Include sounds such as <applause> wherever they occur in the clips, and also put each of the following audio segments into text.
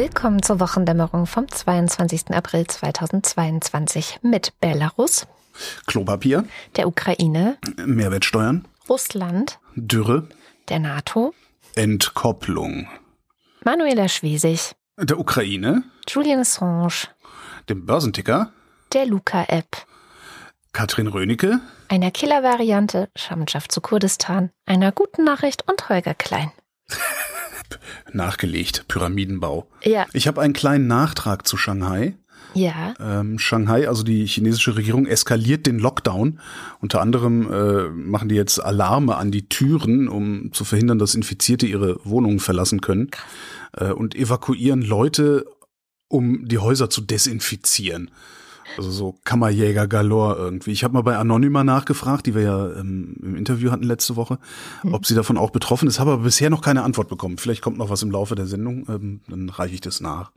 Willkommen zur Wochendämmerung vom 22. April 2022 mit Belarus, Klopapier, der Ukraine, Mehrwertsteuern, Russland, Dürre, der NATO, Entkopplung, Manuela Schwesig, der Ukraine, Julian Assange, dem Börsenticker, der Luca-App, Katrin Rönecke, einer Killer-Variante, Schamanschaft zu Kurdistan, einer guten Nachricht und Holger Klein. <laughs> nachgelegt, Pyramidenbau. Ja, Ich habe einen kleinen Nachtrag zu Shanghai. ja, Ähm, Shanghai, also die chinesische Regierung, eskaliert den Lockdown. Unter anderem äh, machen die jetzt Alarme an die Türen, um zu verhindern, dass Infizierte ihre Wohnungen verlassen können. Äh, und evakuieren Leute, um die Häuser zu desinfizieren. Also so Kammerjäger galore irgendwie. Ich habe mal bei Anonyma nachgefragt, die wir ja ähm, im Interview hatten letzte Woche, ob sie davon auch betroffen ist, habe aber bisher noch keine Antwort bekommen. Vielleicht kommt noch was im Laufe der Sendung, ähm, dann reiche ich das nach.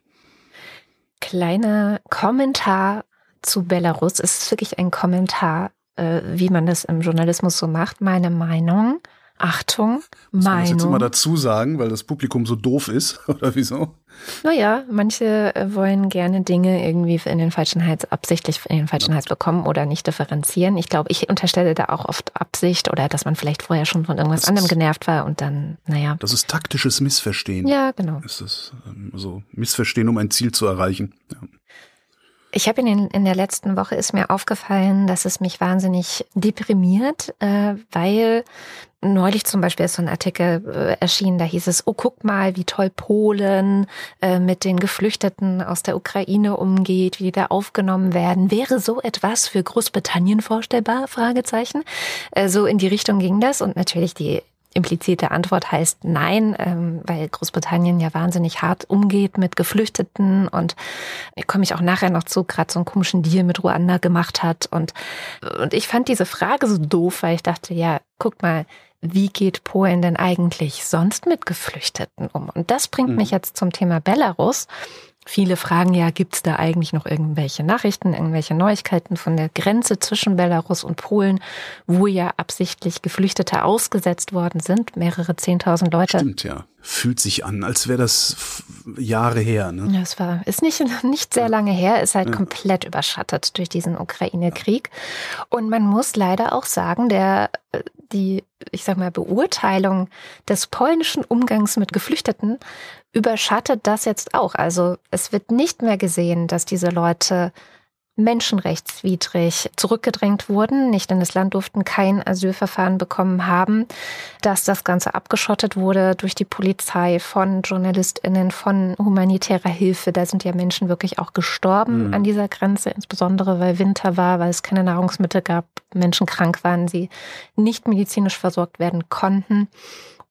kleiner Kommentar zu Belarus. Es ist wirklich ein Kommentar, äh, wie man das im Journalismus so macht. Meine Meinung. Achtung, Muss man das jetzt immer Meinung. dazu sagen, weil das Publikum so doof ist, <laughs> oder wieso? Naja, manche äh, wollen gerne Dinge irgendwie in den falschen Hals, absichtlich in den falschen Hals bekommen oder nicht differenzieren. Ich glaube, ich unterstelle da auch oft Absicht oder dass man vielleicht vorher schon von irgendwas Das anderem genervt war und dann, naja. Das ist taktisches Missverstehen. Ja, genau. Ist das ähm, so Missverstehen, um ein Ziel zu erreichen? Ja. Ich habe in, den, in der letzten Woche ist mir aufgefallen, dass es mich wahnsinnig deprimiert, äh, weil neulich zum Beispiel ist so ein Artikel äh, erschienen, da hieß es, oh guck mal, wie toll Polen äh, mit den Geflüchteten aus der Ukraine umgeht, wie die da aufgenommen werden. Wäre so etwas für Großbritannien vorstellbar? Fragezeichen. Äh, so in die Richtung ging das und natürlich die implizite Antwort heißt nein, ähm, weil Großbritannien ja wahnsinnig hart umgeht mit Geflüchteten und da komme ich auch nachher noch zu, gerade so einen komischen Deal mit Ruanda gemacht hat. Und, und ich fand diese Frage so doof, weil ich dachte, ja, guck mal, wie geht Polen denn eigentlich sonst mit Geflüchteten um? Und das bringt Mhm. mich jetzt zum Thema Belarus. Viele fragen ja, gibt es da eigentlich noch irgendwelche Nachrichten, irgendwelche Neuigkeiten von der Grenze zwischen Belarus und Polen, wo ja absichtlich Geflüchtete ausgesetzt worden sind, mehrere Zehntausend Leute. Stimmt, ja. Fühlt sich an, als wäre das Jahre her. Ne? Ja, es war, ist nicht, <laughs> nicht sehr lange her, ist halt Ja. komplett überschattet durch diesen Ukraine-Krieg. Und man muss leider auch sagen, der, äh, die, ich sag mal, Beurteilung des polnischen Umgangs mit Geflüchteten überschattet das jetzt auch. Also es wird nicht mehr gesehen, dass diese Leute menschenrechtswidrig zurückgedrängt wurden, nicht in das Land durften, kein Asylverfahren bekommen haben, dass das Ganze abgeschottet wurde durch die Polizei von JournalistInnen, von humanitärer Hilfe. Da sind ja Menschen wirklich auch gestorben Mhm. an dieser Grenze, insbesondere weil Winter war, weil es keine Nahrungsmittel gab, Menschen krank waren, sie nicht medizinisch versorgt werden konnten.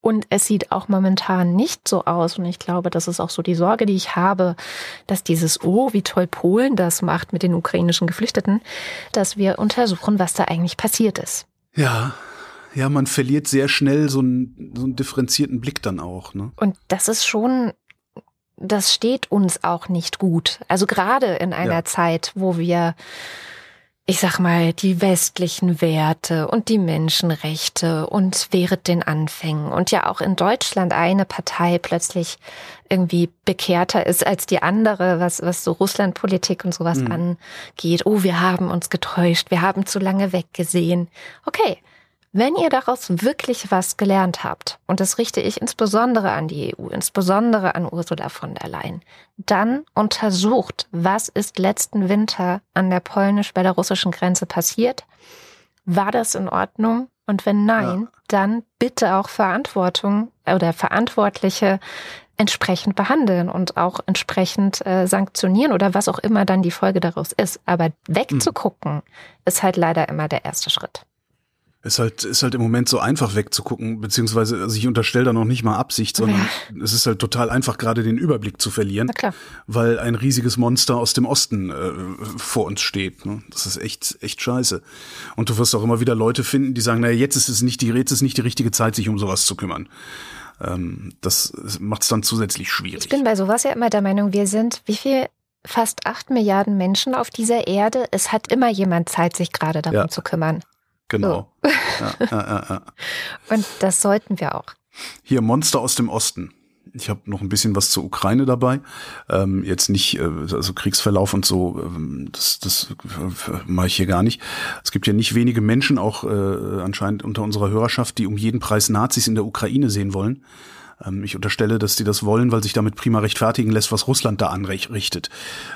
Und es sieht auch momentan nicht so aus. Und ich glaube, das ist auch so die Sorge, die ich habe, dass dieses, oh, wie toll Polen das macht mit den ukrainischen Geflüchteten, dass wir untersuchen, was da eigentlich passiert ist. Ja. Ja, man verliert sehr schnell so einen, so einen differenzierten Blick dann auch. Ne? Und das ist schon, das steht uns auch nicht gut. Also gerade in einer Ja. Zeit, wo wir, ich sag mal, die westlichen Werte und die Menschenrechte und während den Anfängen und ja auch in Deutschland eine Partei plötzlich irgendwie bekehrter ist als die andere, was, was so Russlandpolitik und sowas Mhm. angeht. Oh, wir haben uns getäuscht, wir haben zu lange weggesehen. Okay, wenn ihr daraus wirklich was gelernt habt, und das richte ich insbesondere an die EU, insbesondere an Ursula von der Leyen, dann untersucht, was ist letzten Winter an der polnisch-belarussischen Grenze passiert. War das in Ordnung? Und wenn nein, dann bitte auch Verantwortung oder Verantwortliche entsprechend behandeln und auch entsprechend äh, sanktionieren oder was auch immer dann die Folge daraus ist. Aber wegzugucken ist halt leider immer der erste Schritt. Ist halt, ist halt im Moment so einfach wegzugucken, beziehungsweise also ich unterstelle da noch nicht mal Absicht, sondern es ist halt total einfach, gerade den Überblick zu verlieren, weil ein riesiges Monster aus dem Osten äh, vor uns steht. Ne? Das ist echt, echt scheiße. Und du wirst auch immer wieder Leute finden, die sagen, naja, jetzt ist es nicht die, jetzt ist nicht die richtige Zeit, sich um sowas zu kümmern. Ähm, das macht es dann zusätzlich schwierig. Ich bin bei sowas ja immer der Meinung, wir sind wie viel? Fast acht Milliarden Menschen auf dieser Erde. Es hat immer jemand Zeit, sich gerade darum Ja. zu kümmern. Genau. Ja, <laughs> ja, ja, ja. Und das sollten wir auch. Hier Monster aus dem Osten. Ich habe noch ein bisschen was zur Ukraine dabei. Ähm, jetzt nicht, äh, also Kriegsverlauf und so, ähm, das, das äh, mache ich hier gar nicht. Es gibt ja nicht wenige Menschen, auch äh, anscheinend unter unserer Hörerschaft, die um jeden Preis Nazis in der Ukraine sehen wollen. Ähm, ich unterstelle, dass die das wollen, weil sich damit prima rechtfertigen lässt, was Russland da anrichtet.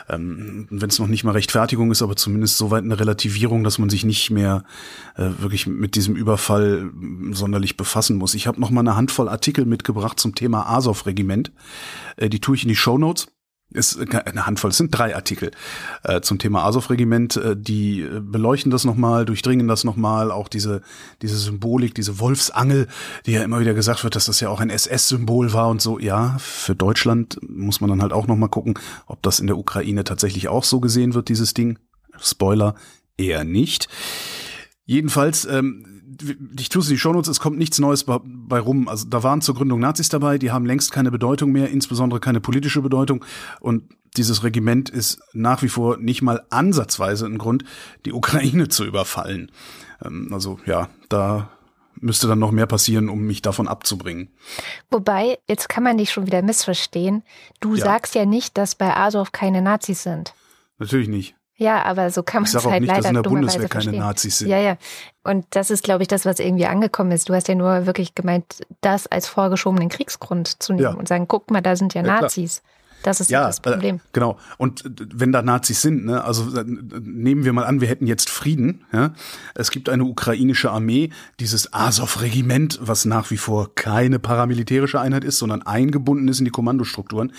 Ähm, Wenn es noch nicht mal Rechtfertigung ist, aber zumindest soweit eine Relativierung, dass man sich nicht mehr äh, wirklich mit diesem Überfall sonderlich befassen muss. Ich habe noch mal eine Handvoll Artikel mitgebracht zum Thema Azov-Regiment. Äh, die tue ich in die Show Notes ist eine Handvoll, es sind drei Artikel äh, zum Thema Azov-Regiment, äh, die äh, beleuchten das nochmal, durchdringen das nochmal, auch diese, diese Symbolik, diese Wolfsangel, die ja immer wieder gesagt wird, dass das ja auch ein SS-Symbol war und so. Ja, für Deutschland muss man dann halt auch nochmal gucken, ob das in der Ukraine tatsächlich auch so gesehen wird, dieses Ding. Spoiler, eher nicht. Jedenfalls, ähm, ich tue es in die Shownotes, es kommt nichts Neues bei, bei, rum. Also da waren zur Gründung Nazis dabei, die haben längst keine Bedeutung mehr, insbesondere keine politische Bedeutung. Und dieses Regiment ist nach wie vor nicht mal ansatzweise ein Grund, die Ukraine <laughs> zu überfallen. Ähm, also ja, da müsste dann noch mehr passieren, um mich davon abzubringen. Wobei, jetzt kann man dich schon wieder missverstehen. Du ja. sagst ja nicht, dass bei Azov keine Nazis sind. Natürlich nicht. Ja, aber so kann man es halt nicht, leider dass in der Bundeswehr keine Nazis sind. Ja, ja. Und das ist, glaube ich, das, was irgendwie angekommen ist. Du hast ja nur wirklich gemeint, das als vorgeschobenen Kriegsgrund zu nehmen ja. und sagen, guck mal, da sind ja, ja Nazis. Klar. Das ist ja, das Problem. Äh, genau. Und wenn da Nazis sind, ne, also äh, nehmen wir mal an, wir hätten jetzt Frieden. Ja? Es gibt eine ukrainische Armee, dieses Azov-Regiment, was nach wie vor keine paramilitärische Einheit ist, sondern eingebunden ist in die Kommandostrukturen.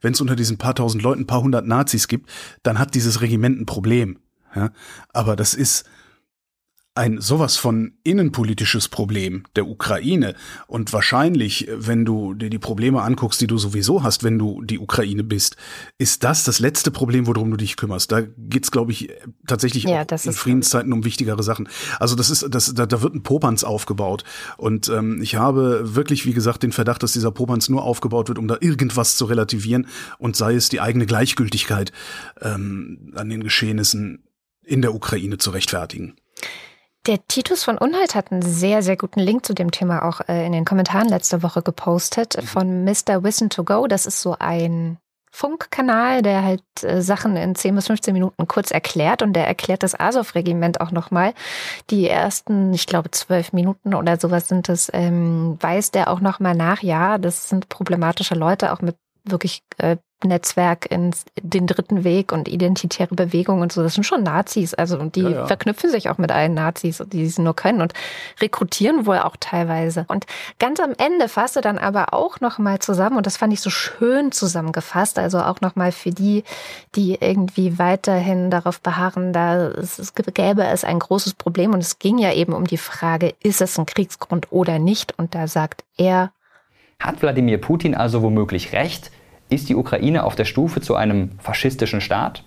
Wenn es unter diesen paar tausend Leuten ein paar hundert Nazis gibt, dann hat dieses Regiment ein Problem. Ja? Aber das ist ein sowas von innenpolitisches Problem der Ukraine. Und wahrscheinlich, wenn du dir die Probleme anguckst, die du sowieso hast, wenn du die Ukraine bist, ist das das letzte Problem, worum du dich kümmerst. Da geht's, glaube ich, tatsächlich ja, in Friedenszeiten um wichtigere Sachen. Also das ist, das, da, da wird ein Popanz aufgebaut. Und ähm, ich habe wirklich, wie gesagt, den Verdacht, dass dieser Popanz nur aufgebaut wird, um da irgendwas zu relativieren und sei es die eigene Gleichgültigkeit ähm, an den Geschehnissen in der Ukraine zu rechtfertigen. Der Titus von Unhalt hat einen sehr, sehr guten Link zu dem Thema auch äh, in den Kommentaren letzte Woche gepostet mhm. von Mr. Wissen to Go. Das ist so ein Funkkanal, der halt äh, Sachen in 10 bis 15 Minuten kurz erklärt und der erklärt das Azov-Regiment auch nochmal. Die ersten, ich glaube, zwölf Minuten oder sowas sind es, ähm, weist er auch nochmal nach. Ja, das sind problematische Leute, auch mit wirklich äh, Netzwerk in den dritten Weg und identitäre Bewegung und so, das sind schon Nazis. Also und die ja, ja. verknüpfen sich auch mit allen Nazis, die sie nur können und rekrutieren wohl auch teilweise. Und ganz am Ende fasste dann aber auch nochmal zusammen, und das fand ich so schön zusammengefasst, also auch nochmal für die, die irgendwie weiterhin darauf beharren, da es, es gäbe es ein großes Problem. Und es ging ja eben um die Frage, ist es ein Kriegsgrund oder nicht? Und da sagt er, hat Wladimir Putin also womöglich recht? Ist die Ukraine auf der Stufe zu einem faschistischen Staat?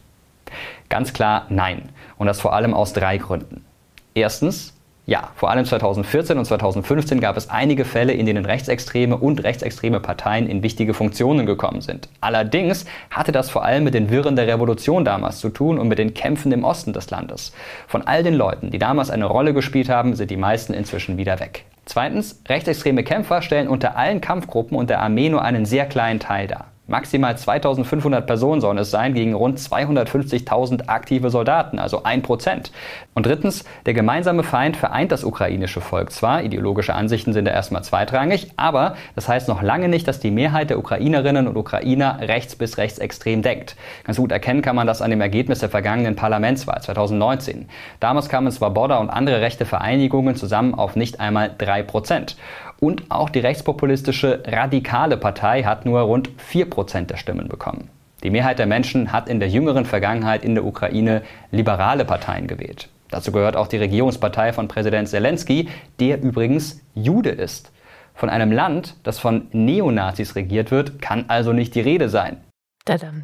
Ganz klar nein. Und das vor allem aus drei Gründen. Erstens, ja, vor allem 2014 und 2015 gab es einige Fälle, in denen rechtsextreme und rechtsextreme Parteien in wichtige Funktionen gekommen sind. Allerdings hatte das vor allem mit den Wirren der Revolution damals zu tun und mit den Kämpfen im Osten des Landes. Von all den Leuten, die damals eine Rolle gespielt haben, sind die meisten inzwischen wieder weg. Zweitens, rechtsextreme Kämpfer stellen unter allen Kampfgruppen und der Armee nur einen sehr kleinen Teil dar. Maximal 2500 Personen sollen es sein gegen rund 250.000 aktive Soldaten, also ein Prozent. Und drittens, der gemeinsame Feind vereint das ukrainische Volk zwar, ideologische Ansichten sind da erstmal zweitrangig, aber das heißt noch lange nicht, dass die Mehrheit der Ukrainerinnen und Ukrainer rechts bis rechtsextrem denkt. Ganz gut erkennen kann man das an dem Ergebnis der vergangenen Parlamentswahl 2019. Damals kamen Svoboda und andere rechte Vereinigungen zusammen auf nicht einmal drei Prozent. Und auch die rechtspopulistische Radikale Partei hat nur rund 4% der Stimmen bekommen. Die Mehrheit der Menschen hat in der jüngeren Vergangenheit in der Ukraine liberale Parteien gewählt. Dazu gehört auch die Regierungspartei von Präsident Zelensky, der übrigens Jude ist. Von einem Land, das von Neonazis regiert wird, kann also nicht die Rede sein.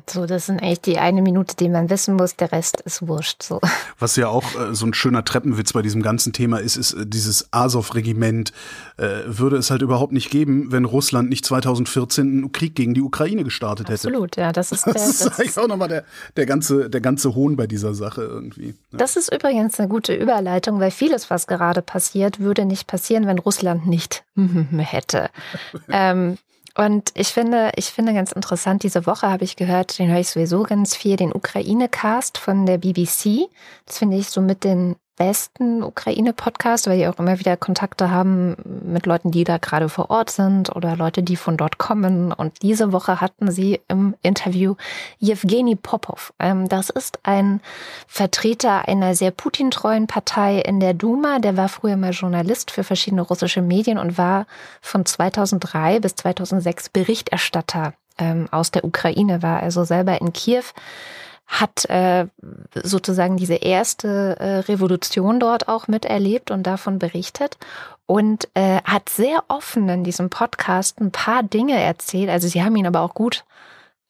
So, das sind eigentlich die eine Minute, die man wissen muss, der Rest ist wurscht. So. Was ja auch äh, so ein schöner Treppenwitz bei diesem ganzen Thema ist, ist äh, dieses Azov-Regiment äh, würde es halt überhaupt nicht geben, wenn Russland nicht 2014 einen Krieg gegen die Ukraine gestartet hätte. Absolut, ja, das ist, <laughs> der, das ist eigentlich auch nochmal der, der, ganze, der ganze Hohn bei dieser Sache irgendwie. Ja. Das ist übrigens eine gute Überleitung, weil vieles, was gerade passiert, würde nicht passieren, wenn Russland nicht <laughs> hätte. ähm, Und ich finde, ich finde ganz interessant, diese Woche habe ich gehört, den höre ich sowieso ganz viel, den Ukraine-Cast von der BBC. Das finde ich so mit den besten Ukraine-Podcast, weil die auch immer wieder Kontakte haben mit Leuten, die da gerade vor Ort sind oder Leute, die von dort kommen. Und diese Woche hatten sie im Interview Jewgeni Popov. Ähm, das ist ein Vertreter einer sehr Putin-treuen Partei in der Duma. Der war früher mal Journalist für verschiedene russische Medien und war von 2003 bis 2006 Berichterstatter ähm, aus der Ukraine, war also selber in Kiew hat äh, sozusagen diese erste äh, Revolution dort auch miterlebt und davon berichtet und äh, hat sehr offen in diesem Podcast ein paar Dinge erzählt. Also sie haben ihn aber auch gut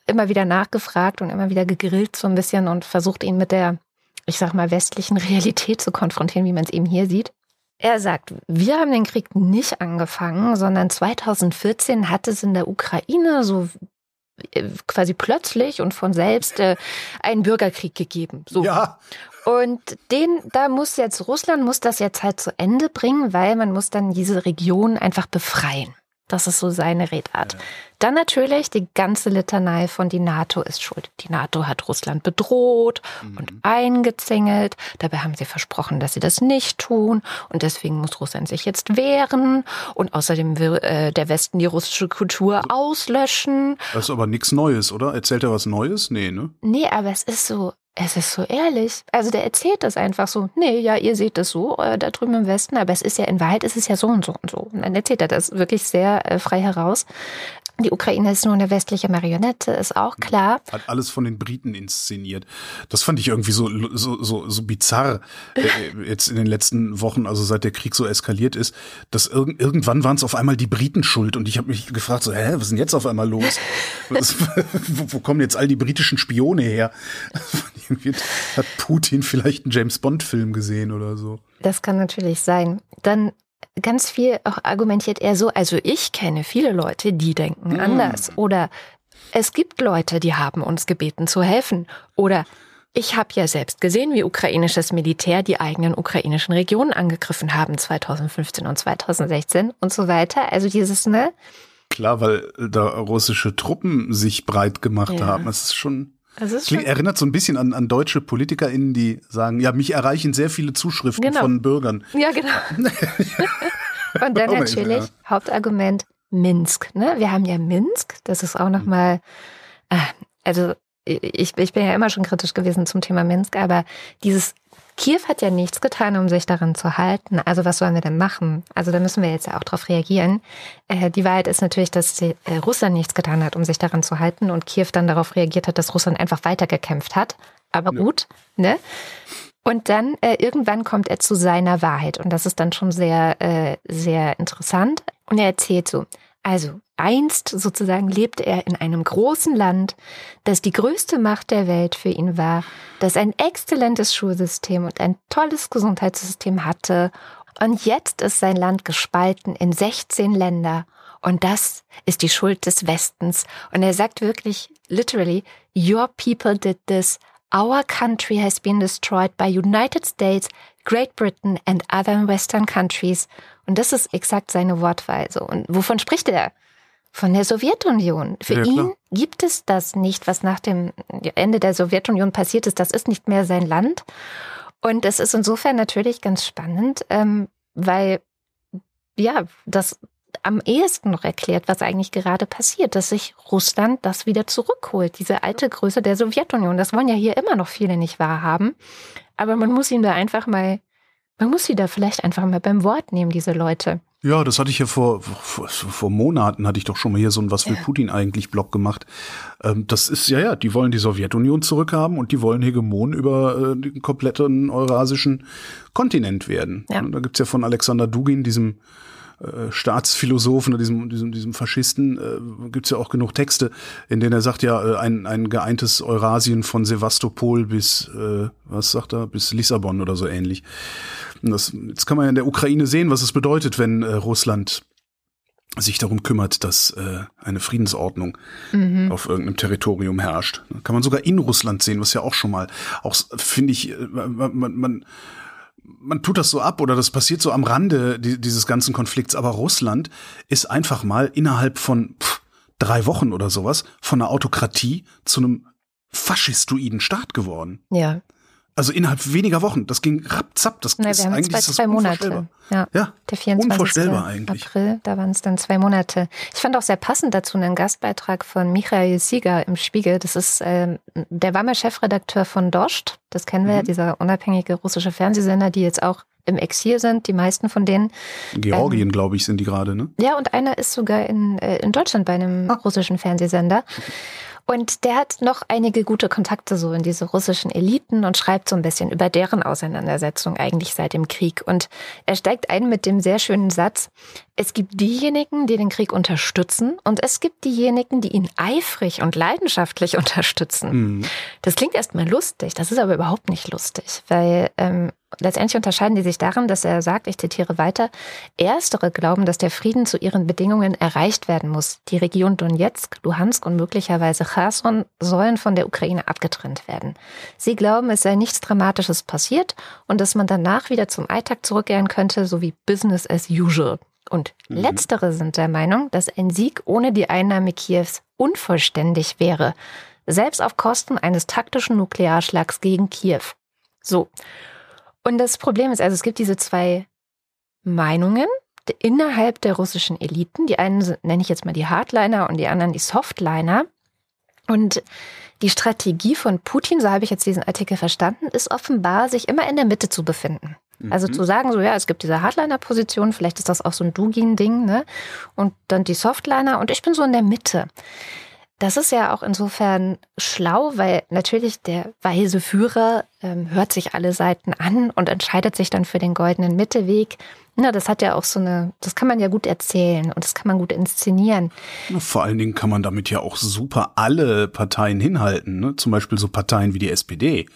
immer wieder nachgefragt und immer wieder gegrillt so ein bisschen und versucht ihn mit der, ich sag mal, westlichen <laughs> Realität zu konfrontieren, wie man es eben hier sieht. Er sagt, wir haben den Krieg nicht angefangen, sondern 2014 hat es in der Ukraine, so quasi plötzlich und von selbst äh, einen Bürgerkrieg gegeben. So. Ja. Und den, da muss jetzt Russland muss das jetzt halt zu Ende bringen, weil man muss dann diese Region einfach befreien. Das ist so seine Redart. Ja. Dann natürlich die ganze Litanei von die NATO ist schuld. Die NATO hat Russland bedroht mhm. und eingezängelt. Dabei haben sie versprochen, dass sie das nicht tun. Und deswegen muss Russland sich jetzt wehren. Und außerdem will äh, der Westen die russische Kultur auslöschen. Das ist aber nichts Neues, oder? Erzählt er was Neues? Nee, ne? Nee, aber es ist so, es ist so ehrlich. Also der erzählt das einfach so. Nee, ja, ihr seht das so äh, da drüben im Westen, aber es ist ja in Wahrheit ist es ja so und so und so. Und dann erzählt er das wirklich sehr äh, frei heraus. Die Ukraine ist nur eine westliche Marionette, ist auch klar. Hat alles von den Briten inszeniert. Das fand ich irgendwie so, so, so, so bizarr äh, jetzt in den letzten Wochen, also seit der Krieg so eskaliert ist, dass irg irgendwann waren es auf einmal die Briten schuld und ich habe mich gefragt, so, hä, was ist denn jetzt auf einmal los? Was, <laughs> wo, wo kommen jetzt all die britischen Spione her? Hat Putin vielleicht einen James Bond-Film gesehen oder so? Das kann natürlich sein. Dann ganz viel auch argumentiert er so, also ich kenne viele Leute, die denken mm. anders. Oder es gibt Leute, die haben uns gebeten zu helfen. Oder ich habe ja selbst gesehen, wie ukrainisches Militär die eigenen ukrainischen Regionen angegriffen haben 2015 und 2016 und so weiter. Also dieses, ne? Klar, weil da russische Truppen sich breit gemacht ja. haben. Das ist schon. Klingt, erinnert so ein bisschen an, an deutsche PolitikerInnen, die sagen, ja, mich erreichen sehr viele Zuschriften genau. von Bürgern. Ja, genau. <laughs> Und dann natürlich ja. Hauptargument Minsk. Ne? Wir haben ja Minsk, das ist auch nochmal, äh, also ich, ich bin ja immer schon kritisch gewesen zum Thema Minsk, aber dieses Kiew hat ja nichts getan, um sich daran zu halten. Also was sollen wir denn machen? Also da müssen wir jetzt ja auch drauf reagieren. Äh, die Wahrheit ist natürlich, dass die, äh, Russland nichts getan hat, um sich daran zu halten und Kiew dann darauf reagiert hat, dass Russland einfach weitergekämpft hat. Aber ja. gut, ne? Und dann äh, irgendwann kommt er zu seiner Wahrheit und das ist dann schon sehr, äh, sehr interessant. Und er erzählt so, also einst sozusagen lebte er in einem großen Land, das die größte Macht der Welt für ihn war, das ein exzellentes Schulsystem und ein tolles Gesundheitssystem hatte. Und jetzt ist sein Land gespalten in 16 Länder. Und das ist die Schuld des Westens. Und er sagt wirklich, literally, your people did this. Our country has been destroyed by United States, Great Britain and other Western countries. Und das ist exakt seine Wortweise. Und wovon spricht er? Von der Sowjetunion. Für ja, ihn gibt es das nicht, was nach dem Ende der Sowjetunion passiert ist. Das ist nicht mehr sein Land. Und es ist insofern natürlich ganz spannend, ähm, weil ja, das am ehesten noch erklärt, was eigentlich gerade passiert, dass sich Russland das wieder zurückholt, diese alte Größe der Sowjetunion. Das wollen ja hier immer noch viele nicht wahrhaben. Aber man muss ihn da einfach mal, man muss sie da vielleicht einfach mal beim Wort nehmen, diese Leute. Ja, das hatte ich ja vor, vor, vor Monaten hatte ich doch schon mal hier so ein Was will. Putin eigentlich Blog gemacht. Ähm, das ist ja, ja, die wollen die Sowjetunion zurückhaben und die wollen Hegemon über äh, den kompletten eurasischen Kontinent werden. Ja. Da gibt's ja von Alexander Dugin, diesem äh, Staatsphilosophen, diesem, diesem, diesem Faschisten, äh, gibt ja auch genug Texte, in denen er sagt, ja, äh, ein, ein geeintes Eurasien von Sevastopol bis, äh, was sagt er, bis Lissabon oder so ähnlich. Und das, jetzt kann man ja in der Ukraine sehen, was es bedeutet, wenn äh, Russland sich darum kümmert, dass äh, eine Friedensordnung mhm. auf irgendeinem Territorium herrscht. Kann man sogar in Russland sehen, was ja auch schon mal, auch finde ich, äh, man, man, man man tut das so ab oder das passiert so am Rande dieses ganzen Konflikts, aber Russland ist einfach mal innerhalb von pff, drei Wochen oder sowas von einer Autokratie zu einem faschistoiden Staat geworden. Ja. Also innerhalb weniger Wochen. Das ging rapzapp. Das Na, ist wir haben eigentlich das zwei Monate. Ja. Ja, Der 24. unvorstellbar eigentlich. April, da waren es dann zwei Monate. Ich fand auch sehr passend dazu einen Gastbeitrag von Michael Sieger im Spiegel. Das ist, ähm, der war mal Chefredakteur von Dost. Das kennen wir ja, Mhm. dieser unabhängige russische Fernsehsender, die jetzt auch im Exil sind, die meisten von denen. In Georgien, Ähm, glaube ich, sind die gerade, ne? Ja, und einer ist sogar in, äh, in Deutschland bei einem Ah. russischen Fernsehsender. Und der hat noch einige gute Kontakte so in diese russischen Eliten und schreibt so ein bisschen über deren Auseinandersetzung eigentlich seit dem Krieg. Und er steigt ein mit dem sehr schönen Satz, es gibt diejenigen, die den Krieg unterstützen und es gibt diejenigen, die ihn eifrig und leidenschaftlich <laughs> unterstützen. Mhm. Das klingt erstmal lustig, das ist aber überhaupt nicht lustig, weil ähm, letztendlich unterscheiden die sich darin, dass er sagt, ich zitiere weiter, Erstere glauben, dass der Frieden zu ihren Bedingungen erreicht werden muss. Die Region Donetsk, Luhansk und möglicherweise Cherson sollen von der Ukraine abgetrennt werden. Sie glauben, es sei nichts Dramatisches passiert und dass man danach wieder zum Alltag zurückkehren könnte, so wie Business as usual. Und Mhm. letztere sind der Meinung, dass ein Sieg ohne die Einnahme Kiews unvollständig wäre, selbst auf Kosten eines taktischen Nuklearschlags gegen Kiew. So. Und das Problem ist also, es gibt diese zwei Meinungen innerhalb der russischen Eliten. Die einen nenne ich jetzt mal die Hardliner und die anderen die Softliner. Und die Strategie von Putin, so habe ich jetzt diesen Artikel verstanden, ist offenbar, sich immer in der Mitte zu befinden. Also Mhm. zu sagen, so ja, es gibt diese Hardliner-Position, vielleicht ist das auch so ein Dugin-Ding, ne? Und dann die Softliner und ich bin so in der Mitte. Das ist ja auch insofern schlau, weil natürlich der weise Führer ähm, hört sich alle Seiten an und entscheidet sich dann für den goldenen Mittelweg. Na, das hat ja auch so eine, das kann man ja gut erzählen und das kann man gut inszenieren. Vor allen Dingen kann man damit ja auch super alle Parteien hinhalten, ne? Zum Beispiel so Parteien wie die SPD.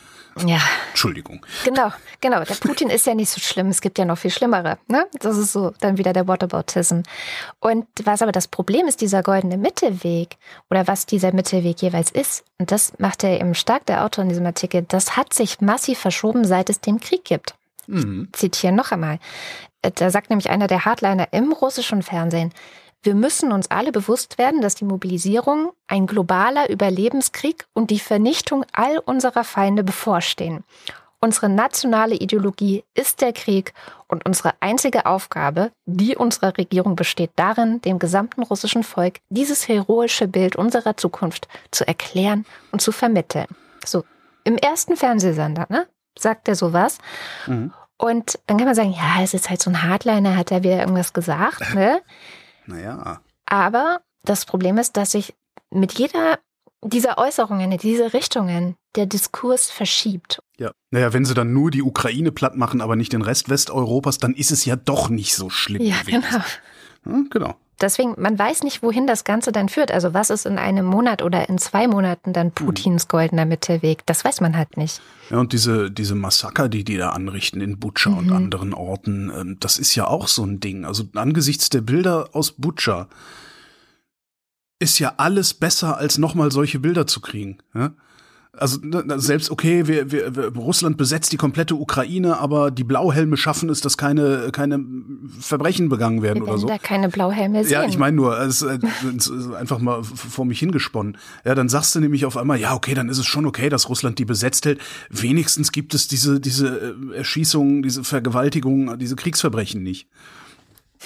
Ja, Entschuldigung. genau, genau. Der Putin ist ja nicht so schlimm. Es gibt ja noch viel schlimmere. Ne? Das ist so dann wieder der Whataboutism. Und was aber das Problem ist, dieser goldene Mittelweg oder was dieser Mittelweg jeweils ist, und das macht er eben stark, der Autor in diesem Artikel, das hat sich massiv verschoben, seit es den Krieg gibt. Mhm. zitiere noch einmal. Äh, Da sagt nämlich einer der Hardliner im russischen Fernsehen, wir müssen uns alle bewusst werden, dass die Mobilisierung, ein globaler Überlebenskrieg und die Vernichtung all unserer Feinde bevorstehen. Unsere nationale Ideologie ist der Krieg und unsere einzige Aufgabe, die unserer Regierung besteht darin, dem gesamten russischen Volk dieses heroische Bild unserer Zukunft zu erklären und zu vermitteln. So, im ersten Fernsehsender, ne, sagt er sowas. Mhm. Und dann kann man sagen, ja, es ist halt so ein Hardliner, hat er wieder irgendwas gesagt, ne? Naja. Aber das Problem ist, dass sich mit jeder dieser Äußerungen, in diese Richtungen, der Diskurs verschiebt. Ja. Naja, wenn sie dann nur die Ukraine platt machen, aber nicht den Rest Westeuropas, dann ist es ja doch nicht so schlimm. Ja, gewesen. genau. Ja, genau. Deswegen, man weiß nicht, wohin das Ganze dann führt. Also was ist in einem Monat oder in zwei Monaten dann Putins goldener Mittelweg? Das weiß man halt nicht. Ja, und diese, diese Massaker, die die da anrichten in Butscha und anderen Orten, ähm, das ist ja auch so ein Ding. Also angesichts der Bilder aus Butscha ist ja alles besser, als nochmal solche Bilder zu kriegen. Ja? Also ne, selbst okay, wir, wir, Russland besetzt die komplette Ukraine, aber die Blauhelme schaffen es, dass keine, keine Verbrechen begangen werden Wir oder so. da keine Blauhelme sehen. Ja, ich meine nur, es ist, äh, es ist einfach mal vor mich hingesponnen. Ja, dann sagst du nämlich auf einmal, ja, okay, dann ist es schon okay, dass Russland die besetzt hält. Wenigstens gibt es diese, diese äh, Erschießungen, diese Vergewaltigungen, diese Kriegsverbrechen nicht.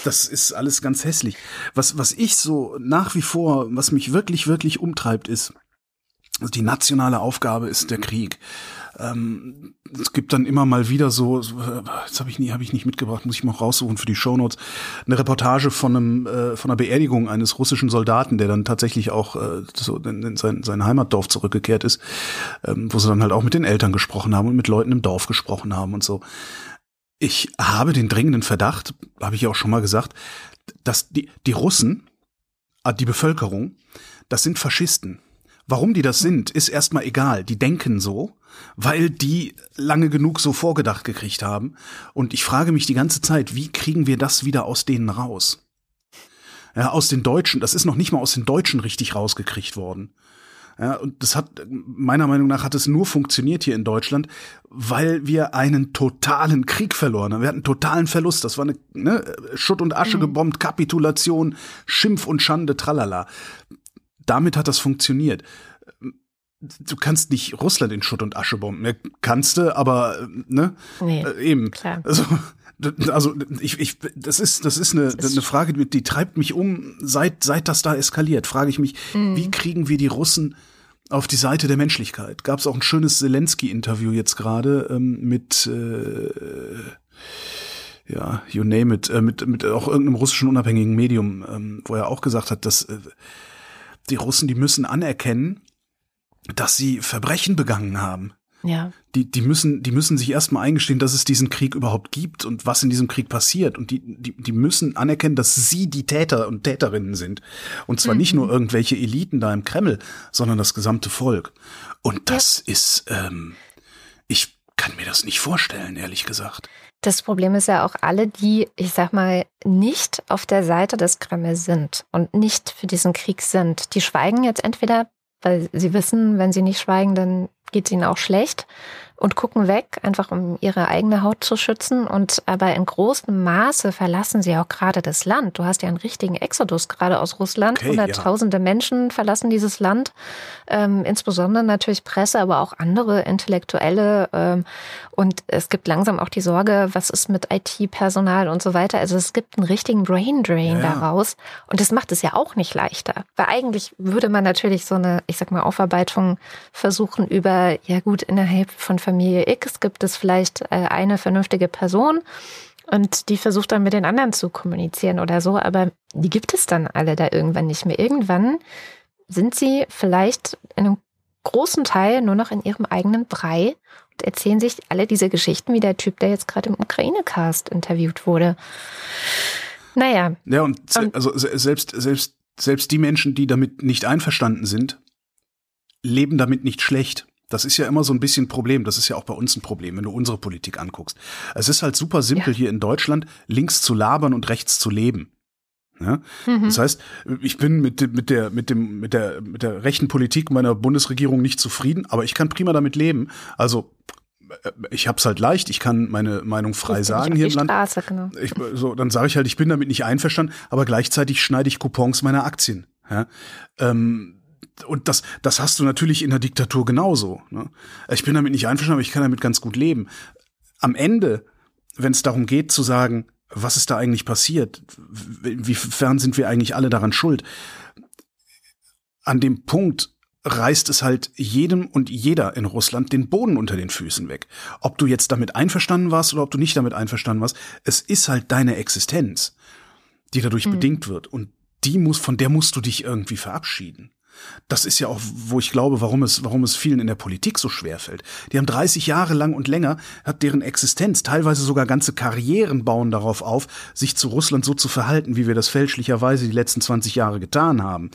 Das ist alles ganz hässlich. Was, was ich so nach wie vor, was mich wirklich, wirklich umtreibt, ist, also die nationale Aufgabe ist der Krieg. Ähm, es gibt dann immer mal wieder so, so äh, jetzt habe ich nie, habe ich nicht mitgebracht, muss ich mal raussuchen für die Shownotes, eine Reportage von einem äh, von einer Beerdigung eines russischen Soldaten, der dann tatsächlich auch äh, so in, in sein, sein Heimatdorf zurückgekehrt ist, ähm, wo sie dann halt auch mit den Eltern gesprochen haben und mit Leuten im Dorf gesprochen haben und so. Ich habe den dringenden Verdacht, habe ich ja auch schon mal gesagt, dass die die Russen, äh, die Bevölkerung, das sind Faschisten. Warum die das sind, ist erstmal egal. Die denken so, weil die lange genug so vorgedacht gekriegt haben. Und ich frage mich die ganze Zeit, wie kriegen wir das wieder aus denen raus? Ja, aus den Deutschen, das ist noch nicht mal aus den Deutschen richtig rausgekriegt worden. Ja, und das hat, meiner Meinung nach, hat es nur funktioniert hier in Deutschland, weil wir einen totalen Krieg verloren haben. Wir hatten einen totalen Verlust. Das war eine ne, Schutt und Asche gebombt, Kapitulation, Schimpf und Schande, tralala. Damit hat das funktioniert. Du kannst nicht Russland in Schutt und Asche bomben. Ne? Kannst du, aber ne? Nee, Äh, eben. klar. Also, also ich, ich, das ist, das ist eine, eine Frage, die, die treibt mich um, seit, seit das da eskaliert. Frage ich mich, wie kriegen wir die Russen auf die Seite der Menschlichkeit? Gab es auch ein schönes Zelensky-Interview jetzt gerade ähm, mit äh, ja, you name it, äh, mit, mit auch irgendeinem russischen unabhängigen Medium, ähm, wo er auch gesagt hat, dass äh, die Russen, die müssen anerkennen, dass sie Verbrechen begangen haben. Ja. Die, die müssen, die müssen sich erstmal eingestehen, dass es diesen Krieg überhaupt gibt und was in diesem Krieg passiert. Und die, die, die müssen anerkennen, dass sie die Täter und Täterinnen sind. Und zwar nicht nur irgendwelche Eliten da im Kreml, sondern das gesamte Volk. Und das ist, ähm, ich kann mir das nicht vorstellen, ehrlich gesagt. Das Problem ist ja auch alle, die, ich sag mal, nicht auf der Seite des Kreml sind und nicht für diesen Krieg sind. Die schweigen jetzt entweder, weil sie wissen, wenn sie nicht schweigen, dann geht es ihnen auch schlecht und gucken weg, einfach um ihre eigene Haut zu schützen. Und aber in großem Maße verlassen sie auch gerade das Land. Du hast ja einen richtigen Exodus gerade aus Russland. Okay, ja. Hunderttausende Menschen verlassen dieses Land. Ähm, insbesondere natürlich Presse, aber auch andere Intellektuelle. Ähm, und es gibt langsam auch die Sorge, was ist mit IT-Personal und so weiter. Also es gibt einen richtigen Brain Drain Ja, ja. daraus. Und das macht es ja auch nicht leichter. Weil eigentlich würde man natürlich so eine, ich sag mal, Aufarbeitung versuchen über, ja gut, innerhalb von Familie X gibt es vielleicht äh, eine vernünftige Person. Und die versucht dann mit den anderen zu kommunizieren oder so, aber die gibt es dann alle da irgendwann nicht mehr. Irgendwann sind sie vielleicht in einem großen Teil nur noch in ihrem eigenen Brei und erzählen sich alle diese Geschichten wie der Typ, der jetzt gerade im Ukraine-Cast interviewt wurde. Naja, Ja, und Und- also se- selbst, selbst, selbst die Menschen, die damit nicht einverstanden sind, leben damit nicht schlecht. Das ist ja immer so ein bisschen ein Problem. Das ist ja auch bei uns ein Problem, wenn du unsere Politik anguckst. Es ist halt super simpel Ja. hier in Deutschland, links zu labern und rechts zu leben. Ja? Mhm. Das heißt, ich bin mit, mit, der, mit, dem, mit, der, mit der rechten Politik meiner Bundesregierung nicht zufrieden, aber ich kann prima damit leben. Also äh, ich hab's halt leicht, ich kann meine Meinung frei sagen hier im Land. Straße, genau. Ich, so, dann sage ich halt, ich bin damit nicht einverstanden, aber gleichzeitig schneide ich Coupons meiner Aktien. Ja? Ähm, und das, das hast du natürlich in der Diktatur genauso. Ne? Ich bin damit nicht einverstanden, aber ich kann damit ganz gut leben. Am Ende, wenn es darum geht zu sagen, was ist da eigentlich passiert, wiefern sind wir eigentlich alle daran schuld, an dem Punkt reißt es halt jedem und jeder in Russland den Boden unter den Füßen weg. Ob du jetzt damit einverstanden warst oder ob du nicht damit einverstanden warst, es ist halt deine Existenz, die dadurch bedingt wird. Und die muss, von der musst du dich irgendwie verabschieden. Das ist ja auch, wo ich glaube, warum es, warum es vielen in der Politik so schwer fällt. Die haben 30 Jahre lang und länger, hat deren Existenz, teilweise sogar ganze Karrieren bauen darauf auf, sich zu Russland so zu verhalten, wie wir das fälschlicherweise die letzten 20 Jahre getan haben.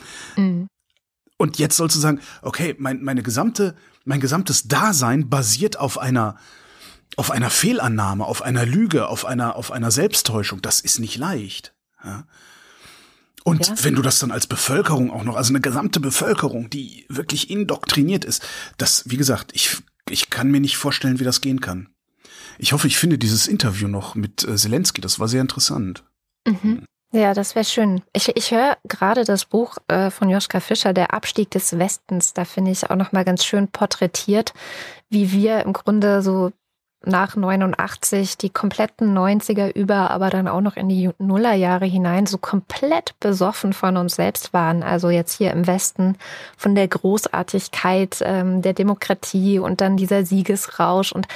Und jetzt sollst du sagen, okay, mein, meine gesamte, mein gesamtes Dasein basiert auf einer, auf einer Fehlannahme, auf einer Lüge, auf einer, auf einer Selbsttäuschung. Das ist nicht leicht. Ja? Und Ja. wenn du das dann als Bevölkerung auch noch, also eine gesamte Bevölkerung, die wirklich indoktriniert ist, das, wie gesagt, ich, ich kann mir nicht vorstellen, wie das gehen kann. Ich hoffe, ich finde dieses Interview noch mit äh, Zelensky, das war sehr interessant. Mhm. Ja, das wäre schön. Ich, ich höre gerade das Buch äh, von Joschka Fischer, Der Abstieg des Westens. Da finde ich auch nochmal ganz schön porträtiert, wie wir im Grunde so nach 89 die kompletten 90er über, aber dann auch noch in die Nullerjahre hinein so komplett besoffen von uns selbst waren. Also jetzt hier im Westen von der Großartigkeit ähm, der Demokratie und dann dieser Siegesrausch und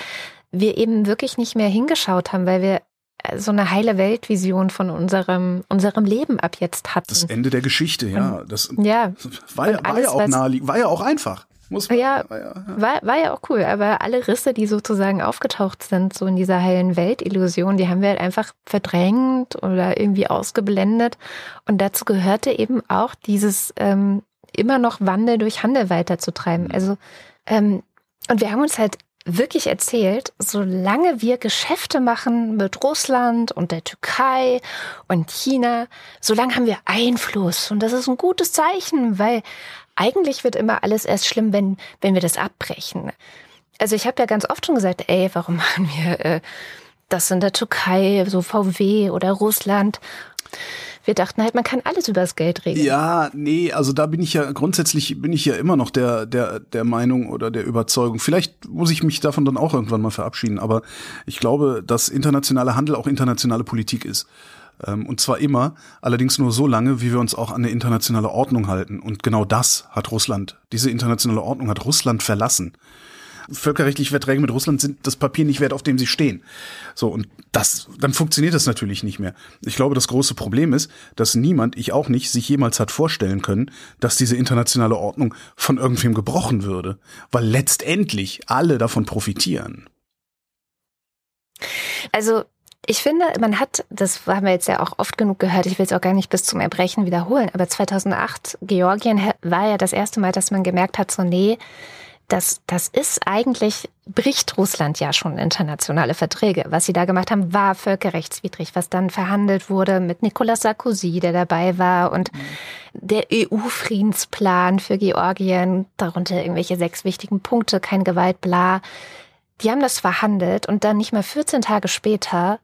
wir eben wirklich nicht mehr hingeschaut haben, weil wir äh, so eine heile Weltvision von unserem, unserem Leben ab jetzt hatten. Das Ende der Geschichte, ja. Das ja, war ja, war alles, ja auch naheliegend, war ja auch einfach. Muss man, Ja. war ja, ja. war, war ja auch cool, aber alle Risse, die sozusagen aufgetaucht sind, so in dieser heilen Weltillusion, die haben wir halt einfach verdrängt oder irgendwie ausgeblendet. Und dazu gehörte eben auch dieses ähm, immer noch Wandel durch Handel weiterzutreiben. Also, ähm, und wir haben uns halt wirklich erzählt, solange wir Geschäfte machen mit Russland und der Türkei und China, solange haben wir Einfluss. Und das ist ein gutes Zeichen, weil eigentlich wird immer alles erst schlimm, wenn, wenn wir das abbrechen. Also ich habe ja ganz oft schon gesagt, ey, warum <laughs> machen wir äh, das in der Türkei, so VW oder Russland? Wir dachten halt, man kann alles übers Geld regeln. Ja, nee, also da bin ich ja grundsätzlich bin ich ja immer noch der der der Meinung oder der Überzeugung. Vielleicht muss ich mich davon dann auch irgendwann mal verabschieden, aber ich glaube, dass internationaler Handel auch internationale Politik ist. Ähm, und zwar immer, allerdings nur so lange, wie wir uns auch an eine internationale Ordnung halten. Und genau das hat Russland. Diese internationale Ordnung hat Russland verlassen völkerrechtliche Verträge mit Russland sind das Papier nicht wert, auf dem sie stehen. So, und das, dann funktioniert das natürlich nicht mehr. Ich glaube, das große Problem ist, dass niemand, ich auch nicht, sich jemals hat vorstellen können, dass diese internationale Ordnung von irgendwem gebrochen würde. Weil letztendlich alle davon profitieren. Also, ich finde, man hat, das haben wir jetzt ja auch oft genug gehört, ich will es auch gar nicht bis zum Erbrechen wiederholen, aber 2008, Georgien war ja das erste Mal, dass man gemerkt hat, so nee, das, das ist eigentlich, bricht Russland ja schon internationale Verträge. Was sie da gemacht haben, war völkerrechtswidrig, was dann verhandelt wurde mit Nicolas Sarkozy, der dabei war und mhm. der EU-Friedensplan für Georgien, darunter irgendwelche sechs wichtigen Punkte, kein Gewalt, bla. Die haben das verhandelt und dann nicht mal 14 Tage später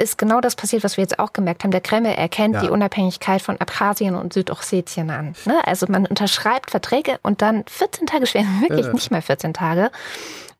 ist genau das passiert, was wir jetzt auch gemerkt haben. Der Kreml erkennt ja. die Unabhängigkeit von Abkhazien und Südossetien an. Ne? Also man unterschreibt Verträge und dann 14 Tage später, <laughs> wirklich ja. nicht mal 14 Tage,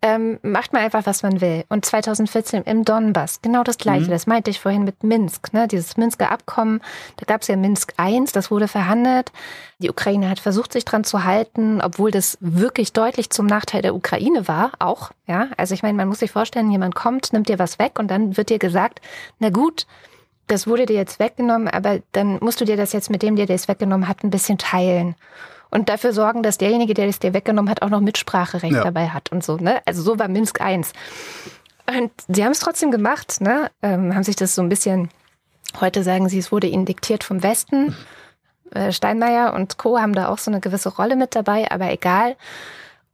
ähm, macht man einfach, was man will. Und 2014 im Donbass, genau das Gleiche. Mhm. Das meinte ich vorhin mit Minsk, ne? dieses Minsker Abkommen. Da gab es ja Minsk I, das wurde verhandelt. Die Ukraine hat versucht, sich dran zu halten, obwohl das wirklich deutlich zum Nachteil der Ukraine war, auch. Ja, also ich meine, man muss sich vorstellen, jemand kommt, nimmt dir was weg und dann wird dir gesagt, na gut, das wurde dir jetzt weggenommen, aber dann musst du dir das jetzt mit dem, der dir das weggenommen hat, ein bisschen teilen und dafür sorgen, dass derjenige, der es dir weggenommen hat, auch noch Mitspracherecht ja. dabei hat und so. Ne? Also so war Minsk I. Und sie haben es trotzdem gemacht, ne? Ähm, haben sich das so ein bisschen, heute sagen sie, es wurde ihnen diktiert vom Westen. Äh, Steinmeier und Co. haben da auch so eine gewisse Rolle mit dabei, aber egal.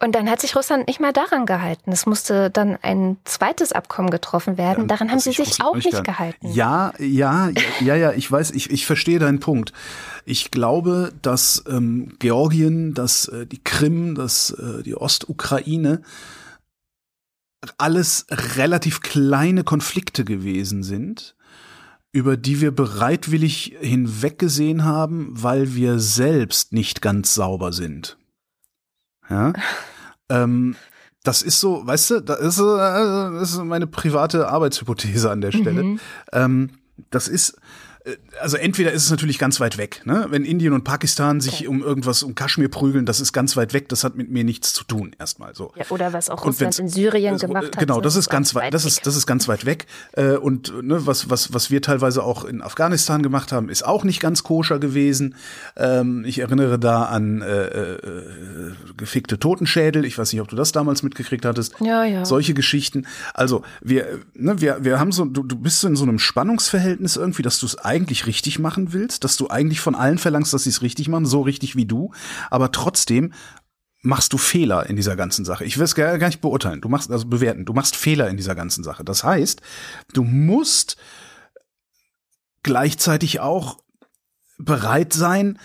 Und dann hat sich Russland nicht mal daran gehalten. Es musste dann ein zweites Abkommen getroffen werden. Ja, daran haben sie sich auch nicht gehalten. Ja, ja, ja, ja, ich weiß, ich, ich verstehe deinen Punkt. Ich glaube, dass ähm, Georgien, dass äh, die Krim, dass äh, die Ostukraine alles relativ kleine Konflikte gewesen sind, über die wir bereitwillig hinweggesehen haben, weil wir selbst nicht ganz sauber sind. Ja. ähm, das ist so, weißt du, das ist, äh, das ist meine private Arbeitshypothese an der Stelle. Mhm. Ähm, das ist, äh, also entweder ist es natürlich ganz weit weg, ne? Wenn Indien und Pakistan sich okay. um irgendwas um Kaschmir prügeln, das ist ganz weit weg, das hat mit mir nichts zu tun erstmal so. Ja, oder was auch Russland in Syrien gemacht hat. Genau, das ist ganz weit, das ist das ist ganz weit weg äh, und ne, was was was wir teilweise auch in Afghanistan gemacht haben, ist auch nicht ganz koscher gewesen. Ähm, ich erinnere da an äh, äh, gefickte Totenschädel, ich weiß nicht, ob du das damals mitgekriegt hattest. Ja, ja. Solche Geschichten. Also, wir ne, wir wir haben so du, du bist so in so einem Spannungsverhältnis irgendwie, dass du es eigentlich richtig machen willst, dass du eigentlich von allen verlangst, dass sie es richtig machen, so richtig wie du, aber trotzdem machst du Fehler in dieser ganzen Sache. Ich will es gar, nicht beurteilen, du machst also bewerten, du machst Fehler in dieser ganzen Sache. Das heißt, du musst gleichzeitig auch bereit sein,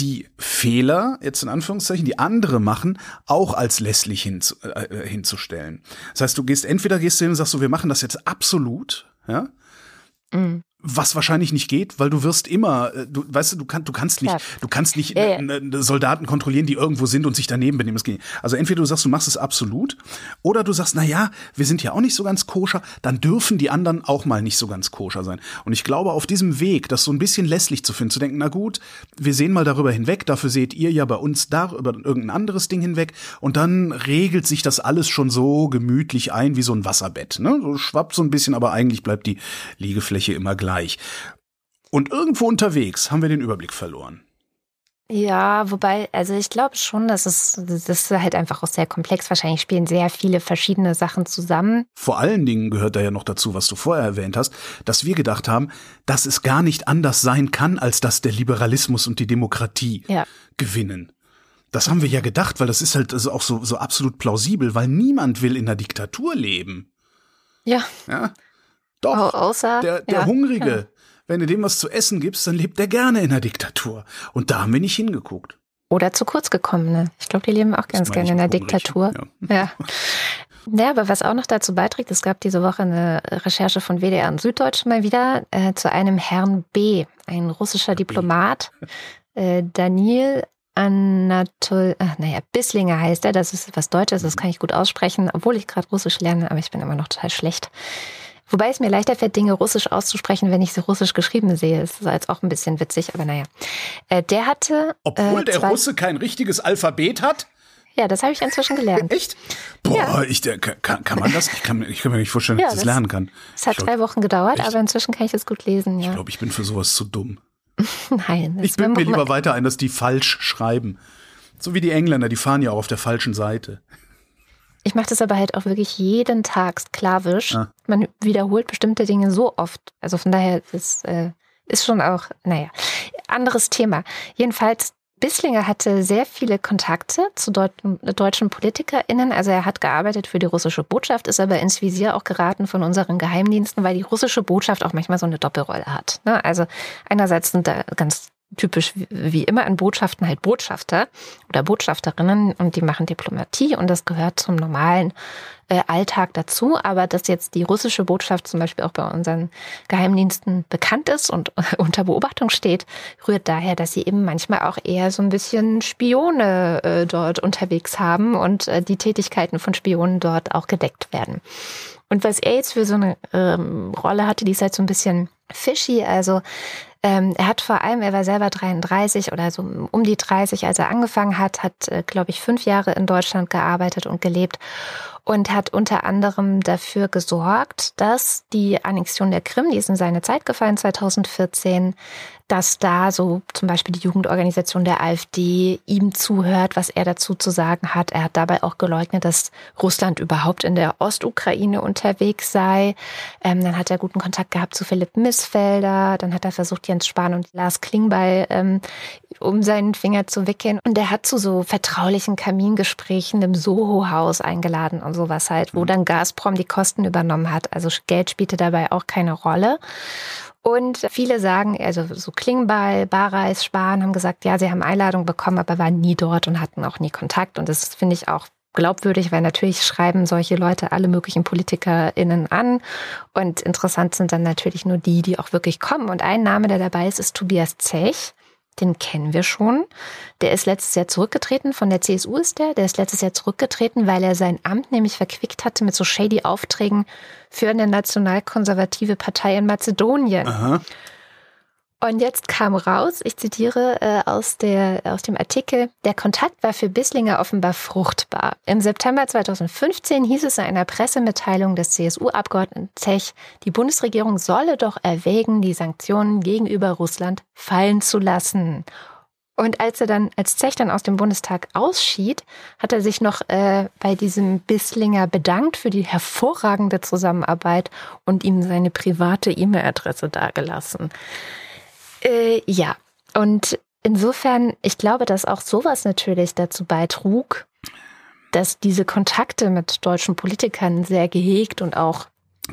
die Fehler, jetzt in Anführungszeichen, die andere machen, auch als lässlich hinzu, äh, hinzustellen. Das heißt, du gehst entweder gehst du hin und sagst so, wir machen das jetzt absolut, ja, mhm. Was wahrscheinlich nicht geht, weil du wirst immer, äh, du weißt du, du, kann, du kannst nicht, du kannst nicht ja, ja. Soldaten kontrollieren, die irgendwo sind und sich daneben benehmen. Also entweder du sagst, du machst es absolut, oder du sagst, na ja, wir sind ja auch nicht so ganz koscher, dann dürfen die anderen auch mal nicht so ganz koscher sein. Und ich glaube, auf diesem Weg, das so ein bisschen lässlich zu finden, zu denken, na gut, wir sehen mal darüber hinweg, dafür seht ihr ja bei uns da über irgendein anderes Ding hinweg, und dann regelt sich das alles schon so gemütlich ein wie so ein Wasserbett. Ne? So schwappt so ein bisschen, aber eigentlich bleibt die Liegefläche immer gleich gleich. Und irgendwo unterwegs haben wir den Überblick verloren. Ja, wobei, also ich glaube schon, dass es das ist halt einfach auch sehr komplex. Wahrscheinlich spielen sehr viele verschiedene Sachen zusammen. Vor allen Dingen gehört da ja noch dazu, was du vorher erwähnt hast, dass wir gedacht haben, dass es gar nicht anders sein kann, als dass der Liberalismus und die Demokratie ja. gewinnen. Das haben wir ja gedacht, weil das ist halt also auch so, so absolut plausibel, weil niemand will in der Diktatur leben. Ja. Ja. Doch, außer, der, der ja, Hungrige, ja. wenn du dem was zu essen gibst, dann lebt er gerne in der Diktatur. Und da haben wir nicht hingeguckt. Oder zu kurz gekommene. Ich glaube, die leben auch ganz gerne in der Diktatur. Ja. ja. Ja, aber was auch noch dazu beiträgt, es gab diese Woche eine Recherche von WDR und Süddeutsch mal wieder äh, zu einem Herrn B., ein russischer Diplomat, äh, Daniel Anatol, ach, naja, Bisslinger heißt er, das ist was Deutsches, das kann ich gut aussprechen, obwohl ich gerade Russisch lerne, aber ich bin immer noch total schlecht. Wobei es mir leichter fällt, Dinge russisch auszusprechen, wenn ich sie russisch geschrieben sehe. Das ist jetzt auch ein bisschen witzig, aber naja. Äh, der hatte. Obwohl äh, der Russe kein richtiges Alphabet hat? Ja, das habe ich inzwischen gelernt. Echt? Boah, Ja. ich, der, kann, kann man das? Ich kann, mir- ich kann mir nicht vorstellen, dass Ja, ich das das- lernen kann. Es hat ich drei Wochen gedauert, Echt? aber inzwischen kann ich das gut lesen, ja. Ich glaube, ich bin für sowas zu dumm. <laughs> Nein. Ich bilde mir lieber weiter ein, dass die falsch schreiben. So wie die Engländer, die fahren ja auch auf der falschen Seite. Ich mache das aber halt auch wirklich jeden Tag sklavisch. Ah. Man wiederholt bestimmte Dinge so oft. Also von daher ist, äh, ist schon auch, naja, anderes Thema. Jedenfalls, Bisslinger hatte sehr viele Kontakte zu deutschen, deutschen PolitikerInnen. Also er hat gearbeitet für die russische Botschaft, ist aber ins Visier auch geraten von unseren Geheimdiensten, weil die russische Botschaft auch manchmal so eine Doppelrolle hat. Ne? Also einerseits sind da ganz typisch wie- immer in Botschaften halt Botschafter oder Botschafterinnen und die machen Diplomatie und das gehört zum normalen Alltag dazu. Aber dass jetzt die russische Botschaft zum Beispiel auch bei unseren Geheimdiensten bekannt ist und <laughs> unter Beobachtung steht, rührt daher, dass sie eben manchmal auch eher so ein bisschen Spione äh, dort unterwegs haben und äh, die Tätigkeiten von Spionen dort auch gedeckt werden. Und was er jetzt für so eine ähm, Rolle hatte, die ist halt so ein bisschen fishy. Also ähm, er hat vor allem, er war selber 33 oder so um die 30, als er angefangen hat, hat, äh, glaube ich, fünf Jahre in Deutschland gearbeitet und gelebt und hat unter anderem dafür gesorgt, dass die Annexion der Krim, die ist in seine Zeit gefallen, 2014, dass da so zum Beispiel die Jugendorganisation der AfD ihm zuhört, was er dazu zu sagen hat. Er hat dabei auch geleugnet, dass Russland überhaupt in der Ostukraine unterwegs sei. Ähm, dann hat er guten Kontakt gehabt zu Philipp Missfelder. Dann hat er versucht, Jens Spahn und Lars Klingbeil ähm, um seinen Finger zu wickeln. Und er hat zu so vertraulichen Kamingesprächen im Soho-Haus eingeladen und sowas halt, wo dann Gazprom die Kosten übernommen hat. Also Geld spielte dabei auch keine Rolle. Und viele sagen, also so Klingbeil, Bareis, Spahn haben gesagt, ja, sie haben Einladung bekommen, aber waren nie dort und hatten auch nie Kontakt. Und das finde ich auch glaubwürdig, weil natürlich schreiben solche Leute alle möglichen PolitikerInnen an. Und interessant sind dann natürlich nur die, die auch wirklich kommen. Und ein Name, der dabei ist, ist Tobias Zech. Den kennen wir schon. Der ist letztes Jahr zurückgetreten. Von der CSU ist der. Der ist letztes Jahr zurückgetreten, weil er sein Amt nämlich verquickt hatte mit so shady Aufträgen für eine nationalkonservative Partei in Mazedonien. Aha. Und jetzt kam raus, ich zitiere äh, aus, der, aus dem Artikel, der Kontakt war für Bisslinger offenbar fruchtbar. Im September 2015 hieß es in einer Pressemitteilung des CSU-Abgeordneten Zech, die Bundesregierung solle doch erwägen, die Sanktionen gegenüber Russland fallen zu lassen. Und als er dann, als Zech dann aus dem Bundestag ausschied, hat er sich noch äh, bei diesem Bisslinger bedankt für die hervorragende Zusammenarbeit und ihm seine private E-Mail-Adresse dargelassen. Äh, ja, und insofern, ich glaube, dass auch sowas natürlich dazu beitrug, dass diese Kontakte mit deutschen Politikern sehr gehegt und auch,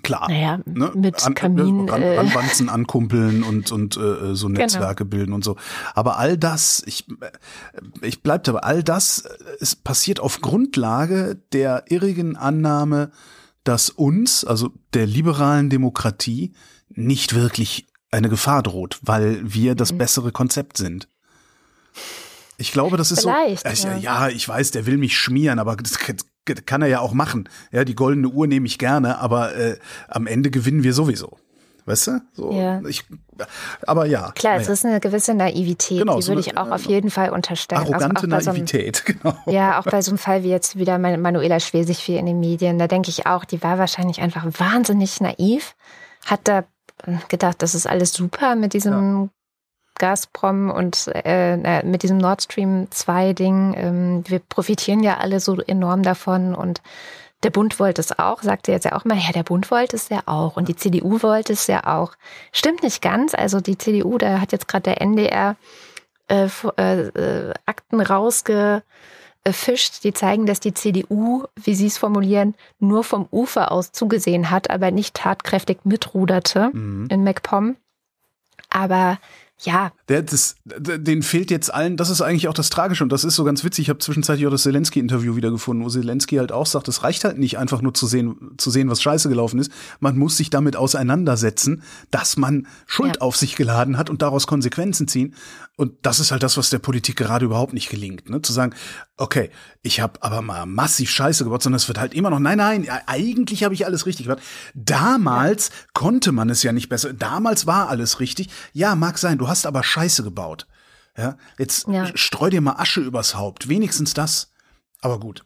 Klar. naja, Ne? mit An- Kamin. Ran, äh, ranwanzen, <laughs> ankumpeln und, und äh, so Genau. Netzwerke bilden und so. Aber all das, ich, ich bleib dabei, all das äh, ist passiert auf Grundlage der irrigen Annahme, dass uns, also der liberalen Demokratie, nicht wirklich eine Gefahr droht, weil wir das Mhm. bessere Konzept sind. Ich glaube, das ist Vielleicht, so. ja. Ja. ja, ich weiß, der will mich schmieren, aber das kann er ja auch machen. Ja, die goldene Uhr nehme ich gerne, aber äh, am Ende gewinnen wir sowieso. Weißt du? So, Ja. ich, aber ja. Klar, es naja. ist eine gewisse Naivität, Genau, die so würde ich auch ja, auf jeden Fall unterstellen. Also arrogante auch bei so einem- Naivität, <laughs> genau. Ja, auch bei so einem Fall wie jetzt wieder Man- Manuela Schwesig viel in den Medien. Da denke ich auch, die war wahrscheinlich einfach wahnsinnig naiv. Hat da gedacht, das ist alles super mit diesem Gazprom und äh, na, mit diesem Nord Stream 2 Ding. Ähm, wir profitieren ja alle so enorm davon und der Bund wollte es auch, sagt sie jetzt ja auch mal, ja, der Bund wollte es ja auch und die CDU wollte es ja auch. Stimmt nicht ganz. Also die CDU, da hat jetzt gerade der NDR äh, äh, äh, Akten rausgefischt, die zeigen, dass die CDU, wie sie es formulieren, nur vom Ufer aus zugesehen hat, aber nicht tatkräftig mitruderte Mhm. in MacPom. Aber Ja. Der, das, den fehlt jetzt allen, das ist eigentlich auch das Tragische und das ist so ganz witzig. Ich habe zwischenzeitlich auch das Zelensky-Interview wiedergefunden, wo Zelensky halt auch sagt, es reicht halt nicht einfach nur zu sehen, zu sehen, was scheiße gelaufen ist. Man muss sich damit auseinandersetzen, dass man Schuld ja. auf sich geladen hat und daraus Konsequenzen ziehen. Und das ist halt das, was der Politik gerade überhaupt nicht gelingt. Ne? Zu sagen, okay, ich habe aber mal massiv Scheiße gebaut, sondern es wird halt immer noch, nein, nein, eigentlich habe ich alles richtig gemacht. Damals ja. konnte man es ja nicht besser. Damals war alles richtig. Ja, mag sein, du hast aber Scheiße gebaut. Ja, jetzt ja. streu dir mal Asche übers Haupt. Wenigstens das. Aber gut.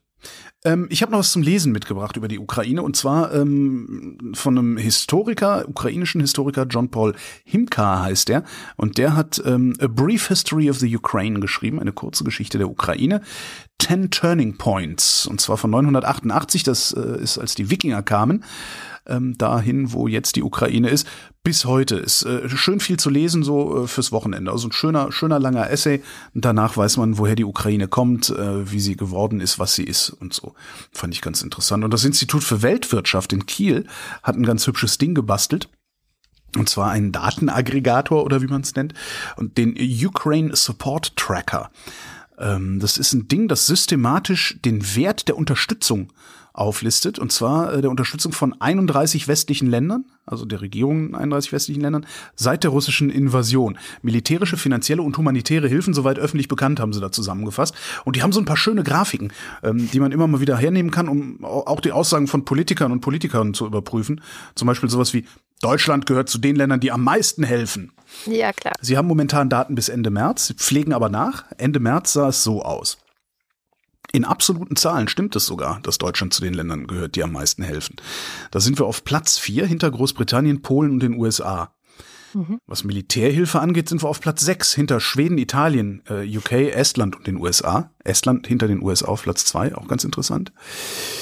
Ähm, ich habe noch was zum Lesen mitgebracht über die Ukraine und zwar ähm, von einem Historiker, ukrainischen Historiker, John Paul Himka heißt der. Und der hat ähm, A Brief History of the Ukraine geschrieben, eine kurze Geschichte der Ukraine. Ten Turning Points. Und zwar von 988, das äh, ist, als die Wikinger kamen ähm, dahin, wo jetzt die Ukraine ist, bis heute. Ist äh, schön viel zu lesen so äh, fürs Wochenende. Also ein schöner, schöner langer Essay. Danach weiß man, woher die Ukraine kommt, äh, wie sie geworden ist, was sie ist und so. Fand ich ganz interessant. Und das Institut für Weltwirtschaft in Kiel hat ein ganz hübsches Ding gebastelt. Und zwar einen Datenaggregator oder wie man es nennt. Und den Ukraine Support Tracker. Ähm, das ist ein Ding, das systematisch den Wert der Unterstützung auflistet, und zwar äh, der Unterstützung von 31 westlichen Ländern, also der Regierung in 31 westlichen Ländern, seit der russischen Invasion. Militärische, finanzielle und humanitäre Hilfen, soweit öffentlich bekannt, haben sie da zusammengefasst. Und die haben so ein paar schöne Grafiken, ähm, die man immer mal wieder hernehmen kann, um auch die Aussagen von Politikern und Politikern zu überprüfen. Zum Beispiel sowas wie Deutschland gehört zu den Ländern, die am meisten helfen. Ja, klar. Sie haben momentan Daten bis Ende März, pflegen aber nach. Ende März sah es so aus. In absoluten Zahlen stimmt es sogar, dass Deutschland zu den Ländern gehört, die am meisten helfen. Da sind wir auf Platz vier hinter Großbritannien, Polen und den USA. Mhm. Was Militärhilfe angeht, sind wir auf Platz sechs hinter Schweden, Italien, äh, UK, Estland und den USA. Estland hinter den USA auf Platz zwei, auch ganz interessant.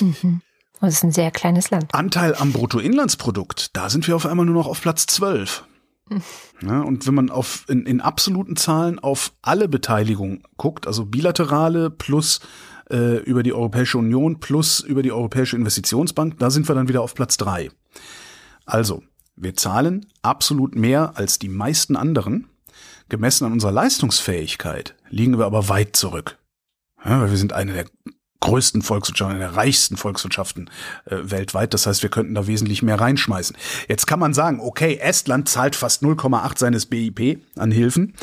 Mhm. Das ist ein sehr kleines Land. Anteil am Bruttoinlandsprodukt, da sind wir auf einmal nur noch auf Platz zwölf. Mhm. Ja, und wenn man auf, in, in absoluten Zahlen auf alle Beteiligungen guckt, also bilaterale plus äh, über die Europäische Union plus über die Europäische Investitionsbank, da sind wir dann wieder auf Platz drei. Also, wir zahlen absolut mehr als die meisten anderen. Gemessen an unserer Leistungsfähigkeit liegen wir aber weit zurück. Ja, weil wir sind eine der größten Volkswirtschaften, eine der reichsten Volkswirtschaften äh, weltweit. Das heißt, wir könnten da wesentlich mehr reinschmeißen. Jetzt kann man sagen, okay, Estland zahlt fast 0,8 seines BIP an Hilfen.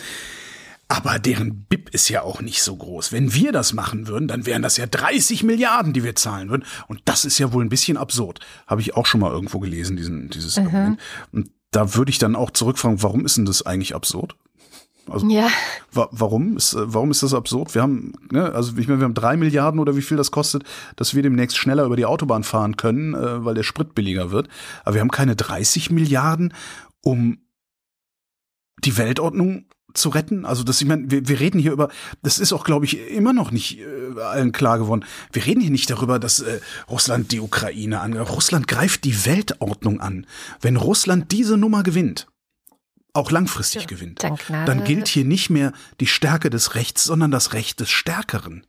Aber deren BIP ist ja auch nicht so groß. Wenn wir das machen würden, dann wären das ja 30 Milliarden, die wir zahlen würden. Und das ist ja wohl ein bisschen absurd. Habe ich auch schon mal irgendwo gelesen, diesen, dieses mhm. Argument. Und da würde ich dann auch zurückfragen, warum ist denn das eigentlich absurd? Also, ja. Wa warum ist, warum ist das absurd? Wir haben, ne, also ich meine, wir haben drei Milliarden oder wie viel das kostet, dass wir demnächst schneller über die Autobahn fahren können, äh, weil der Sprit billiger wird. Aber wir haben keine 30 Milliarden, um die Weltordnung zu retten. Also das, ich meine, wir, wir reden hier über, das ist auch, glaube ich, immer noch nicht äh, allen klar geworden. Wir reden hier nicht darüber, dass äh, Russland die Ukraine an. Russland greift die Weltordnung an. Wenn Russland diese Nummer gewinnt, auch langfristig ja, gewinnt, dann gilt hier nicht mehr die Stärke des Rechts, sondern das Recht des Stärkeren.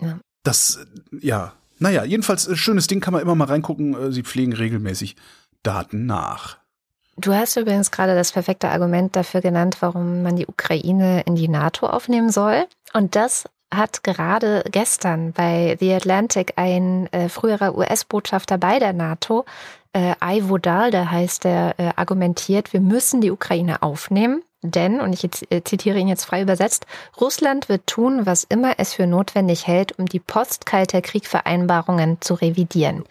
Ja. Das, ja, naja, jedenfalls äh, schönes Ding, kann man immer mal reingucken. Äh, sie pflegen regelmäßig Daten nach. Du hast übrigens gerade das perfekte Argument dafür genannt, warum man die Ukraine in die NATO aufnehmen soll. Und das hat gerade gestern bei The Atlantic ein äh, früherer US-Botschafter bei der NATO, äh, Ivo Dalde heißt der, äh, argumentiert, wir müssen die Ukraine aufnehmen. Denn, und ich äh, zitiere ihn jetzt frei übersetzt, Russland wird tun, was immer es für notwendig hält, um die postkalter Kriegvereinbarungen zu revidieren.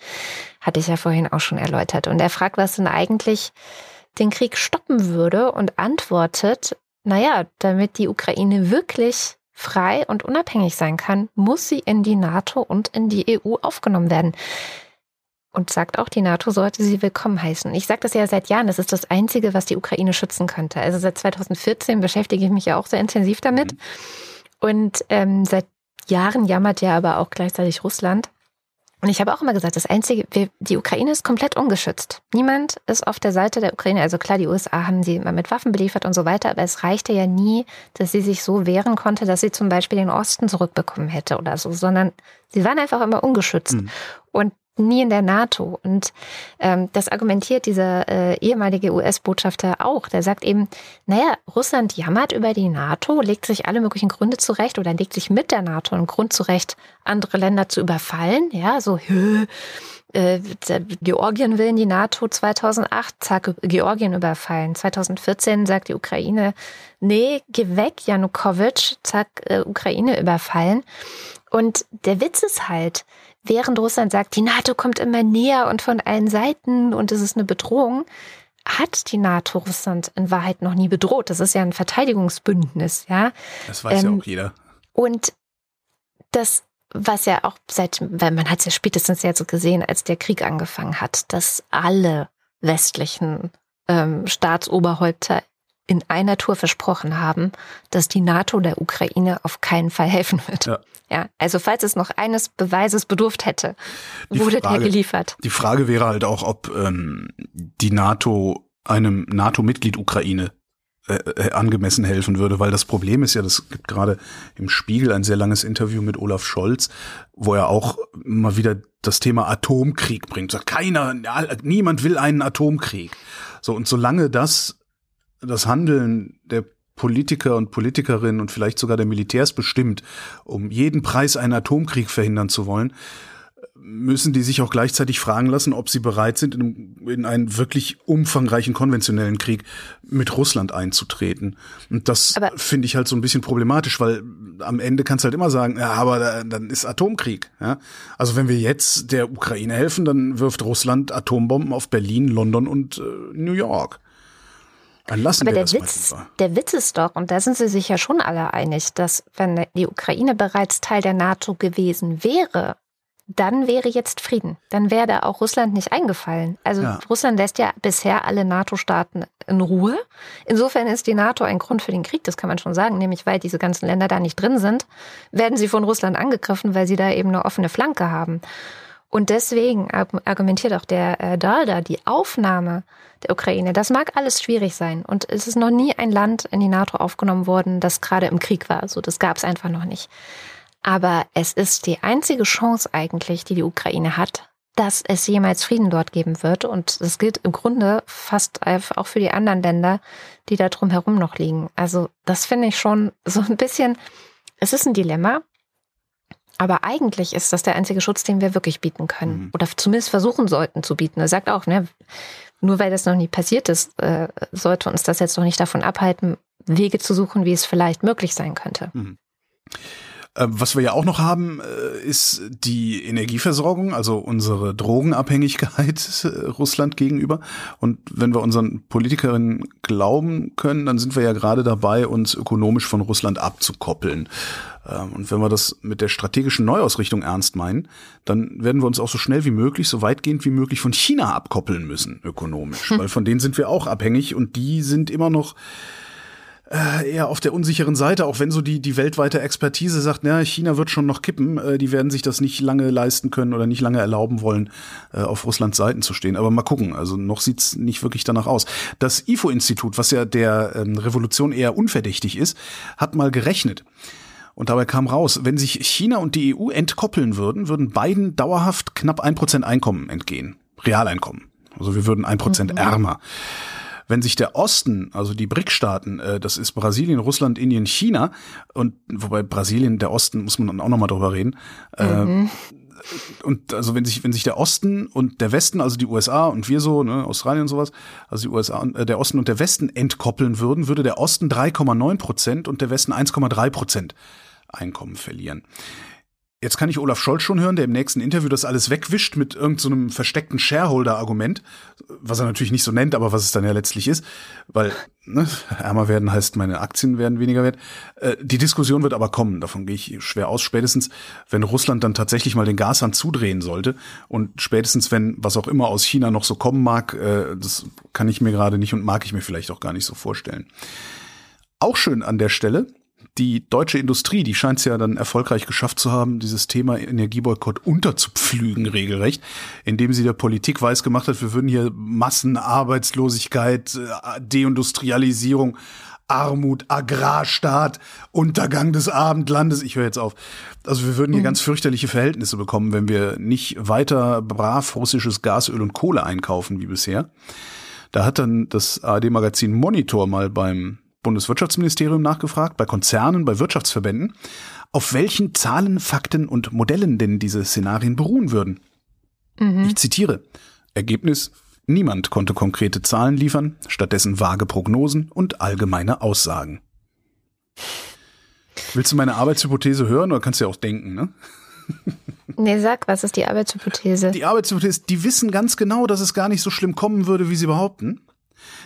Hatte ich ja vorhin auch schon erläutert. Und er fragt, was denn eigentlich den Krieg stoppen würde und antwortet, naja, damit die Ukraine wirklich frei und unabhängig sein kann, muss sie in die NATO und in die EU aufgenommen werden. Und sagt auch, die NATO sollte sie willkommen heißen. Ich sage das ja seit Jahren, das ist das Einzige, was die Ukraine schützen könnte. Also seit 2014 beschäftige ich mich ja auch sehr intensiv damit. Mhm. Und ähm, seit Jahren jammert ja aber auch gleichzeitig Russland. Und ich habe auch immer gesagt, das Einzige, die Ukraine ist komplett ungeschützt. Niemand ist auf der Seite der Ukraine. Also klar, die USA haben sie immer mit Waffen beliefert und so weiter, aber es reichte ja nie, dass sie sich so wehren konnte, dass sie zum Beispiel den Osten zurückbekommen hätte oder so, sondern sie waren einfach immer ungeschützt. Mhm. Und nie in der NATO. Und ähm, das argumentiert dieser äh, ehemalige US-Botschafter auch. Der sagt eben, naja, Russland jammert über die NATO, legt sich alle möglichen Gründe zurecht oder legt sich mit der NATO einen Grund zurecht, andere Länder zu überfallen. Ja, so, hö, äh, Georgien will in die NATO 2008, zack, Georgien überfallen. 2014 sagt die Ukraine, nee, geh weg, Janukowitsch, zack, äh, Ukraine überfallen. Und der Witz ist halt, während Russland sagt, die NATO kommt immer näher und von allen Seiten und es ist eine Bedrohung, hat die NATO Russland in Wahrheit noch nie bedroht. Das ist ja ein Verteidigungsbündnis, ja. Das weiß ähm, ja auch jeder. Und das, was ja auch seit, weil man hat es ja spätestens jetzt so gesehen, als der Krieg angefangen hat, dass alle westlichen ähm, Staatsoberhäupter in einer Tour versprochen haben, dass die NATO der Ukraine auf keinen Fall helfen wird. Ja. ja also falls es noch eines Beweises bedurft hätte, die wurde Frage, der geliefert. Die Frage wäre halt auch, ob ähm, die NATO einem NATO-Mitglied Ukraine äh, äh, angemessen helfen würde, weil das Problem ist ja, das gibt gerade im Spiegel ein sehr langes Interview mit Olaf Scholz, wo er auch mal wieder das Thema Atomkrieg bringt. Sagt keiner, niemand will einen Atomkrieg. So und solange das das Handeln der Politiker und Politikerinnen und vielleicht sogar der Militärs bestimmt, um jeden Preis einen Atomkrieg verhindern zu wollen, müssen die sich auch gleichzeitig fragen lassen, ob sie bereit sind, in, in, einen wirklich umfangreichen konventionellen Krieg mit Russland einzutreten. Und das finde ich halt so ein bisschen problematisch, weil am Ende kannst du halt immer sagen, ja, aber da, dann ist Atomkrieg. Ja? Also wenn wir jetzt der Ukraine helfen, dann wirft Russland Atombomben auf Berlin, London und äh, New York. Dann lassen Aber wir der das Witz, der Witz ist doch, und da sind sie sich ja schon alle einig, dass wenn die Ukraine bereits Teil der NATO gewesen wäre, dann wäre jetzt Frieden. Dann wäre da auch Russland nicht eingefallen. Also ja. Russland lässt ja bisher alle NATO-Staaten in Ruhe. Insofern ist die NATO ein Grund für den Krieg, das kann man schon sagen, nämlich weil diese ganzen Länder da nicht drin sind, werden sie von Russland angegriffen, weil sie da eben eine offene Flanke haben. Und deswegen argumentiert auch der äh, Dalda, die Aufnahme der Ukraine, das mag alles schwierig sein. Und es ist noch nie ein Land in die NATO aufgenommen worden, das gerade im Krieg war. So, das gab es einfach noch nicht. Aber es ist die einzige Chance eigentlich, die die Ukraine hat, dass es jemals Frieden dort geben wird. Und das gilt im Grunde fast auch für die anderen Länder, die da drumherum noch liegen. Also das finde ich schon so ein bisschen, es ist ein Dilemma. Aber eigentlich ist das der einzige Schutz, den wir wirklich bieten können. Mhm. Oder zumindest versuchen sollten zu bieten. Er sagt auch, ne, nur weil das noch nie passiert ist, äh, sollte uns das jetzt noch nicht davon abhalten, Wege zu suchen, wie es vielleicht möglich sein könnte. Mhm. Äh, was wir ja auch noch haben, äh, ist die Energieversorgung, also unsere Drogenabhängigkeit <laughs> äh, Russland gegenüber. Und wenn wir unseren Politikerinnen glauben können, dann sind wir ja gerade dabei, uns ökonomisch von Russland abzukoppeln. Ähm, und wenn wir das mit der strategischen Neuausrichtung ernst meinen, dann werden wir uns auch so schnell wie möglich, so weitgehend wie möglich von China abkoppeln müssen, ökonomisch. Hm. <laughs> Weil von denen sind wir auch abhängig und die sind immer noch äh, eher auf der unsicheren Seite, auch wenn so die, die weltweite Expertise sagt, na, China wird schon noch kippen, äh, die werden sich das nicht lange leisten können oder nicht lange erlauben wollen, äh, auf Russlands Seiten zu stehen. Aber mal gucken, also noch sieht's nicht wirklich danach aus. Das IFO-Institut, was ja der ähm, Revolution eher unverdächtig ist, hat mal gerechnet. Und dabei kam raus, wenn sich China und die EU entkoppeln würden, würden beiden dauerhaft knapp ein Prozent Einkommen entgehen. Realeinkommen. Also wir würden ein Prozent mhm. ärmer. Wenn sich der Osten, also die BRIC-Staaten, äh, das ist Brasilien, Russland, Indien, China, und wobei Brasilien, der Osten, muss man dann auch nochmal drüber reden, äh, mhm. und also wenn sich, wenn sich der Osten und der Westen, also die USA und wir so, ne, Australien und sowas, also die USA, äh, der Osten und der Westen entkoppeln würden, würde der Osten 3,9 Prozent und der Westen 1,3 Prozent Einkommen verlieren. Jetzt kann ich Olaf Scholz schon hören, der im nächsten Interview das alles wegwischt mit irgendeinem so versteckten Shareholder-Argument, was er natürlich nicht so nennt, aber was es dann ja letztlich ist, weil ne, ärmer werden heißt, meine Aktien werden weniger wert. Äh, die Diskussion wird aber kommen, davon gehe ich schwer aus, spätestens wenn Russland dann tatsächlich mal den Gashahn zudrehen sollte und spätestens wenn was auch immer aus China noch so kommen mag, äh, das kann ich mir gerade nicht und mag ich mir vielleicht auch gar nicht so vorstellen. Auch schön an der Stelle, die deutsche Industrie, die scheint es ja dann erfolgreich geschafft zu haben, dieses Thema Energieboykott unterzupflügen regelrecht, indem sie der Politik weiß gemacht hat, wir würden hier Massenarbeitslosigkeit, äh, Deindustrialisierung, Armut, Agrarstaat, Untergang des Abendlandes. Ich höre jetzt auf. Also wir würden hier mhm. ganz fürchterliche Verhältnisse bekommen, wenn wir nicht weiter brav russisches Gas, Öl und Kohle einkaufen wie bisher. Da hat dann das ARD-Magazin Monitor mal beim Bundeswirtschaftsministerium nachgefragt, bei Konzernen, bei Wirtschaftsverbänden, auf welchen Zahlen, Fakten und Modellen denn diese Szenarien beruhen würden. Mhm. Ich zitiere. Ergebnis, niemand konnte konkrete Zahlen liefern, stattdessen vage Prognosen und allgemeine Aussagen. Willst du meine Arbeitshypothese hören oder kannst du ja auch denken, ne? <laughs> Nee, sag, was ist die Arbeitshypothese? Die Arbeitshypothese, die wissen ganz genau, dass es gar nicht so schlimm kommen würde, wie sie behaupten.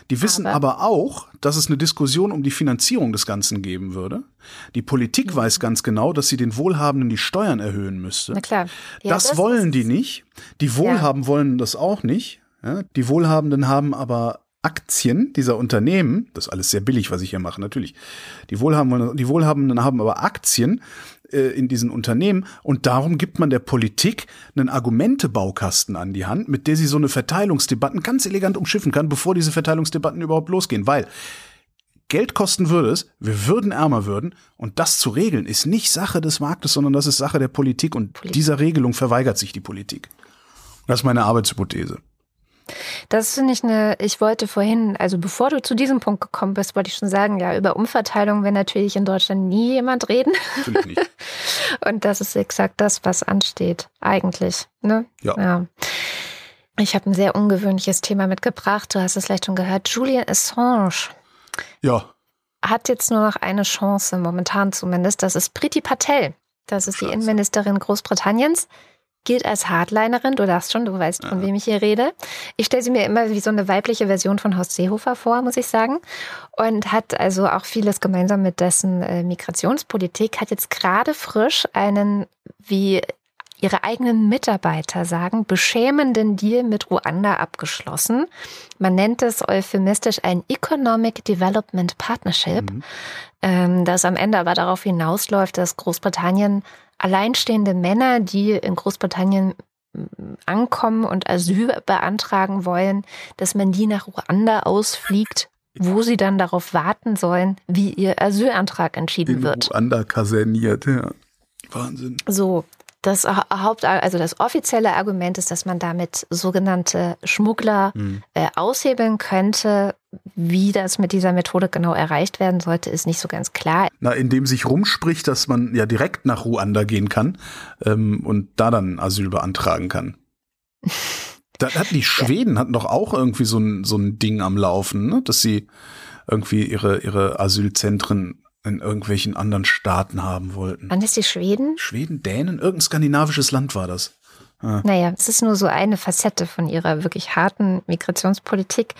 Die wissen aber, aber auch, dass es eine Diskussion um die Finanzierung des Ganzen geben würde. Die Politik mhm. weiß ganz genau, dass sie den Wohlhabenden die Steuern erhöhen müsste. Na klar. Ja, das, das, wollen die nicht. Die Wohlhabenden ja. wollen das auch nicht. Ja, die Wohlhabenden haben aber Aktien dieser Unternehmen, das ist alles sehr billig, was ich hier mache, natürlich. Die Wohlhabenden, die Wohlhabenden haben aber Aktien äh, in diesen Unternehmen. Und darum gibt man der Politik einen Argumentebaukasten an die Hand, mit der sie so eine Verteilungsdebatten ganz elegant umschiffen kann, bevor diese Verteilungsdebatten überhaupt losgehen, weil Geld kosten würde es, wir würden ärmer würden. Und das zu regeln ist nicht Sache des Marktes, sondern das ist Sache der Politik. Und dieser Regelung verweigert sich die Politik. Das ist meine Arbeitshypothese. Das finde ich eine, ich wollte vorhin, also bevor du zu diesem Punkt gekommen bist, wollte ich schon sagen, ja, über Umverteilung will natürlich in Deutschland nie jemand reden. Natürlich nicht. <laughs> Und das ist exakt das, was ansteht, eigentlich. Ne? Ja. ja. Ich habe ein sehr ungewöhnliches Thema mitgebracht. Du hast es vielleicht schon gehört. Julian Assange. Ja. Hat jetzt nur noch eine Chance, momentan zumindest. Das ist Priti Patel. Das ist Scheiße. die Innenministerin Großbritanniens gilt als Hardlinerin. Du darfst schon, du weißt, von ja. wem ich hier rede. Ich stelle sie mir immer wie so eine weibliche Version von Horst Seehofer vor, muss ich sagen. Und hat also auch vieles gemeinsam mit dessen äh, Migrationspolitik, hat jetzt gerade frisch einen, wie ihre eigenen Mitarbeiter sagen, beschämenden Deal mit Ruanda abgeschlossen. Man nennt es euphemistisch ein Economic Development Partnership, mhm. ähm, das am Ende aber darauf hinausläuft, dass Großbritannien alleinstehende Männer, die in Großbritannien mm, ankommen und Asyl beantragen wollen, dass man die nach Ruanda ausfliegt, wo sie dann darauf warten sollen, wie ihr Asylantrag entschieden in wird. Ruanda kaserniert, ja. Wahnsinn. So, das Haupt, also das offizielle Argument ist, dass man damit sogenannte Schmuggler mhm. äh, aushebeln könnte. Wie das mit dieser Methode genau erreicht werden sollte, ist nicht so ganz klar. Na, indem sich rumspricht, dass man ja direkt nach Ruanda gehen kann ähm, und da dann Asyl beantragen kann. <laughs> da hatten die Schweden hatten doch auch irgendwie so ein, so ein Ding am Laufen, ne? dass sie irgendwie ihre, ihre Asylzentren in irgendwelchen anderen Staaten haben wollten. Wann ist die Schweden? Schweden, Dänen, irgendein skandinavisches Land war das. Ah. Naja, es ist nur so eine Facette von ihrer wirklich harten Migrationspolitik.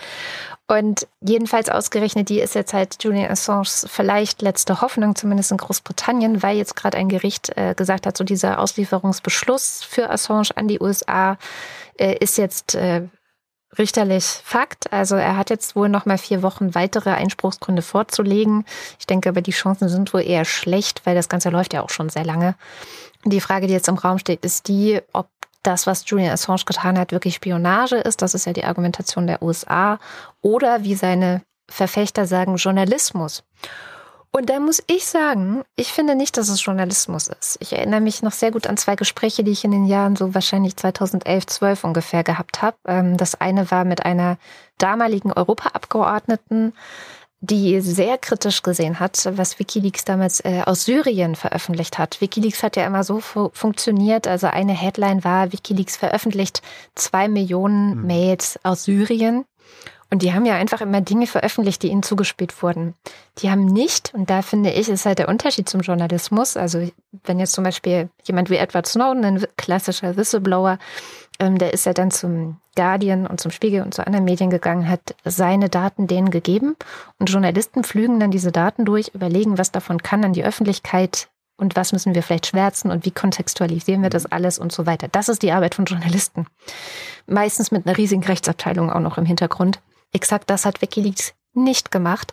Und jedenfalls ausgerechnet, die ist jetzt halt Julian Assange's vielleicht letzte Hoffnung, zumindest in Großbritannien, weil jetzt gerade ein Gericht äh, gesagt hat, so dieser Auslieferungsbeschluss für Assange an die USA äh, ist jetzt äh, richterlich Fakt. Also er hat jetzt wohl noch mal vier Wochen weitere Einspruchsgründe vorzulegen. Ich denke aber, die Chancen sind wohl eher schlecht, weil das Ganze läuft ja auch schon sehr lange. Die Frage, die jetzt im Raum steht, ist die, ob das, was Julian Assange getan hat, wirklich Spionage ist. Das ist ja die Argumentation der USA. Oder wie seine Verfechter sagen, Journalismus. Und da muss ich sagen, ich finde nicht, dass es Journalismus ist. Ich erinnere mich noch sehr gut an zwei Gespräche, die ich in den Jahren so wahrscheinlich 2011, 12 ungefähr gehabt habe. Ähm, das eine war mit einer damaligen Europaabgeordneten, die sehr kritisch gesehen hat, was Wikileaks damals äh, aus Syrien veröffentlicht hat. Wikileaks hat ja immer so fu funktioniert. Also eine Headline war, Wikileaks veröffentlicht zwei Millionen mhm. Mails aus Syrien. Und die haben ja einfach immer Dinge veröffentlicht, die ihnen zugespielt wurden. Die haben nicht, und da finde ich, ist halt der Unterschied zum Journalismus. Also wenn jetzt zum Beispiel jemand wie Edward Snowden, ein klassischer Whistleblower, ähm, der ist ja dann zum Guardian und zum Spiegel und zu anderen Medien gegangen, hat seine Daten denen gegeben. Und Journalisten pflügen dann diese Daten durch, überlegen, was davon kann an die Öffentlichkeit und was müssen wir vielleicht schwärzen und wie kontextualisieren wir das alles und so weiter. Das ist die Arbeit von Journalisten. Meistens mit einer riesigen Rechtsabteilung auch noch im Hintergrund. Exakt das hat Wikileaks nicht gemacht.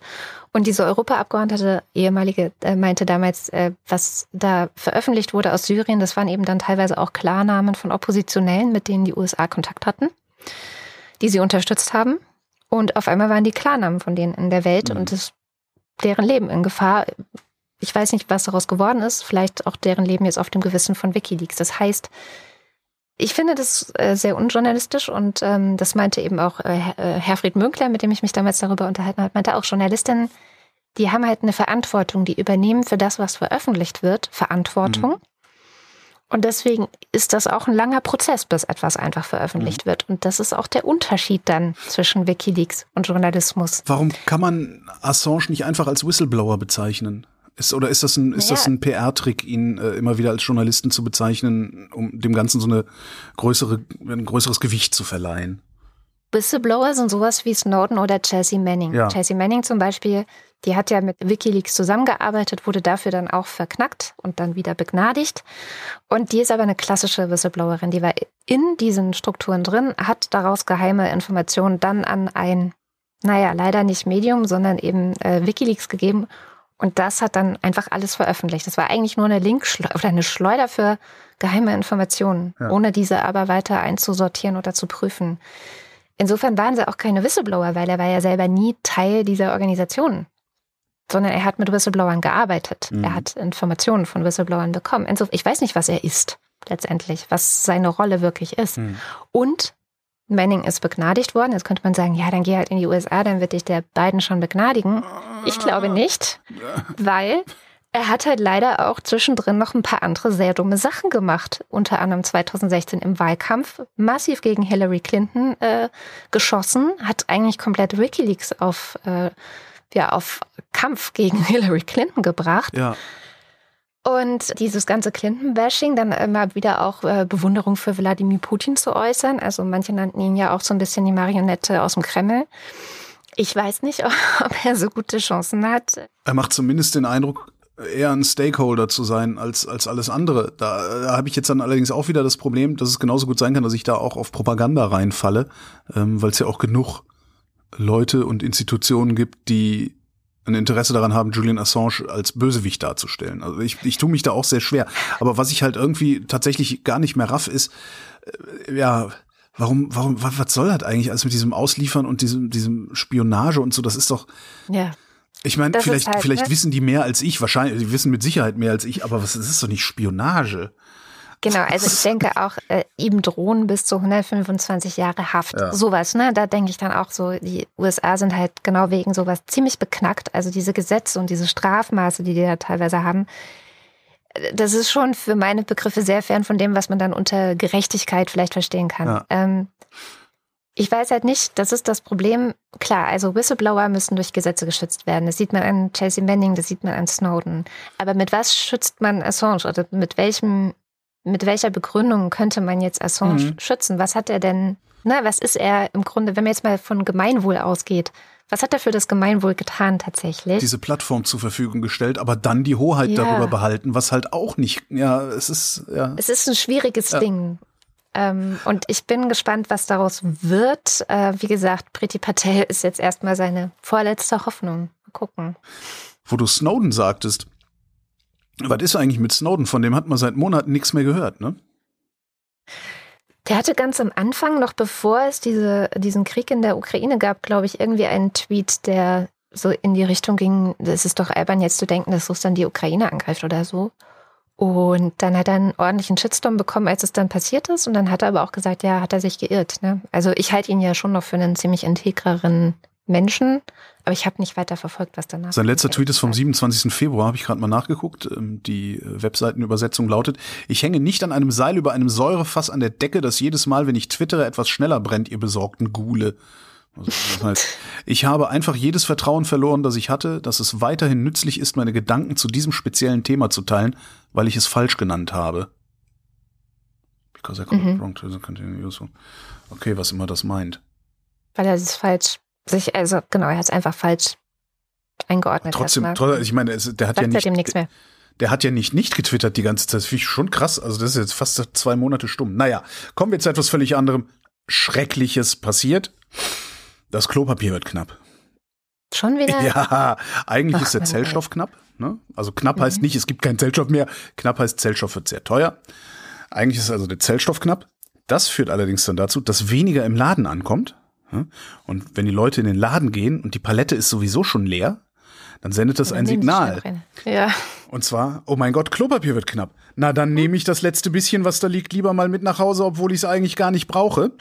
Und diese Europaabgeordnete, ehemalige, äh, meinte damals, äh, was da veröffentlicht wurde aus Syrien, das waren eben dann teilweise auch Klarnamen von Oppositionellen, mit denen die USA Kontakt hatten, die sie unterstützt haben. Und auf einmal waren die Klarnamen von denen in der Welt. Mhm. Und das deren Leben in Gefahr. Ich weiß nicht, was daraus geworden ist. Vielleicht auch deren Leben jetzt auf dem Gewissen von Wikileaks. Das heißt, ich finde das äh, sehr unjournalistisch und ähm, das meinte eben auch äh, äh Herfried Münkler, mit dem ich mich damals darüber unterhalten habe, meinte auch Journalistinnen, die haben halt eine Verantwortung, die übernehmen für das, was veröffentlicht wird, Verantwortung. Mhm. Und deswegen ist das auch ein langer Prozess, bis etwas einfach veröffentlicht mhm. wird. Und das ist auch der Unterschied dann zwischen Wikileaks und Journalismus. Warum kann man Assange nicht einfach als Whistleblower bezeichnen? Ist, oder ist das ein, ist naja. das ein PR-Trick, ihn äh, immer wieder als Journalisten zu bezeichnen, um dem Ganzen so eine größere, ein größeres Gewicht zu verleihen? Whistleblower sind sowas wie Snowden oder Chelsea Manning. Ja. Chelsea Manning zum Beispiel, die hat ja mit Wikileaks zusammengearbeitet, wurde dafür dann auch verknackt und dann wieder begnadigt. Und die ist aber eine klassische Whistleblowerin. Die war in diesen Strukturen drin, hat daraus geheime Informationen dann an ein, naja, leider nicht Medium, sondern eben äh, Wikileaks gegeben. Und das hat dann einfach alles veröffentlicht. Das war eigentlich nur eine Link oder eine Schleuder für geheime Informationen, ja. ohne diese aber weiter einzusortieren oder zu prüfen. Insofern waren sie auch keine Whistleblower, weil er war ja selber nie Teil dieser Organisation, sondern er hat mit Whistleblowern gearbeitet. Mhm. Er hat Informationen von Whistleblowern bekommen. Insofern, ich weiß nicht, was er ist letztendlich, was seine Rolle wirklich ist. Mhm. Und Manning ist begnadigt worden. Jetzt könnte man sagen, ja, dann geh halt in die USA, dann wird dich der Biden schon begnadigen. Ich glaube nicht, weil er hat halt leider auch zwischendrin noch ein paar andere sehr dumme Sachen gemacht. Unter anderem 2016 im Wahlkampf massiv gegen Hillary Clinton äh, geschossen, hat eigentlich komplett WikiLeaks auf, äh, ja, auf Kampf gegen <laughs> Hillary Clinton gebracht. Ja. Und dieses ganze Clinton-Bashing, dann immer wieder auch äh, Bewunderung für Wladimir Putin zu äußern. Also manche nannten ihn ja auch so ein bisschen die Marionette aus dem Kreml. Ich weiß nicht, <laughs> ob er so gute Chancen hat. Er macht zumindest den Eindruck, eher ein Stakeholder zu sein als, als alles andere. Da, da habe ich jetzt dann allerdings auch wieder das Problem, dass es genauso gut sein kann, dass ich da auch auf Propaganda reinfalle, ähm, weil es ja auch genug Leute und Institutionen gibt, die ein Interesse daran haben, Julian Assange als Bösewicht darzustellen. Also ich, ich tue mich da auch sehr schwer. Aber was ich halt irgendwie tatsächlich gar nicht mehr raff, ist, äh, ja, warum, warum, was, was soll das eigentlich alles mit diesem Ausliefern und diesem, diesem Spionage und so? Das ist doch. Ja. Ich meine, vielleicht, halt, vielleicht ne? wissen die mehr als ich, wahrscheinlich, die wissen mit Sicherheit mehr als ich, aber was, das ist doch nicht Spionage. Genau, also ich denke auch, äh, ihm drohen bis zu 125 Jahre Haft. Ja. Sowas, ne? Da denke ich dann auch so, die USA sind halt genau wegen sowas ziemlich beknackt. Also diese Gesetze und diese Strafmaße, die die da teilweise haben, äh, das ist schon für meine Begriffe sehr fern von dem, was man dann unter Gerechtigkeit vielleicht verstehen kann. Ja. Ähm, ich weiß halt nicht, das ist das Problem. Klar, also Whistleblower müssen durch Gesetze geschützt werden. Das sieht man an Chelsea Manning, das sieht man an Snowden. Aber mit was schützt man Assange oder mit welchem, mit welcher Begründung könnte man jetzt Assange mhm. schützen? Was hat er denn, na, was ist er im Grunde, wenn man jetzt mal von Gemeinwohl ausgeht? Was hat er für das Gemeinwohl getan tatsächlich? Diese Plattform zur Verfügung gestellt, aber dann die Hoheit ja. darüber behalten, was halt auch nicht, ja, es ist, ja. Es ist ein schwieriges ja. Ding. Ähm, und ich bin gespannt, was daraus wird. Äh, wie gesagt, Priti Patel ist jetzt erstmal seine vorletzte Hoffnung. Mal gucken. Wo du Snowden sagtest, was ist eigentlich mit Snowden? Von dem hat man seit Monaten nichts mehr gehört, ne? Der hatte ganz am Anfang, noch bevor es diese, diesen Krieg in der Ukraine gab, glaube ich, irgendwie einen Tweet, der so in die Richtung ging, es ist doch albern jetzt zu denken, dass Russland die Ukraine angreift oder so. Und dann hat er einen ordentlichen Shitstorm bekommen, als es dann passiert ist. Und dann hat er aber auch gesagt, ja, hat er sich geirrt. Ne? Also ich halte ihn ja schon noch für einen ziemlich integreren Menschen, aber ich habe nicht weiter verfolgt, was danach. Sein letzter Tweet ist vom 27. Februar, habe ich gerade mal nachgeguckt. Ähm, die äh, Webseitenübersetzung lautet: Ich hänge nicht an einem Seil über einem Säurefass an der Decke, das jedes Mal, wenn ich twittere, etwas schneller brennt, ihr besorgten Gule. Also das heißt, <laughs> ich habe einfach jedes Vertrauen verloren, das ich hatte, dass es weiterhin nützlich ist, meine Gedanken zu diesem speziellen Thema zu teilen, weil ich es falsch genannt habe. Because I called mhm. wrong to continue useful. Okay, was immer das meint. Weil er es falsch, sich, also genau, er hat es einfach falsch eingeordnet. Trotzdem, trotzdem ich meine, der hat Sagt ja nicht, nichts mehr. Der hat ja nicht nicht getwittert die ganze Zeit. Das finde ich schon krass. Also das ist jetzt fast zwei Monate stumm. Naja, kommen wir zu etwas völlig anderem. Schreckliches passiert. Das Klopapier wird knapp. Schon wieder? <laughs> Ja, eigentlich Ach, ist der Zellstoff knapp. Ne? Also knapp mhm. heißt nicht, es gibt keinen Zellstoff mehr. Knapp heißt, Zellstoff wird sehr teuer. Eigentlich ist also der Zellstoff knapp. Das führt allerdings dann dazu, dass weniger im Laden ankommt. Und wenn die Leute in den Laden gehen und die Palette ist sowieso schon leer, dann sendet das ein Signal. Ja. Und zwar, oh mein Gott, Klopapier wird knapp. Na, dann nehme ich das letzte bisschen, was da liegt, lieber mal mit nach Hause, obwohl ich es eigentlich gar nicht brauche.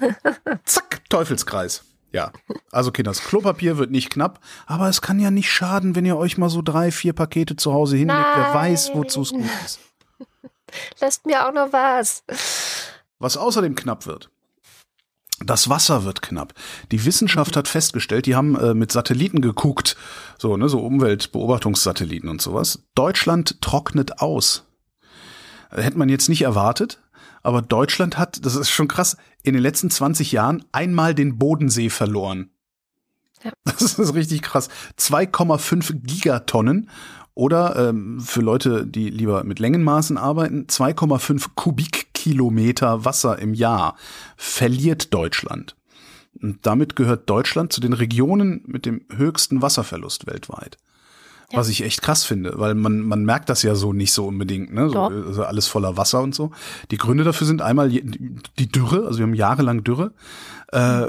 <laughs> Zack, Teufelskreis. Ja, also Kinders, Klopapier wird nicht knapp, aber es kann ja nicht schaden, wenn ihr euch mal so drei, vier Pakete zu Hause hinlegt. Nein. Wer weiß, wozu es gut ist. <laughs> Lasst mir auch noch was. Was außerdem knapp wird. Das Wasser wird knapp. Die Wissenschaft hat festgestellt, die haben äh, mit Satelliten geguckt, so, ne, so Umweltbeobachtungssatelliten und sowas. Deutschland trocknet aus. Äh, hätte man jetzt nicht erwartet, aber Deutschland hat, das ist schon krass, in den letzten 20 Jahren einmal den Bodensee verloren. Ja. <laughs> Das ist richtig krass. 2,5 Gigatonnen oder ähm, für Leute, die lieber mit Längenmaßen arbeiten, 2,5 Kubikkilometer Wasser im Jahr verliert Deutschland. Und damit gehört Deutschland zu den Regionen mit dem höchsten Wasserverlust weltweit. Ja. Was ich echt krass finde, weil man, man merkt das ja so nicht so unbedingt, ne? So, also alles voller Wasser und so. Die Gründe dafür sind einmal die Dürre, also wir haben jahrelang Dürre. Äh,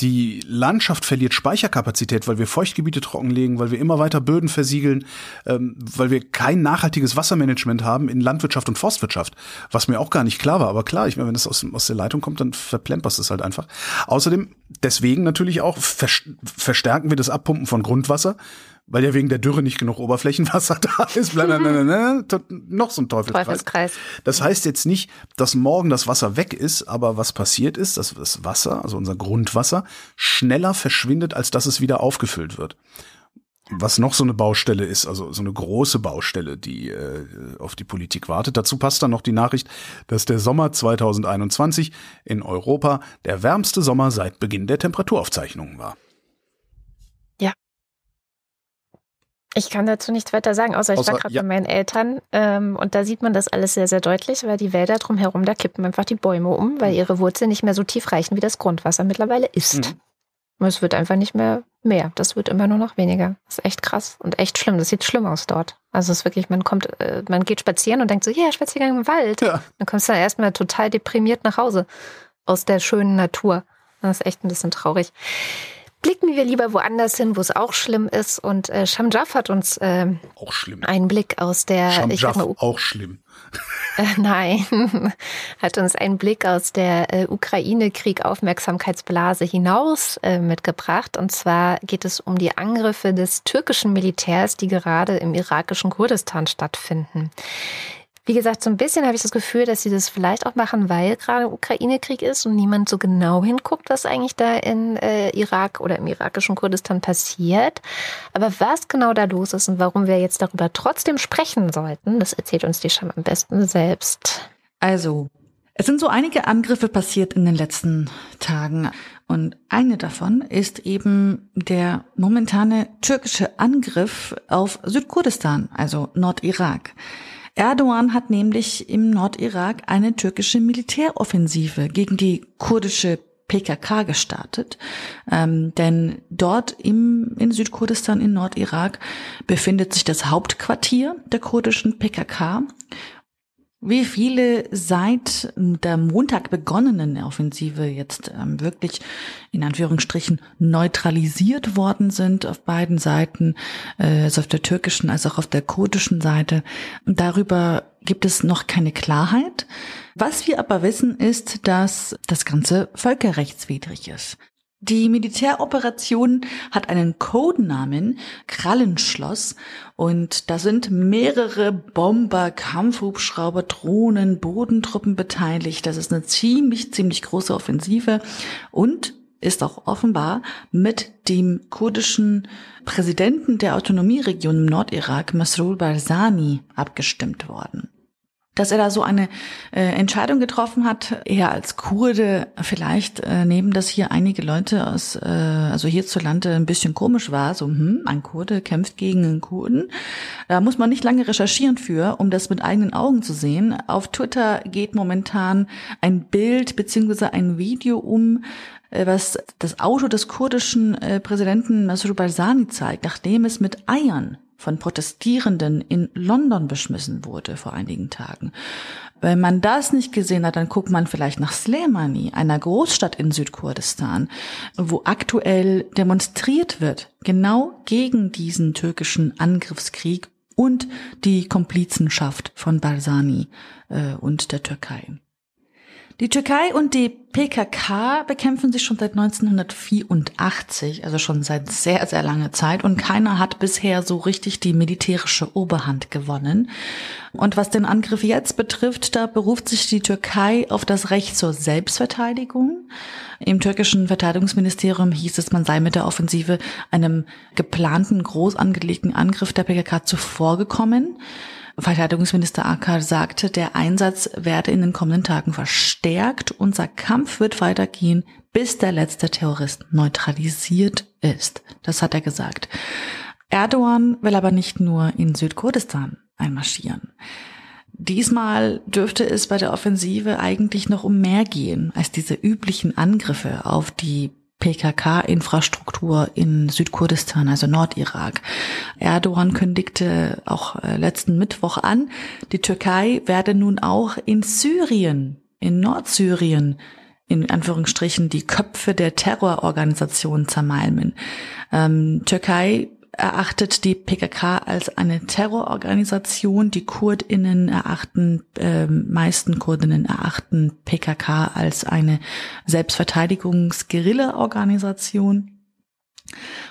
die Landschaft verliert Speicherkapazität, weil wir Feuchtgebiete trockenlegen, weil wir immer weiter Böden versiegeln, ähm, weil wir kein nachhaltiges Wassermanagement haben in Landwirtschaft und Forstwirtschaft, was mir auch gar nicht klar war. Aber klar, ich meine, wenn das aus, aus der Leitung kommt, dann verplemperst es halt einfach. Außerdem, deswegen natürlich auch vers verstärken wir das Abpumpen von Grundwasser, weil ja wegen der Dürre nicht genug Oberflächenwasser <laughs> da ist. Blablabla, noch so ein Teufelskreis. Teufelskreis. Das heißt jetzt nicht, dass morgen das Wasser weg ist, aber was passiert ist, dass das Wasser, also unser Grundwasser, schneller verschwindet, als dass es wieder aufgefüllt wird. Was noch so eine Baustelle ist, also so eine große Baustelle, die äh, auf die Politik wartet. Dazu passt dann noch die Nachricht, dass der Sommer 2021 in Europa der wärmste Sommer seit Beginn der Temperaturaufzeichnungen war. Ich kann dazu nichts weiter sagen, außer ich Außer- war gerade ja. bei meinen Eltern ähm, und da sieht man das alles sehr, sehr deutlich, weil die Wälder drumherum, da kippen einfach die Bäume um, weil ihre Wurzeln nicht mehr so tief reichen, wie das Grundwasser mittlerweile ist. Mhm. Und es wird einfach nicht mehr mehr. Das wird immer nur noch weniger. Das ist echt krass und echt schlimm. Das sieht schlimm aus dort. Also es ist wirklich, man kommt, äh, man geht spazieren und denkt so, ja, Spaziergang im Wald. Ja. Dann kommst du dann erstmal total deprimiert nach Hause aus der schönen Natur. Das ist echt ein bisschen traurig. Blicken wir lieber woanders hin, wo es auch schlimm ist. Und äh, Shamjaf hat uns ähm, Auch schlimm. einen Blick aus der, Schamjaff, mal, auch schlimm. <laughs> äh, nein, <laughs> hat uns einen Blick aus der äh, Ukraine-Krieg-Aufmerksamkeitsblase hinaus äh, mitgebracht. Und zwar geht es um die Angriffe des türkischen Militärs, die gerade im irakischen Kurdistan stattfinden. Wie gesagt, so ein bisschen habe ich das Gefühl, dass sie das vielleicht auch machen, weil gerade Ukraine-Krieg ist und niemand so genau hinguckt, was eigentlich da in äh, Irak oder im irakischen Kurdistan passiert. Aber was genau da los ist und warum wir jetzt darüber trotzdem sprechen sollten, das erzählt uns die Scham am besten selbst. Also, es sind so einige Angriffe passiert in den letzten Tagen und eine davon ist eben der momentane türkische Angriff auf Südkurdistan, also Nordirak. Erdogan hat nämlich im Nordirak eine türkische Militäroffensive gegen die kurdische PKK gestartet, ähm, denn dort im, in Südkurdistan in Nordirak befindet sich das Hauptquartier der kurdischen PKK wie viele seit der Montag begonnenen Offensive jetzt ähm, wirklich in Anführungsstrichen neutralisiert worden sind auf beiden Seiten, also auf der türkischen als auch auf der kurdischen Seite. Darüber gibt es noch keine Klarheit. Was wir aber wissen, ist, dass das Ganze völkerrechtswidrig ist. Die Militäroperation hat einen Codenamen, Krallenschloss, und da sind mehrere Bomber, Kampfhubschrauber, Drohnen, Bodentruppen beteiligt. Das ist eine ziemlich, ziemlich große Offensive und ist auch offenbar mit dem kurdischen Präsidenten der Autonomieregion im Nordirak, Masrour Barzani, abgestimmt worden dass er da so eine äh, Entscheidung getroffen hat, eher als Kurde vielleicht äh, nehmen das hier einige Leute aus, äh, also hierzulande ein bisschen komisch war, so hm, ein Kurde kämpft gegen einen Kurden. Da muss man nicht lange recherchieren für, um das mit eigenen Augen zu sehen. Auf Twitter geht momentan ein Bild beziehungsweise ein Video um, äh, was das Auto des kurdischen äh, Präsidenten Masrour Barzani zeigt, nachdem es mit Eiern von Protestierenden in London beschmissen wurde vor einigen Tagen. Wenn man das nicht gesehen hat, dann guckt man vielleicht nach Slemani, einer Großstadt in Südkurdistan, wo aktuell demonstriert wird, genau gegen diesen türkischen Angriffskrieg und die Komplizenschaft von Barzani äh, und der Türkei. Die Türkei und die PKK bekämpfen sich schon seit 1984, also schon seit sehr, sehr langer Zeit und keiner hat bisher so richtig die militärische Oberhand gewonnen. Und was den Angriff jetzt betrifft, da beruft sich die Türkei auf das Recht zur Selbstverteidigung. Im türkischen Verteidigungsministerium hieß es, man sei mit der Offensive einem geplanten, groß angelegten Angriff der PKK zuvorgekommen. Verteidigungsminister Akar sagte, der Einsatz werde in den kommenden Tagen verstärkt. Unser Kampf wird weitergehen, bis der letzte Terrorist neutralisiert ist. Das hat er gesagt. Erdogan will aber nicht nur in Südkurdistan einmarschieren. Diesmal dürfte es bei der Offensive eigentlich noch um mehr gehen als diese üblichen Angriffe auf die PKK-Infrastruktur in Südkurdistan, also Nordirak. Erdogan kündigte auch äh, letzten Mittwoch an, die Türkei werde nun auch in Syrien, in Nordsyrien, in Anführungsstrichen die Köpfe der Terrororganisation zermalmen. Ähm, Türkei erachtet die PKK als eine Terrororganisation. Die Kurdinnen erachten, äh, meisten Kurdinnen erachten PKK als eine Selbstverteidigungs-Guerilla-Organisation.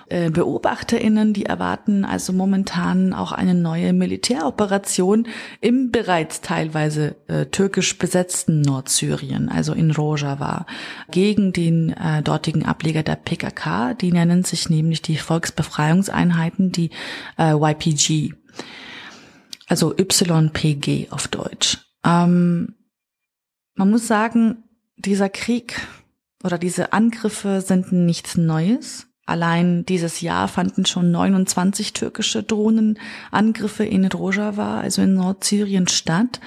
Äh, BeobachterInnen, die erwarten also momentan auch eine neue Militäroperation im bereits teilweise äh, türkisch besetzten Nordsyrien, also in Rojava, gegen den äh, dortigen Ableger der PKK. Die nennen sich nämlich die Volksbefreiungseinheiten, die äh, YPG, also YPG auf Deutsch. Ähm, man muss sagen, dieser Krieg oder diese Angriffe sind nichts Neues. Allein dieses Jahr fanden schon 29 türkische Drohnenangriffe in Rojava, also in Nordsyrien, statt.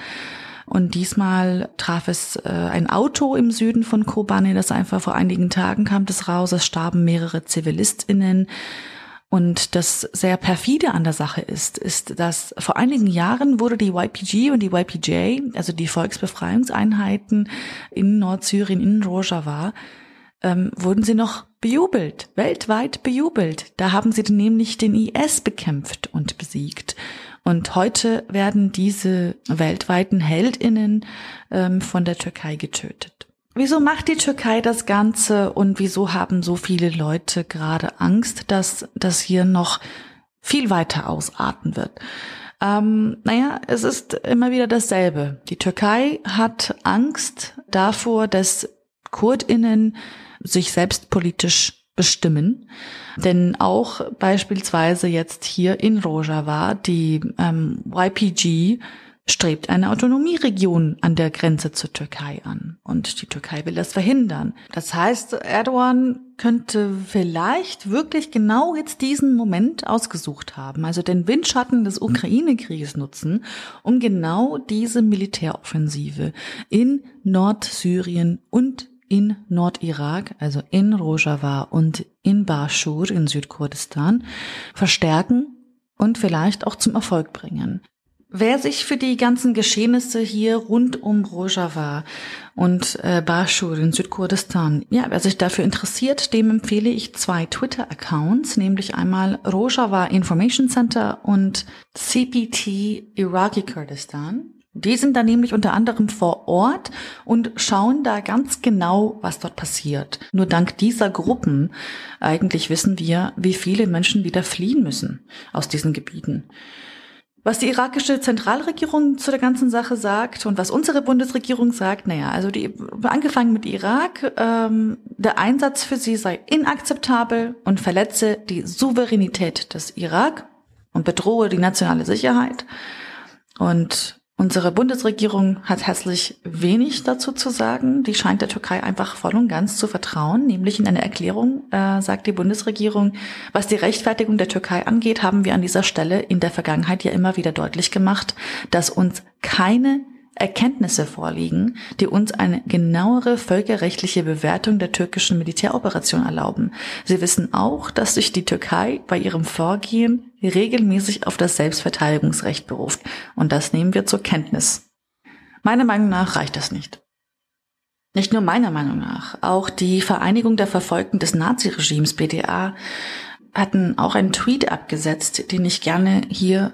Und diesmal traf es äh, ein Auto im Süden von Kobane, das einfach vor einigen Tagen kam das raus. Es starben mehrere ZivilistInnen. Und das sehr perfide an der Sache ist, ist, dass vor einigen Jahren wurde die YPG und die YPJ, also die Volksbefreiungseinheiten in Nordsyrien, in Rojava, ähm, wurden sie noch bejubelt, weltweit bejubelt. Da haben sie nämlich den IS bekämpft und besiegt. Und heute werden diese weltweiten Heldinnen ähm, von der Türkei getötet. Wieso macht die Türkei das Ganze und wieso haben so viele Leute gerade Angst, dass das hier noch viel weiter ausarten wird? Ähm, naja, es ist immer wieder dasselbe. Die Türkei hat Angst davor, dass Kurdinnen sich selbst politisch bestimmen. Denn auch beispielsweise jetzt hier in Rojava, die ähm, YPG strebt eine Autonomieregion an der Grenze zur Türkei an. Und die Türkei will das verhindern. Das heißt, Erdogan könnte vielleicht wirklich genau jetzt diesen Moment ausgesucht haben, also den Windschatten des Ukraine-Krieges nutzen, um genau diese Militäroffensive in Nordsyrien und in Nordirak, also in Rojava und in Bashur in Südkurdistan, verstärken und vielleicht auch zum Erfolg bringen. Wer sich für die ganzen Geschehnisse hier rund um Rojava und äh, Bashur in Südkurdistan, ja, wer sich dafür interessiert, dem empfehle ich zwei Twitter-Accounts, nämlich einmal Rojava Information Center und CPT Iraqi Kurdistan. Die sind dann nämlich unter anderem vor Ort und schauen da ganz genau, was dort passiert. Nur dank dieser Gruppen eigentlich wissen wir, wie viele Menschen wieder fliehen müssen aus diesen Gebieten. Was die irakische Zentralregierung zu der ganzen Sache sagt und was unsere Bundesregierung sagt, naja, also die angefangen mit Irak, ähm, der Einsatz für sie sei inakzeptabel und verletze die Souveränität des Irak und bedrohe die nationale Sicherheit. Und Unsere Bundesregierung hat herzlich wenig dazu zu sagen. Die scheint der Türkei einfach voll und ganz zu vertrauen. Nämlich in einer Erklärung äh, sagt die Bundesregierung, was die Rechtfertigung der Türkei angeht, haben wir an dieser Stelle in der Vergangenheit ja immer wieder deutlich gemacht, dass uns keine Erkenntnisse vorliegen, die uns eine genauere völkerrechtliche Bewertung der türkischen Militäroperation erlauben. Sie wissen auch, dass sich die Türkei bei ihrem Vorgehen regelmäßig auf das Selbstverteidigungsrecht beruft. Und das nehmen wir zur Kenntnis. Meiner Meinung nach reicht das nicht. Nicht nur meiner Meinung nach, auch die Vereinigung der Verfolgten des Naziregimes BDA hatten auch einen Tweet abgesetzt, den ich gerne hier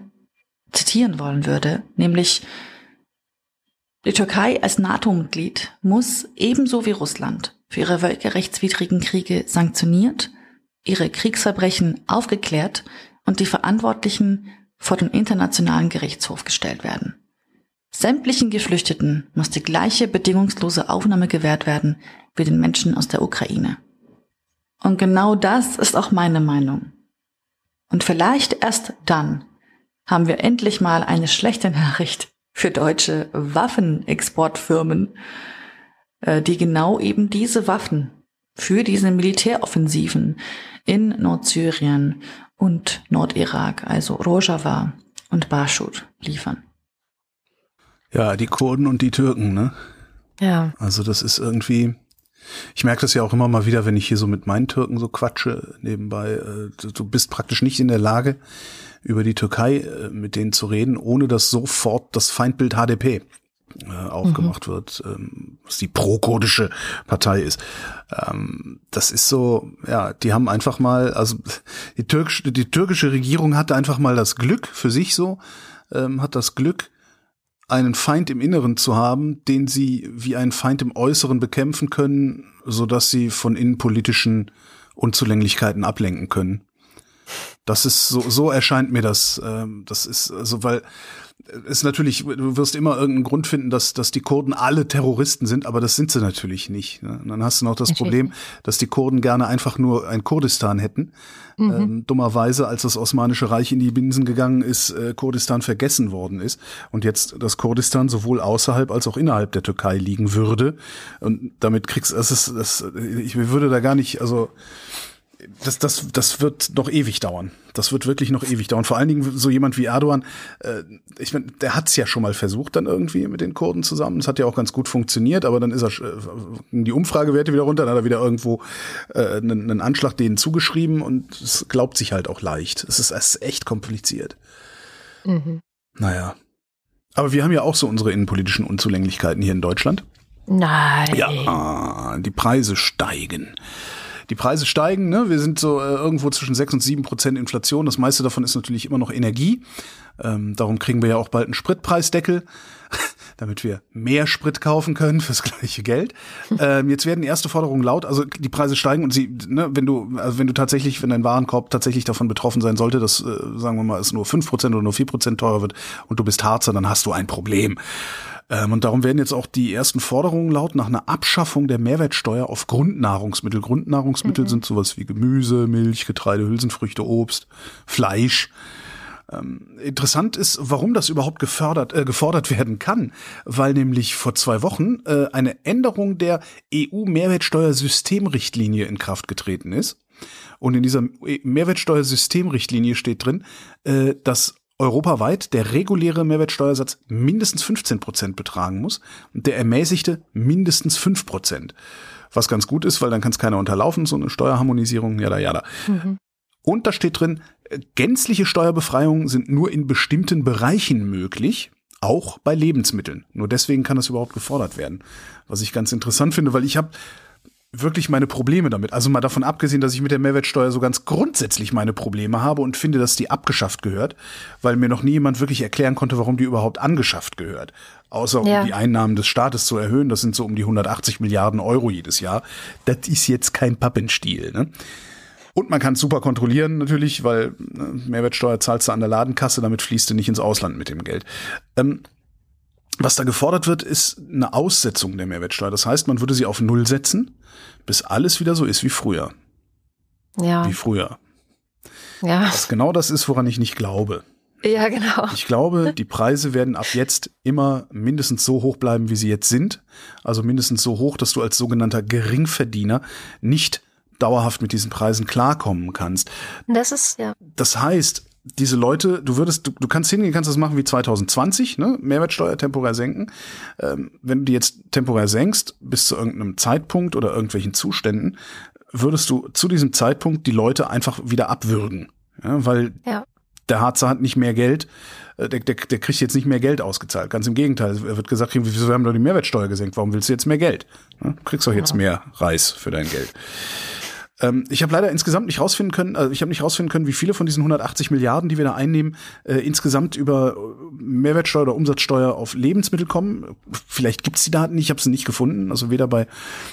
zitieren wollen würde, nämlich die Türkei als NATO-Mitglied muss ebenso wie Russland für ihre völkerrechtswidrigen Kriege sanktioniert, ihre Kriegsverbrechen aufgeklärt und die Verantwortlichen vor den Internationalen Gerichtshof gestellt werden. Sämtlichen Geflüchteten muss die gleiche bedingungslose Aufnahme gewährt werden wie den Menschen aus der Ukraine. Und genau das ist auch meine Meinung. Und vielleicht erst dann haben wir endlich mal eine schlechte Nachricht für deutsche Waffenexportfirmen, äh, die genau eben diese Waffen für diese Militäroffensiven in Nordsyrien und Nordirak, also Rojava und Bashur liefern. Ja, die Kurden und die Türken, ne? Ja. Also das ist irgendwie, ich merke das ja auch immer mal wieder, wenn ich hier so mit meinen Türken so quatsche nebenbei. Äh, du bist praktisch nicht in der Lage, über die Türkei äh, mit denen zu reden, ohne dass sofort das Feindbild HDP äh, aufgemacht mhm. wird, ähm, was die pro-kurdische Partei ist. Ähm, das ist so, ja, die haben einfach mal, also die türkische, die türkische Regierung hatte einfach mal das Glück für sich so, ähm, hat das Glück, einen Feind im Inneren zu haben, den sie wie einen Feind im Äußeren bekämpfen können, so dass sie von innenpolitischen Unzulänglichkeiten ablenken können. Das ist so, so erscheint mir das. Ähm, das ist also, weil es natürlich, du wirst immer irgendeinen Grund finden, dass, dass die Kurden alle Terroristen sind, aber das sind sie natürlich nicht. Ne? Und dann hast du noch das Problem, dass die Kurden gerne einfach nur ein Kurdistan hätten. Mhm. Ähm, dummerweise, als das Osmanische Reich in die Binsen gegangen ist, äh, Kurdistan vergessen worden ist und jetzt das Kurdistan sowohl außerhalb als auch innerhalb der Türkei liegen würde. Und damit kriegst du, das ist, das, ich würde da gar nicht, also das, das, das wird noch ewig dauern. Das wird wirklich noch ewig dauern. Vor allen Dingen so jemand wie Erdogan, äh, ich meine, der hat's ja schon mal versucht dann irgendwie mit den Kurden zusammen. Das hat ja auch ganz gut funktioniert, aber dann ist er äh, die Umfragewerte wieder runter, dann hat er wieder irgendwo äh, einen, einen Anschlag denen zugeschrieben und es glaubt sich halt auch leicht. Es ist, es ist echt kompliziert. Mhm. Naja. Aber wir haben ja auch so unsere innenpolitischen Unzulänglichkeiten hier in Deutschland. Nein. Ja, die Preise steigen die Preise steigen. Ne? Wir sind so äh, irgendwo zwischen sechs und sieben Prozent Inflation. Das meiste davon ist natürlich immer noch Energie. Ähm, darum kriegen wir ja auch bald einen Spritpreisdeckel, <laughs> damit wir mehr Sprit kaufen können fürs <laughs> gleiche Geld. Ähm, jetzt werden erste Forderungen laut. Also die Preise steigen und sie, ne, wenn du, also wenn du tatsächlich, wenn dein Warenkorb tatsächlich davon betroffen sein sollte, dass, äh, sagen wir mal, es nur fünf Prozent oder nur vier Prozent teurer wird und du bist Harzer, dann hast du ein Problem. Ähm, und darum werden jetzt auch die ersten Forderungen laut nach einer Abschaffung der Mehrwertsteuer auf Grundnahrungsmittel. Grundnahrungsmittel mhm. sind sowas wie Gemüse, Milch, Getreide, Hülsenfrüchte, Obst, Fleisch. Ähm, interessant ist, warum das überhaupt gefördert, äh, gefordert werden kann, weil nämlich vor zwei Wochen äh, eine Änderung der EU-Mehrwertsteuersystemrichtlinie in Kraft getreten ist. Und in dieser Mehrwertsteuersystemrichtlinie steht drin, äh, dass europaweit der reguläre Mehrwertsteuersatz mindestens 15 Prozent betragen muss und der ermäßigte mindestens 5 Prozent. Was ganz gut ist, weil dann kann es keiner unterlaufen, so eine Steuerharmonisierung, jada, jada. Mhm. Und da steht drin, gänzliche Steuerbefreiungen sind nur in bestimmten Bereichen möglich, auch bei Lebensmitteln. Nur deswegen kann das überhaupt gefordert werden. Was ich ganz interessant finde, weil ich habe wirklich meine Probleme damit. Also mal davon abgesehen, dass ich mit der Mehrwertsteuer so ganz grundsätzlich meine Probleme habe und finde, dass die abgeschafft gehört, weil mir noch nie jemand wirklich erklären konnte, warum die überhaupt angeschafft gehört. Außer um die Einnahmen des Staates zu erhöhen. Das sind so um die 180 Milliarden Euro jedes Jahr. Das ist jetzt kein Pappenstiel. Ne? Und man kann es super kontrollieren natürlich, weil ne, Mehrwertsteuer zahlst du an der Ladenkasse, damit fließt du nicht ins Ausland mit dem Geld. Ähm, was da gefordert wird, ist eine Aussetzung der Mehrwertsteuer. Das heißt, man würde sie auf Null setzen, bis alles wieder so ist wie früher. Ja. Wie früher. Ja. Was genau das ist, woran ich nicht glaube. Ja, genau. Ich glaube, die Preise werden ab jetzt immer mindestens so hoch bleiben, wie sie jetzt sind. Also mindestens so hoch, dass du als sogenannter Geringverdiener nicht dauerhaft mit diesen Preisen klarkommen kannst. Das ist, ja. Das heißt, diese Leute, du würdest, du, du kannst hingehen, kannst das machen wie 2020, ne? Mehrwertsteuer temporär senken. Ähm, wenn du die jetzt temporär senkst, bis zu irgendeinem Zeitpunkt oder irgendwelchen Zuständen, würdest du zu diesem Zeitpunkt die Leute einfach wieder abwürgen. Ja, weil Ja. der Harzer hat nicht mehr Geld, äh, der, der, der kriegt jetzt nicht mehr Geld ausgezahlt. Ganz im Gegenteil. Er wird gesagt, wieso wir haben doch die Mehrwertsteuer gesenkt, warum willst du jetzt mehr Geld? Ja, du kriegst doch jetzt mehr Reis für dein Geld. Ähm, ich habe leider insgesamt nicht rausfinden können, also ich habe nicht rausfinden können, wie viele von diesen 180 Milliarden, die wir da einnehmen, äh, insgesamt über äh, Mehrwertsteuer oder Umsatzsteuer auf Lebensmittel kommen. Vielleicht gibt's die Daten nicht, ich habe sie nicht gefunden, also weder bei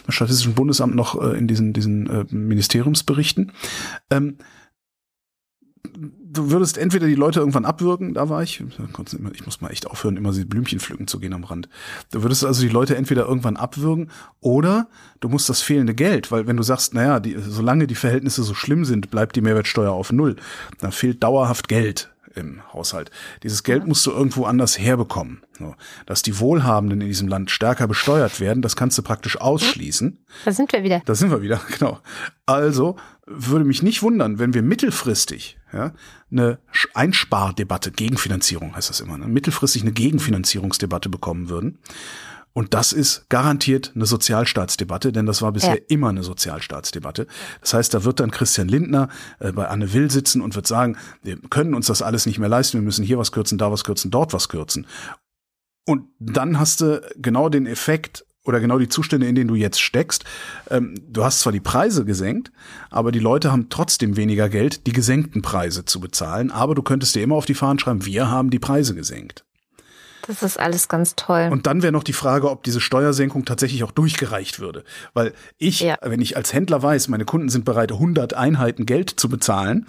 Statistischen Bundesamt noch äh, in diesen, diesen äh, Ministeriumsberichten. Ähm, du würdest entweder die Leute irgendwann abwürgen, da war ich, ich muss mal echt aufhören, immer die Blümchen pflücken zu gehen am Rand. Du würdest also die Leute entweder irgendwann abwürgen oder du musst das fehlende Geld, weil wenn du sagst, naja, die, solange die Verhältnisse so schlimm sind, bleibt die Mehrwertsteuer auf Null, dann fehlt dauerhaft Geld im Haushalt. Dieses Geld musst du irgendwo anders herbekommen. So. Dass die Wohlhabenden in diesem Land stärker besteuert werden, das kannst du praktisch ausschließen. Da sind wir wieder. Da sind wir wieder, <laughs> genau. Also würde mich nicht wundern, wenn wir mittelfristig ja, eine Einspardebatte, Gegenfinanzierung heißt das immer, ne? mittelfristig eine Gegenfinanzierungsdebatte bekommen würden. Und das ist garantiert eine Sozialstaatsdebatte, denn das war bisher Ja. immer eine Sozialstaatsdebatte. Das heißt, da wird dann Christian Lindner äh, bei Anne Will sitzen und wird sagen, wir können uns das alles nicht mehr leisten, wir müssen hier was kürzen, da was kürzen, dort was kürzen. Und dann hast du genau den Effekt oder genau die Zustände, in denen du jetzt steckst. Ähm, du hast zwar die Preise gesenkt, aber die Leute haben trotzdem weniger Geld, die gesenkten Preise zu bezahlen. Aber du könntest dir immer auf die Fahnen schreiben, wir haben die Preise gesenkt. Das ist alles ganz toll. Und dann wäre noch die Frage, ob diese Steuersenkung tatsächlich auch durchgereicht würde. Weil ich, Ja. wenn ich als Händler weiß, meine Kunden sind bereit, 100 Einheiten Geld zu bezahlen,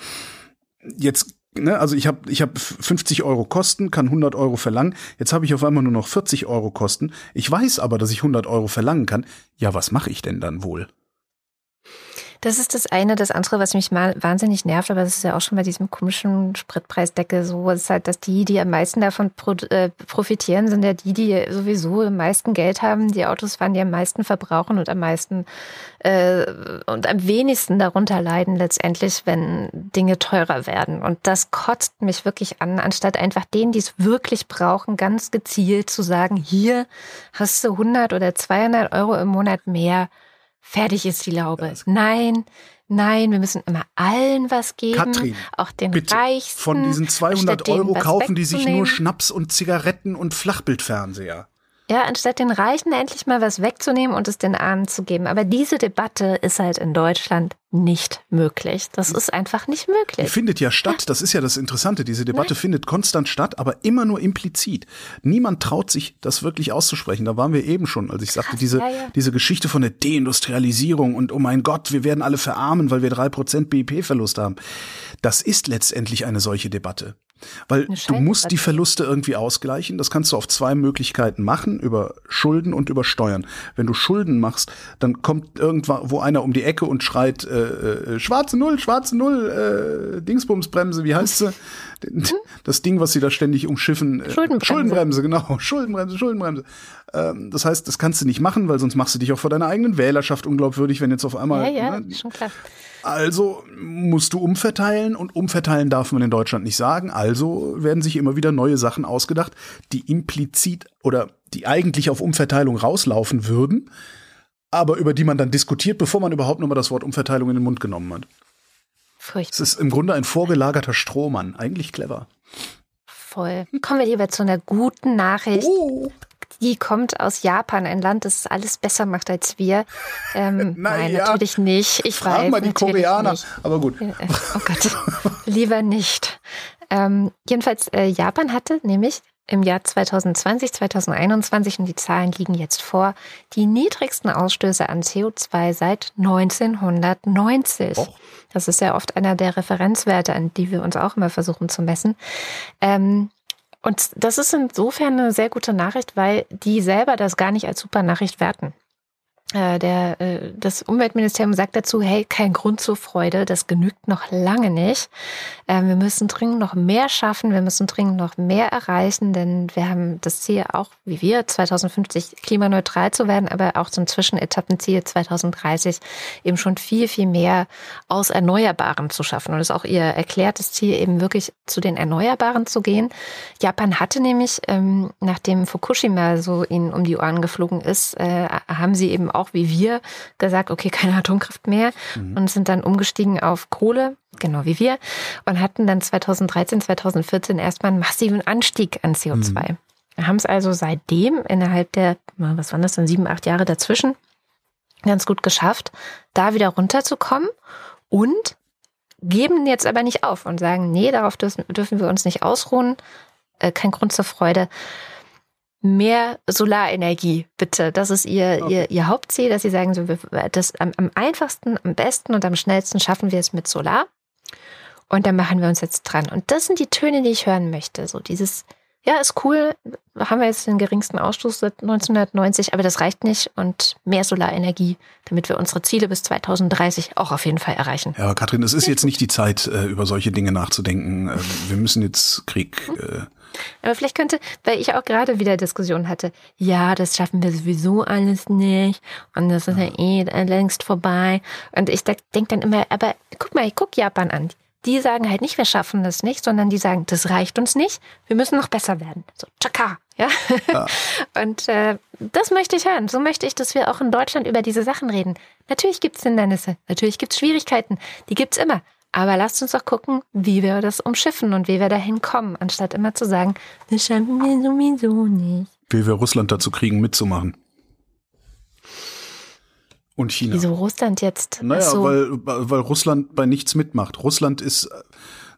jetzt, ne, also ich habe ich hab 50 Euro Kosten, kann 100 Euro verlangen, jetzt habe ich auf einmal nur noch 40 Euro Kosten. Ich weiß aber, dass ich 100 Euro verlangen kann. Ja, was mache ich denn dann wohl? Das ist das eine. Das andere, was mich mal wahnsinnig nervt, aber das ist ja auch schon bei diesem komischen Spritpreisdeckel so, ist halt, dass die, die am meisten davon äh, profitieren, sind ja die, die sowieso am meisten Geld haben, die Autos fahren, die am meisten verbrauchen und am meisten äh, und am wenigsten darunter leiden letztendlich, wenn Dinge teurer werden. Und das kotzt mich wirklich an, anstatt einfach denen, die es wirklich brauchen, ganz gezielt zu sagen, hier hast du 100 oder 200 Euro im Monat mehr. Fertig ist die Laube. Nein, nein, wir müssen immer allen was geben. Katrin, auch den Bitte, Reichsten. von diesen 200 anstatt denen Euro kaufen die sich nur. Schnaps und Zigaretten und Flachbildfernseher. Ja, anstatt den Reichen endlich mal was wegzunehmen und es den Armen zu geben. Aber diese Debatte ist halt in Deutschland nicht möglich. Das ist einfach nicht Die möglich. findet ja statt, das ist ja das Interessante. Diese Debatte findet konstant statt, aber immer nur implizit. Niemand traut sich, das wirklich auszusprechen. Da waren wir eben schon, als ich sagte, diese, ja, ja. diese Geschichte von der Deindustrialisierung und oh mein Gott, wir werden alle verarmen, weil wir drei Prozent BIP-Verlust haben. Das ist letztendlich eine solche Debatte. Weil du musst die. Verluste irgendwie ausgleichen. Das kannst du auf zwei Möglichkeiten machen, über Schulden und über Steuern. Wenn du Schulden machst, dann kommt irgendwann wo einer um die Ecke und schreit, äh, äh, schwarze Null, schwarze Null, äh, Dingsbumsbremse, wie heißt sie? <laughs> Das Ding, was sie da ständig umschiffen. Äh. Schuldenbremse. Schuldenbremse, genau. <laughs> Schuldenbremse, Schuldenbremse. Ähm, das heißt, das kannst du nicht machen, weil sonst machst du dich auch vor deiner eigenen Wählerschaft unglaubwürdig, wenn jetzt auf einmal. Ja, ja, ne, schon klar. Also musst du umverteilen und umverteilen darf man in Deutschland nicht sagen. Also werden sich immer wieder neue Sachen ausgedacht, die implizit oder die eigentlich auf Umverteilung rauslaufen würden, aber über die man dann diskutiert, bevor man überhaupt nur mal das Wort Umverteilung in den Mund genommen hat. Es Furchtbar. ist im Grunde ein vorgelagerter Strohmann. Eigentlich clever. Voll. Kommen wir lieber zu einer guten Nachricht. Oh, Die kommt aus Japan, ein Land, das alles besser macht als wir. Ähm, <laughs> Na nein, ja. natürlich nicht. Ich frag weiß, mal die Koreaner. Nicht. Aber gut. Äh, Oh Gott, lieber nicht. Ähm, jedenfalls, äh, Japan hatte nämlich im Jahr 2020, 2021, und die Zahlen liegen jetzt vor, die niedrigsten Ausstöße an CO2 seit 1990. Och. Das ist ja oft einer der Referenzwerte, an die wir uns auch immer versuchen zu messen. Ähm, und das ist insofern eine sehr gute Nachricht, weil die selber das gar nicht als super Nachricht werten. Äh, der, äh, das Umweltministerium sagt dazu, hey, kein Grund zur Freude, das genügt noch lange nicht. Äh, wir müssen dringend noch mehr schaffen, wir müssen dringend noch mehr erreichen, denn wir haben das Ziel auch, wie wir, 2050 klimaneutral zu werden, aber auch zum Zwischenetappenziel 2030 eben schon viel, viel mehr aus Erneuerbaren zu schaffen. Und das ist auch ihr erklärtes Ziel, eben wirklich zu den Erneuerbaren zu gehen. Japan hatte nämlich, ähm, nachdem Fukushima so ihnen um die Ohren geflogen ist, äh, haben sie eben auch wie wir gesagt, okay, keine Atomkraft mehr mhm. und sind dann umgestiegen auf Kohle, genau wie wir, und hatten dann 2013, 2014 erstmal einen massiven Anstieg an CO2. Mhm. Wir haben es also seitdem innerhalb der, was waren das dann, sieben, acht Jahre dazwischen, ganz gut geschafft, da wieder runterzukommen und geben jetzt aber nicht auf und sagen, nee, darauf dürfen, dürfen wir uns nicht ausruhen, äh, kein Grund zur Freude mehr Solarenergie, bitte. Das ist ihr, okay. ihr, ihr Hauptziel, dass sie sagen, so, das am, am einfachsten, am besten und am schnellsten schaffen wir es mit Solar. Und dann machen wir uns jetzt dran. Und das sind die Töne, die ich hören möchte. So dieses, ja, ist cool, haben wir jetzt den geringsten Ausstoß seit 1990, aber das reicht nicht und mehr Solarenergie, damit wir unsere Ziele bis 2030 auch auf jeden Fall erreichen. Ja, Katrin, es ist jetzt nicht die Zeit, äh, über solche Dinge nachzudenken. Ähm, wir müssen jetzt Krieg äh, aber vielleicht könnte, weil ich auch gerade wieder Diskussion hatte, ja, das schaffen wir sowieso alles nicht und das ist ja, eh längst vorbei. Und ich denke dann immer, aber guck mal, ich guck Japan an. Die sagen halt nicht, wir schaffen das nicht, sondern die sagen, das reicht uns nicht, wir müssen noch besser werden. So, tschakka, ja. ja. <laughs> Und äh, das möchte ich hören. So möchte ich, dass wir auch in Deutschland über diese Sachen reden. Natürlich gibt es Hindernisse, natürlich gibt es Schwierigkeiten, die gibt's immer. Aber lasst uns doch gucken, wie wir das umschiffen und wie wir dahin kommen, anstatt immer zu sagen, das schaffen wir sowieso nicht. Wie wir Russland dazu kriegen, mitzumachen. Und China. Wieso Russland jetzt? Naja, so. weil, weil Russland bei nichts mitmacht. Russland ist,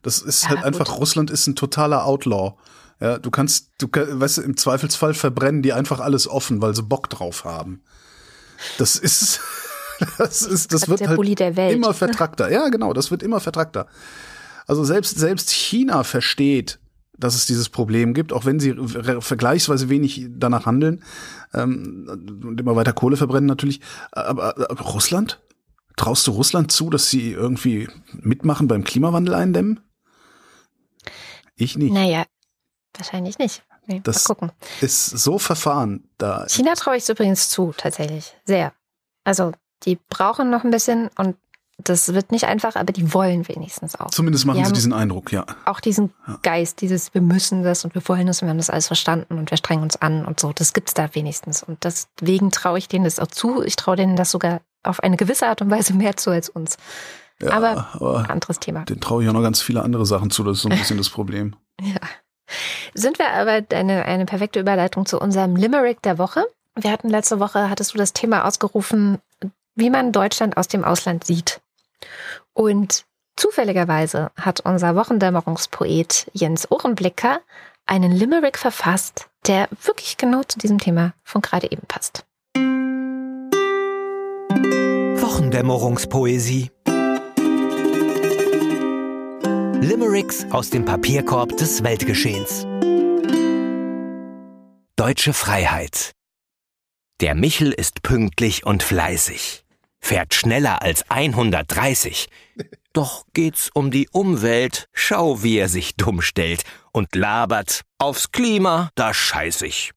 das ist ja, halt einfach, gut. Russland ist ein totaler Outlaw. Ja, du kannst, du weißt, im Zweifelsfall verbrennen die einfach alles offen, weil sie Bock drauf haben. Das ist, <laughs> Das ist, das, das wird halt immer vertrackter. Ja, genau, das wird immer vertrackter. Also selbst, selbst China versteht, dass es dieses Problem gibt, auch wenn sie vergleichsweise wenig danach handeln ähm, und immer weiter Kohle verbrennen natürlich. Aber, aber Russland? Traust du Russland zu, dass sie irgendwie mitmachen beim Klimawandel eindämmen? Ich nicht. Naja, wahrscheinlich nicht. Nee, das gucken. ist so verfahren. Da China traue ich es übrigens zu, tatsächlich. Sehr. Also die brauchen noch ein bisschen und das wird nicht einfach, aber die wollen wenigstens auch. Zumindest machen sie diesen Eindruck, ja. Auch diesen ja. Geist, dieses wir müssen das und wir wollen das und wir haben das alles verstanden und wir strengen uns an und so. Das gibt's da wenigstens. Und deswegen traue ich denen das auch zu. Ich traue denen das sogar auf eine gewisse Art und Weise mehr zu als uns. Ja, aber, aber anderes Thema. Den traue ich auch noch ganz viele andere Sachen zu. Das ist so ein <laughs> bisschen das Problem. Ja. Sind wir aber eine, eine perfekte Überleitung zu unserem Limerick der Woche. Wir hatten letzte Woche, hattest du das Thema ausgerufen, wie man Deutschland aus dem Ausland sieht. Und zufälligerweise hat unser Wochendämmerungspoet Jens Ohrenblicker einen Limerick verfasst, der wirklich genau zu diesem Thema von gerade eben passt. Wochendämmerungspoesie. Limericks aus dem Papierkorb des Weltgeschehens. Deutsche Freiheit. Der Michel ist pünktlich und fleißig fährt schneller als 130. Doch geht's um die Umwelt, schau, wie er sich dumm stellt und labert. Aufs Klima, da scheiß ich.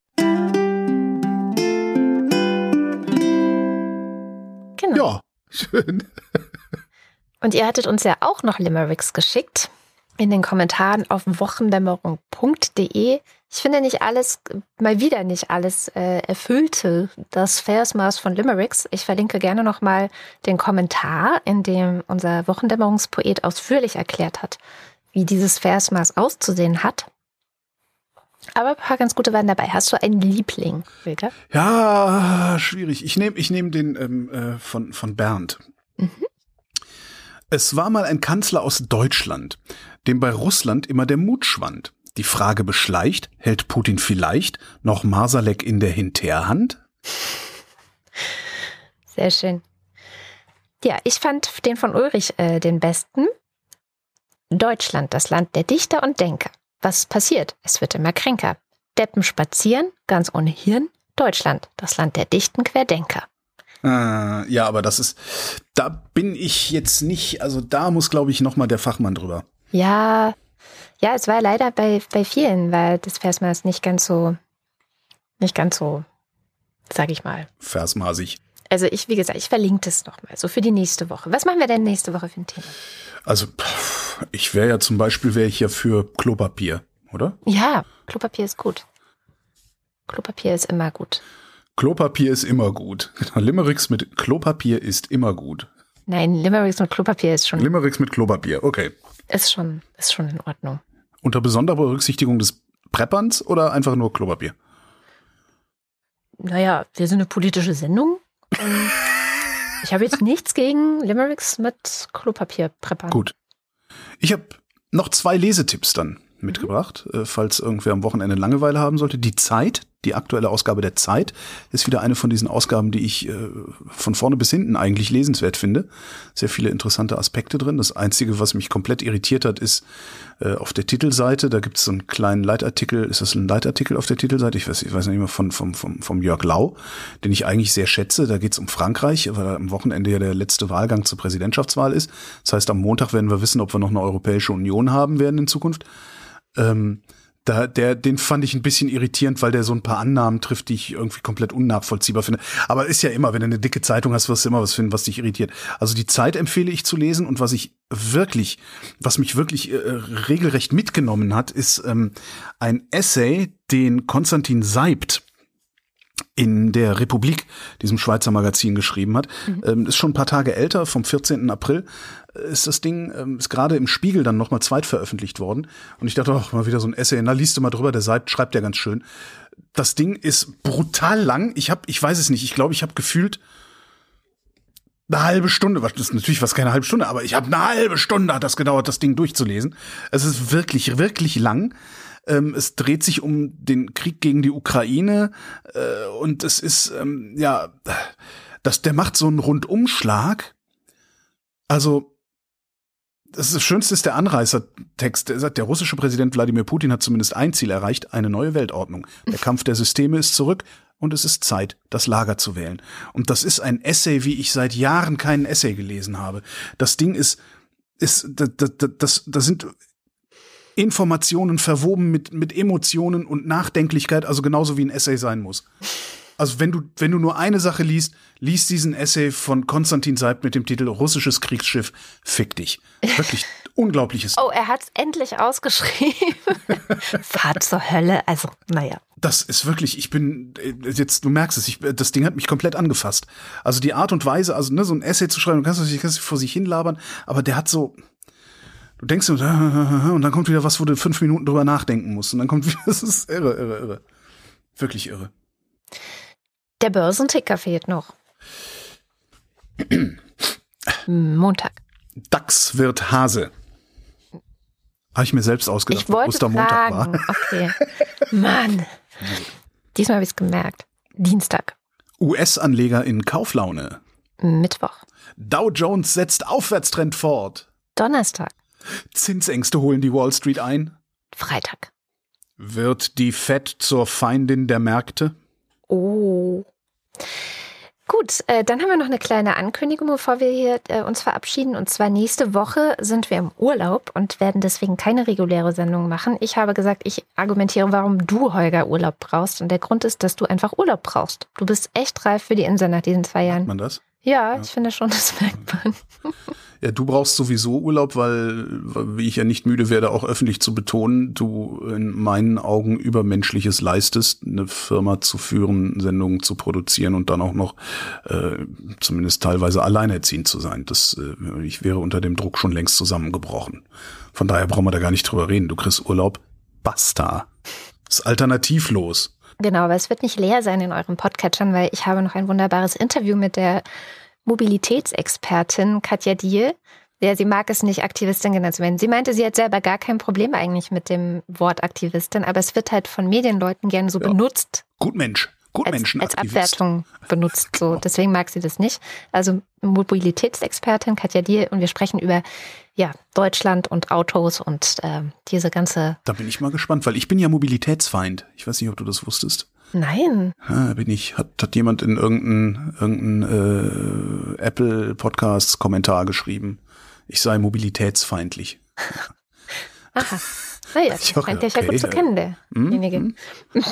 Genau. Ja, schön. Und ihr hattet uns ja auch noch Limericks geschickt in den Kommentaren auf wochendämmerung.de. Ich finde nicht alles, mal wieder nicht alles äh, erfüllte das Versmaß von Limericks. Ich verlinke gerne nochmal den Kommentar, in dem unser Wochendämmerungspoet ausführlich erklärt hat, wie dieses Versmaß auszusehen hat. Aber ein paar ganz gute waren dabei. Hast du einen Liebling, Wilke? Ja, schwierig. Ich nehme ich nehm den ähm, äh, von, von Bernd. Mhm. Es war mal ein Kanzler aus Deutschland, dem bei Russland immer der Mut schwand. Die Frage beschleicht, hält Putin vielleicht noch Masalek in der Hinterhand? Sehr schön. Ja, ich fand den von Ulrich äh, den besten. Deutschland, das Land der Dichter und Denker. Was passiert? Es wird immer kränker. Deppen spazieren, ganz ohne Hirn. Deutschland, das Land der dichten Querdenker. Äh, ja, aber das ist, da bin ich jetzt nicht, also da muss, glaube ich, nochmal der Fachmann drüber. Ja, ja, es war leider bei, bei vielen, weil das Versmaß nicht ganz so, nicht ganz so, sag ich mal. Versmaßig. Also ich, wie gesagt, ich verlinke das nochmal, so für die nächste Woche. Was machen wir denn nächste Woche für ein Thema? Also, ich wäre ja zum Beispiel, wäre ich ja für Klopapier, oder? Ja, Klopapier ist gut. Klopapier ist immer gut. Klopapier ist immer gut. <laughs> Limericks mit Klopapier ist immer gut. Nein, Limericks mit Klopapier ist schon, Limericks mit Klopapier, okay. ist schon, ist schon in Ordnung. Unter besonderer Berücksichtigung des Prepperns oder einfach nur Klopapier? Naja, wir sind eine politische Sendung. <laughs> Ich habe jetzt nichts gegen Limericks mit Klopapier preppern. Gut. Ich habe noch zwei Lesetipps dann mitgebracht, äh, falls irgendwer am Wochenende Langeweile haben sollte. Die Zeit, die aktuelle Ausgabe der Zeit, ist wieder eine von diesen Ausgaben, die ich äh, von vorne bis hinten eigentlich lesenswert finde. Sehr viele interessante Aspekte drin. Das Einzige, was mich komplett irritiert hat, ist äh, auf der Titelseite, da gibt es so einen kleinen Leitartikel, ist das ein Leitartikel auf der Titelseite? Ich weiß, ich weiß nicht mehr, von, vom, vom, vom Jörg Lau, den ich eigentlich sehr schätze. Da geht es um Frankreich, weil am Wochenende ja der letzte Wahlgang zur Präsidentschaftswahl ist. Das heißt, am Montag werden wir wissen, ob wir noch eine Europäische Union haben werden in Zukunft. Ähm, da, der, den fand ich ein bisschen irritierend, weil der so ein paar Annahmen trifft, die ich irgendwie komplett unnachvollziehbar finde. Aber ist ja immer, wenn du eine dicke Zeitung hast, wirst du immer was finden, was dich irritiert. Also die Zeit empfehle ich zu lesen und was ich wirklich, was mich wirklich äh, regelrecht mitgenommen hat, ist ähm, ein Essay, den Konstantin Seibt in der Republik, diesem Schweizer Magazin, geschrieben hat. Ähm, ist schon ein paar Tage älter, vom 14. April äh, ist das Ding, ähm, ist gerade im Spiegel dann nochmal zweitveröffentlicht worden. Und ich dachte, ach, mal wieder so ein Essay, na, liest du mal drüber, der Seid schreibt ja ganz schön. Das Ding ist brutal lang. Ich habe, ich weiß es nicht, ich glaube, ich habe gefühlt eine halbe Stunde, was- das ist natürlich was keine halbe Stunde, aber ich habe eine halbe Stunde hat das gedauert, das Ding durchzulesen. Es ist wirklich, wirklich lang. Ähm, es dreht sich um den Krieg gegen die Ukraine äh, und es ist ähm, ja, das, der macht so einen Rundumschlag. Also das, das Schönste ist der Anreißertext. Der sagt, der russische Präsident Wladimir Putin hat zumindest ein Ziel erreicht, eine neue Weltordnung. Der Kampf der Systeme ist zurück und es ist Zeit, das Lager zu wählen. Und das ist ein Essay, wie ich seit Jahren keinen Essay gelesen habe. Das Ding ist, ist, das, das, das, das sind Informationen verwoben mit, mit Emotionen und Nachdenklichkeit, also genauso wie ein Essay sein muss. Also wenn du, wenn du nur eine Sache liest, liest diesen Essay von Konstantin Seibt mit dem Titel Russisches Kriegsschiff, fick dich. Wirklich unglaubliches. Oh, er hat es endlich ausgeschrieben. <laughs> Fahrt zur Hölle. Also, naja. Das ist wirklich, ich bin, äh, jetzt, du merkst es, ich, das Ding hat mich komplett angefasst. Also die Art und Weise, also ne, so ein Essay zu schreiben, du kannst es vor sich hinlabern, aber der hat so, du denkst <laughs> und dann kommt wieder was, wo du fünf Minuten drüber nachdenken musst. Und dann kommt <laughs> wieder, das ist irre, irre, irre. Wirklich irre. Der Börsenticker fehlt noch. Montag. DAX wird Hase. Habe ich mir selbst ausgedacht, Ich wollte Ostermontag war. fragen. Okay. Mann. Diesmal habe ich es gemerkt. Dienstag. US-Anleger in Kauflaune. Mittwoch. Dow Jones setzt Aufwärtstrend fort. Donnerstag. Zinsängste holen die Wall Street ein. Freitag. Wird die Fed zur Feindin der Märkte? Oh. Gut, äh, dann haben wir noch eine kleine Ankündigung, bevor wir hier äh, uns verabschieden. Und zwar nächste Woche sind wir im Urlaub und werden deswegen keine reguläre Sendung machen. Ich habe gesagt, ich argumentiere, warum du, Holger, Urlaub brauchst. Und der Grund ist, dass du einfach Urlaub brauchst. Du bist echt reif für die Insel nach diesen zwei Jahren. Man das? Ja, ich finde schon, das merkt man. Ja, du brauchst sowieso Urlaub, weil, weil, wie ich ja nicht müde werde, auch öffentlich zu betonen, du in meinen Augen Übermenschliches leistest, eine Firma zu führen, Sendungen zu produzieren und dann auch noch äh, zumindest teilweise alleinerziehend zu sein. Das, äh, ich wäre unter dem Druck schon längst zusammengebrochen. Von daher brauchen wir da gar nicht drüber reden. Du kriegst Urlaub, basta. ist alternativlos. Genau, aber es wird nicht leer sein in euren Podcatchern, weil ich habe noch ein wunderbares Interview mit der Mobilitätsexpertin Katja Diel. Ja, sie mag es nicht, Aktivistin genannt zu werden. Sie meinte, sie hat selber gar kein Problem eigentlich mit dem Wort Aktivistin, aber es wird halt von Medienleuten gerne so Ja. benutzt, Gutmensch. als, Gutmenschen. als Abwertung benutzt. So, deswegen mag sie das nicht. Also Mobilitätsexpertin Katja Diel und wir sprechen über ja Deutschland und Autos und äh, diese ganze Da bin ich mal gespannt, weil ich bin ja Mobilitätsfeind. Ich weiß nicht, ob du das wusstest. Nein. Ah, bin ich. Hat, hat jemand in irgendeinen irgendein, äh, Apple Podcasts Kommentar geschrieben? Ich sei mobilitätsfeindlich. <laughs> Aha. Naja, das <laughs> scheint dich ja okay, gut zu kennen, derjenige. Hm?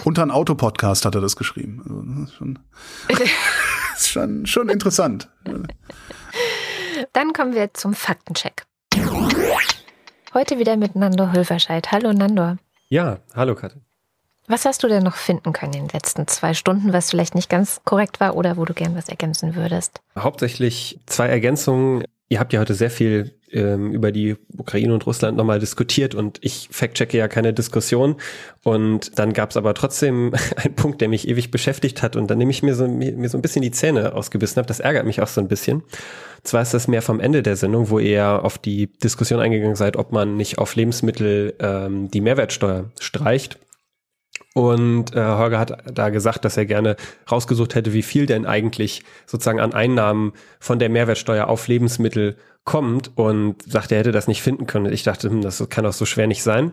Unter einen Autopodcast hat er das geschrieben. Also, das ist schon, <laughs> ist schon, schon interessant. Dann kommen wir zum Faktencheck. Heute wieder mit Nando Hülverscheid. Hallo Nando. Ja, hallo Katrin. Was hast du denn noch finden können in den letzten zwei Stunden, was vielleicht nicht ganz korrekt war oder wo du gern was ergänzen würdest? Hauptsächlich zwei Ergänzungen. Ihr habt ja heute sehr viel ähm, über die Ukraine und Russland nochmal diskutiert und ich fact-checke ja keine Diskussion. Und dann gab es aber trotzdem <laughs> einen Punkt, der mich ewig beschäftigt hat und dann nehme ich mir so, mir, mir so ein bisschen die Zähne ausgebissen habe. Das ärgert mich auch so ein bisschen. Zwar ist das mehr vom Ende der Sendung, wo ihr auf die Diskussion eingegangen seid, ob man nicht auf Lebensmittel ähm, die Mehrwertsteuer streicht. Und äh, Holger hat da gesagt, dass er gerne rausgesucht hätte, wie viel denn eigentlich sozusagen an Einnahmen von der Mehrwertsteuer auf Lebensmittel kommt und sagte, er hätte das nicht finden können. Ich dachte, hm, das kann doch so schwer nicht sein.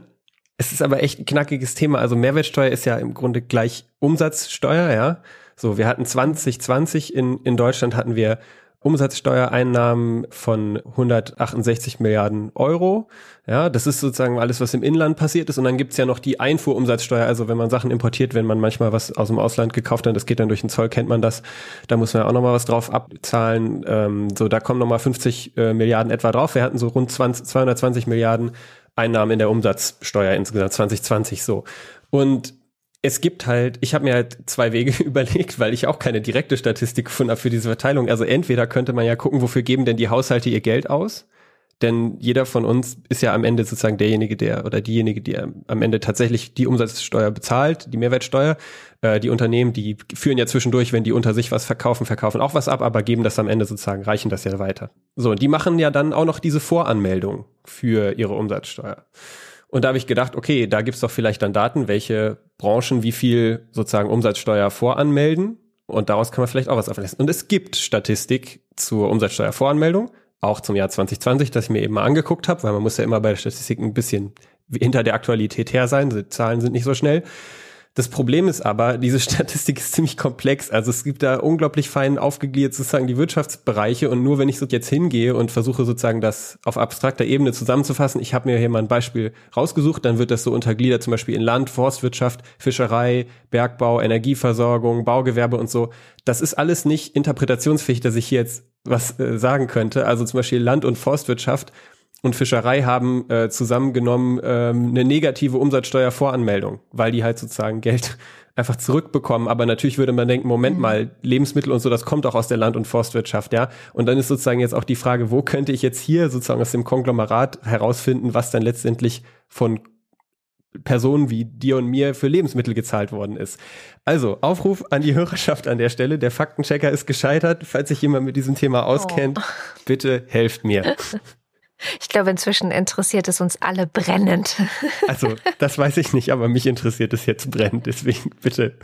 Es ist aber echt ein knackiges Thema. Also Mehrwertsteuer ist ja im Grunde gleich Umsatzsteuer, ja. So, wir hatten 2020 in, in Deutschland hatten wir Umsatzsteuereinnahmen von 168 Milliarden Euro. Ja, das ist sozusagen alles, was im Inland passiert ist. Und dann gibt's ja noch die Einfuhrumsatzsteuer. Also wenn man Sachen importiert, wenn man manchmal was aus dem Ausland gekauft hat, das geht dann durch den Zoll, kennt man das. Da muss man ja auch nochmal was drauf abzahlen. Ähm, so, da kommen nochmal 50 äh, Milliarden etwa drauf. Wir hatten so rund 20, 220 Milliarden Einnahmen in der Umsatzsteuer insgesamt 2020 so. Und es gibt halt, ich habe mir halt zwei Wege <laughs> überlegt, weil ich auch keine direkte Statistik gefunden habe für diese Verteilung. Also entweder könnte man ja gucken, wofür geben denn die Haushalte ihr Geld aus? Denn jeder von uns ist ja am Ende sozusagen derjenige, der oder diejenige, die am Ende tatsächlich die Umsatzsteuer bezahlt, die Mehrwertsteuer. Äh, die Unternehmen, die führen ja zwischendurch, wenn die unter sich was verkaufen, verkaufen auch was ab, aber geben das am Ende sozusagen, reichen das ja weiter. So, und die machen ja dann auch noch diese Voranmeldung für ihre Umsatzsteuer. Und da habe ich gedacht, okay, da gibt's doch vielleicht dann Daten, welche Branchen wie viel sozusagen Umsatzsteuer voranmelden. Und daraus kann man vielleicht auch was ableiten. Und es gibt Statistik zur Umsatzsteuervoranmeldung, auch zum Jahr 2020, das ich mir eben mal angeguckt habe, weil man muss ja immer bei der Statistik ein bisschen hinter der Aktualität her sein. Die Zahlen sind nicht so schnell. Das Problem ist aber, diese <laughs> Statistik ist ziemlich komplex. Also es gibt da unglaublich fein aufgegliedert sozusagen die Wirtschaftsbereiche und nur wenn ich so jetzt hingehe und versuche sozusagen das auf abstrakter Ebene zusammenzufassen, ich habe mir hier mal ein Beispiel rausgesucht, dann wird das so untergliedert zum Beispiel in Land, Forstwirtschaft, Fischerei, Bergbau, Energieversorgung, Baugewerbe und so. Das ist alles nicht interpretationsfähig, dass ich hier jetzt was äh, sagen könnte. Also zum Beispiel Land- und Forstwirtschaft und Fischerei haben äh, zusammengenommen ähm, eine negative Umsatzsteuervoranmeldung, weil die halt sozusagen Geld <laughs> einfach zurückbekommen. Aber natürlich würde man denken, Moment mal, Lebensmittel und so, das kommt auch aus der Land- und Forstwirtschaft, ja. Und dann ist sozusagen jetzt auch die Frage, wo könnte ich jetzt hier sozusagen aus dem Konglomerat herausfinden, was dann letztendlich von Personen wie dir und mir für Lebensmittel gezahlt worden ist. Also, Aufruf an die Hörerschaft an der Stelle. Der Faktenchecker ist gescheitert. Falls sich jemand mit diesem Thema auskennt, bitte helft mir. <laughs> Ich glaube, inzwischen interessiert es uns alle brennend. <laughs> Also, das weiß ich nicht, aber mich interessiert es jetzt brennend, deswegen bitte.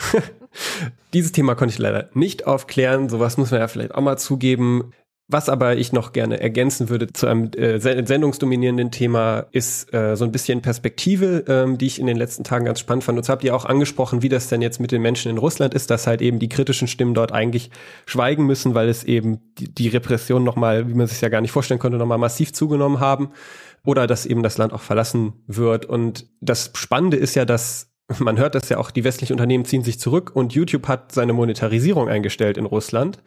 <laughs> Dieses Thema konnte ich leider nicht aufklären. Sowas muss man ja vielleicht auch mal zugeben. Was aber ich noch gerne ergänzen würde zu einem äh, sendungsdominierenden Thema, ist äh, so ein bisschen Perspektive, ähm, die ich in den letzten Tagen ganz spannend fand. Und zwar habt ihr auch angesprochen, wie das denn jetzt mit den Menschen in Russland ist, dass halt eben die kritischen Stimmen dort eigentlich schweigen müssen, weil es eben die, die Repression nochmal, wie man sich ja gar nicht vorstellen konnte, nochmal massiv zugenommen haben. Oder dass eben das Land auch verlassen wird. Und das Spannende ist ja, dass man hört das ja auch, die westlichen Unternehmen ziehen sich zurück und YouTube hat seine Monetarisierung eingestellt in Russland.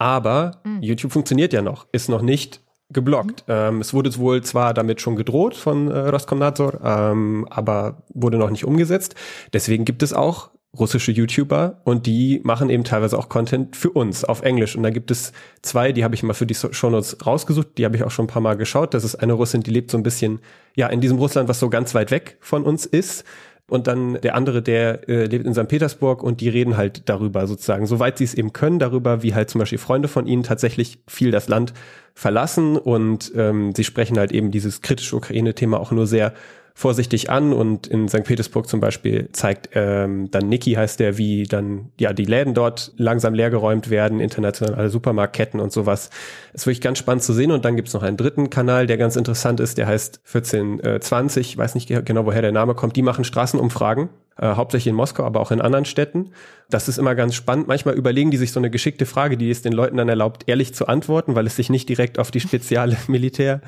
Aber Mhm. YouTube funktioniert ja noch, ist noch nicht geblockt. Ähm, es wurde wohl zwar damit schon gedroht von äh, Roskomnadzor, ähm, aber wurde noch nicht umgesetzt. Deswegen gibt es auch russische YouTuber und die machen eben teilweise auch Content für uns auf Englisch. Und da gibt es zwei, die habe ich mal für die Shownotes rausgesucht, die habe ich auch schon ein paar Mal geschaut. Das ist eine Russin, die lebt so ein bisschen, ja, in diesem Russland, was so ganz weit weg von uns ist. Und dann der andere, der äh, lebt in St. Petersburg und die reden halt darüber sozusagen, soweit sie es eben können, darüber, wie halt zum Beispiel Freunde von ihnen tatsächlich viel das Land verlassen und ähm, sie sprechen halt eben dieses kritische Ukraine-Thema auch nur sehr vorsichtig an und in St. Petersburg zum Beispiel zeigt ähm, dann Niki heißt der, wie dann ja die Läden dort langsam leergeräumt werden, internationale Supermarktketten und sowas. Ist wirklich ganz spannend zu sehen und dann gibt's noch einen dritten Kanal, der ganz interessant ist, der heißt 1420, weiß nicht genau woher der Name kommt, die machen Straßenumfragen äh, hauptsächlich in Moskau, aber auch in anderen Städten. Das ist immer ganz spannend. Manchmal überlegen die sich so eine geschickte Frage, die es den Leuten dann erlaubt, ehrlich zu antworten, weil es sich nicht direkt auf die spezielle <laughs> Militär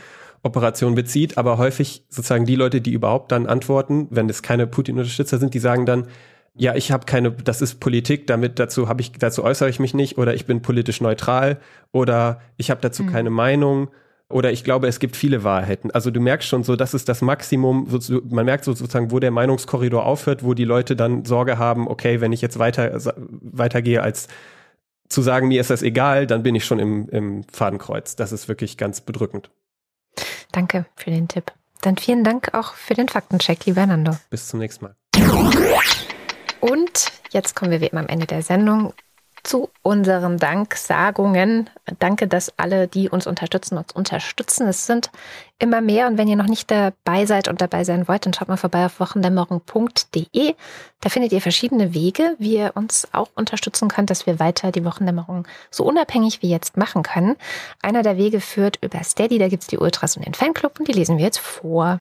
Operation bezieht, aber häufig sozusagen die Leute, die überhaupt dann antworten, wenn es keine Putin-Unterstützer sind, die sagen dann, ja, ich habe keine, das ist Politik, damit dazu habe ich, dazu äußere ich mich nicht oder ich bin politisch neutral oder ich habe dazu mhm. keine Meinung oder ich glaube, es gibt viele Wahrheiten. Also du merkst schon so, das ist das Maximum, man merkt so sozusagen, wo der Meinungskorridor aufhört, wo die Leute dann Sorge haben, okay, wenn ich jetzt weiter, weitergehe als zu sagen, mir ist das egal, dann bin ich schon im, im Fadenkreuz. Das ist wirklich ganz bedrückend. Danke für den Tipp. Dann vielen Dank auch für den Faktencheck, lieber Nando. Bis zum nächsten Mal. Und jetzt kommen wir wie immer am Ende der Sendung zu unseren Danksagungen. Danke, dass alle, die uns unterstützen, uns unterstützen. Es sind immer mehr und wenn ihr noch nicht dabei seid und dabei sein wollt, dann schaut mal vorbei auf wochendämmerung.de. Da findet ihr verschiedene Wege, wie ihr uns auch unterstützen könnt, dass wir weiter die Wochendämmerung so unabhängig wie jetzt machen können. Einer der Wege führt über Steady, da gibt's die Ultras und den Fanclub und die lesen wir jetzt vor.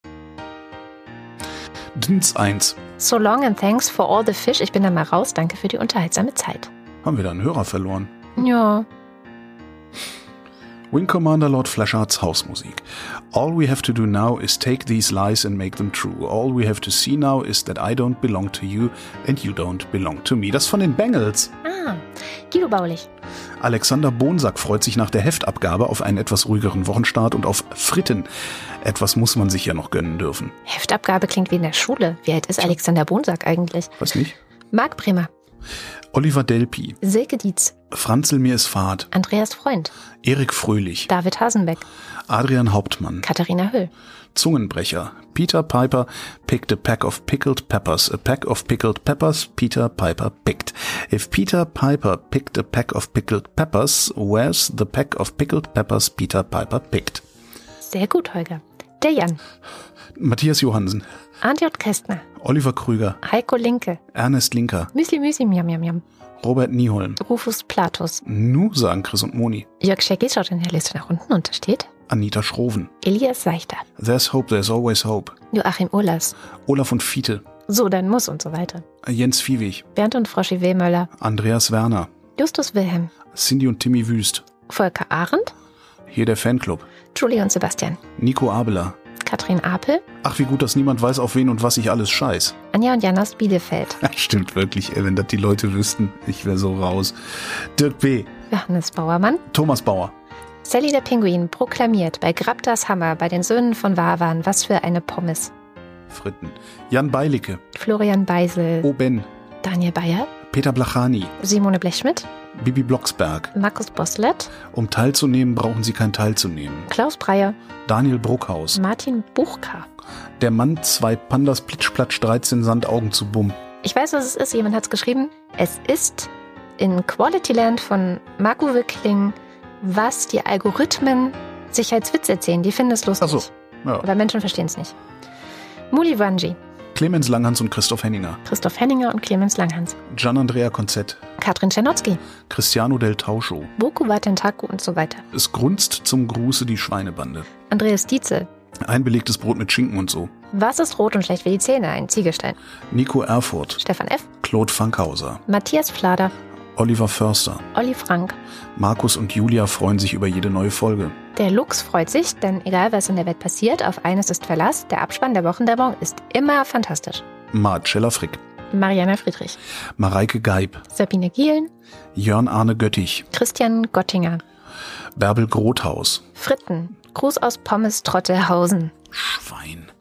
Dins 1. So long and thanks for all the fish. Ich bin da mal raus. Danke für die unterhaltsame Zeit. Haben wir da einen Hörer verloren? Ja. Wing Commander Lord Flashards Hausmusik. All we have to do now is take these lies and make them true. All we have to see now is that I don't belong to you and you don't belong to me. Das von den Bengals. Ah, Guido Baulich. Alexander Bonsack freut sich nach der Heftabgabe auf einen etwas ruhigeren Wochenstart und auf Fritten. Etwas muss man sich ja noch gönnen dürfen. Heftabgabe klingt wie in der Schule. Wie alt ist Alexander Bonsack eigentlich? Was nicht? Marc Bremer. Oliver Delpi. Silke Dietz. Franzl mir ist Fahrt. Andreas Freund. Erik Fröhlich. David Hasenbeck. Adrian Hauptmann. Katharina Höll. Zungenbrecher. Peter Piper picked a pack of pickled peppers. A pack of pickled peppers Peter Piper picked. If Peter Piper picked a pack of pickled peppers, where's the pack of pickled peppers Peter Piper picked? Sehr gut, Holger. Der Jan. Matthias Johansen. Arndt J. Kästner. Oliver Krüger. Heiko Linke. Ernest Linker. Müsli Müsli Miam Miam Miam. Robert Nieholm. Rufus Platus. Nu, sagen Chris und Moni. Jörg Schecki schaut in der Liste nach unten und da steht Anita Schroven. Elias Seichter. There's hope, there's always hope. Joachim Urlas. Olaf und Fiete. So, dann muss und so weiter. Jens Viehweg. Bernd und Froschi Wehmöller. Andreas Werner. Justus Wilhelm. Cindy und Timmy Wüst. Volker Arendt. Hier der Fanclub. Julie und Sebastian. Nico Abeler. Katrin Apel. Ach, wie gut, dass niemand weiß, auf wen und was ich alles scheiß. Anja und Jan aus Bielefeld. <laughs> Stimmt wirklich, ey, wenn das die Leute wüssten. Ich wäre so raus. Dirk B. Johannes Bauermann. Thomas Bauer. Sally der Pinguin proklamiert bei Grabdas Hammer bei den Söhnen von Wawan, was für eine Pommes. Fritten. Jan Beilicke. Florian Beisel. Oben. Daniel Bayer. Peter Blachani. Simone Blechschmidt. Bibi Blocksberg. Markus Boslett. Um teilzunehmen, brauchen Sie kein Teilzunehmen. Klaus Breyer. Daniel Bruckhaus. Martin Buchka. Der Mann, zwei Pandas, Plitschplatsch, 13 Sandaugen zu Bumm. Ich weiß, was es ist. Jemand hat es geschrieben. Es ist in Quality Land von Marco Wickling, was die Algorithmen sich als Witz erzählen. Die finden es lustig. Ach so, ja. Aber Menschen verstehen es nicht. Muli Wanji. Clemens Langhans und Christoph Henninger. Christoph Henninger und Clemens Langhans. Gian Andrea Konzett. Katrin Czernotzki. Cristiano del Tauscho. Boku Watentaku und so weiter. Es grunzt zum Gruße die Schweinebande. Andreas Dietzel. Ein belegtes Brot mit Schinken und so. Was ist rot und schlecht für die Zähne? Ein Ziegelstein. Nico Erfurt. Stefan F. Claude Fankhauser. Matthias Flader. Oliver Förster. Olli Frank. Markus und Julia freuen sich über jede neue Folge. Der Lux freut sich, denn egal was in der Welt passiert, auf eines ist Verlass. Der Abspann der Wochendämmerung ist immer fantastisch. Marcella Frick. Mariana Friedrich. Mareike Geib. Sabine Gielen. Jörn Arne Göttich. Christian Gottinger. Bärbel Grothaus. Fritten. Gruß aus Pommes Trottelhausen. Schwein.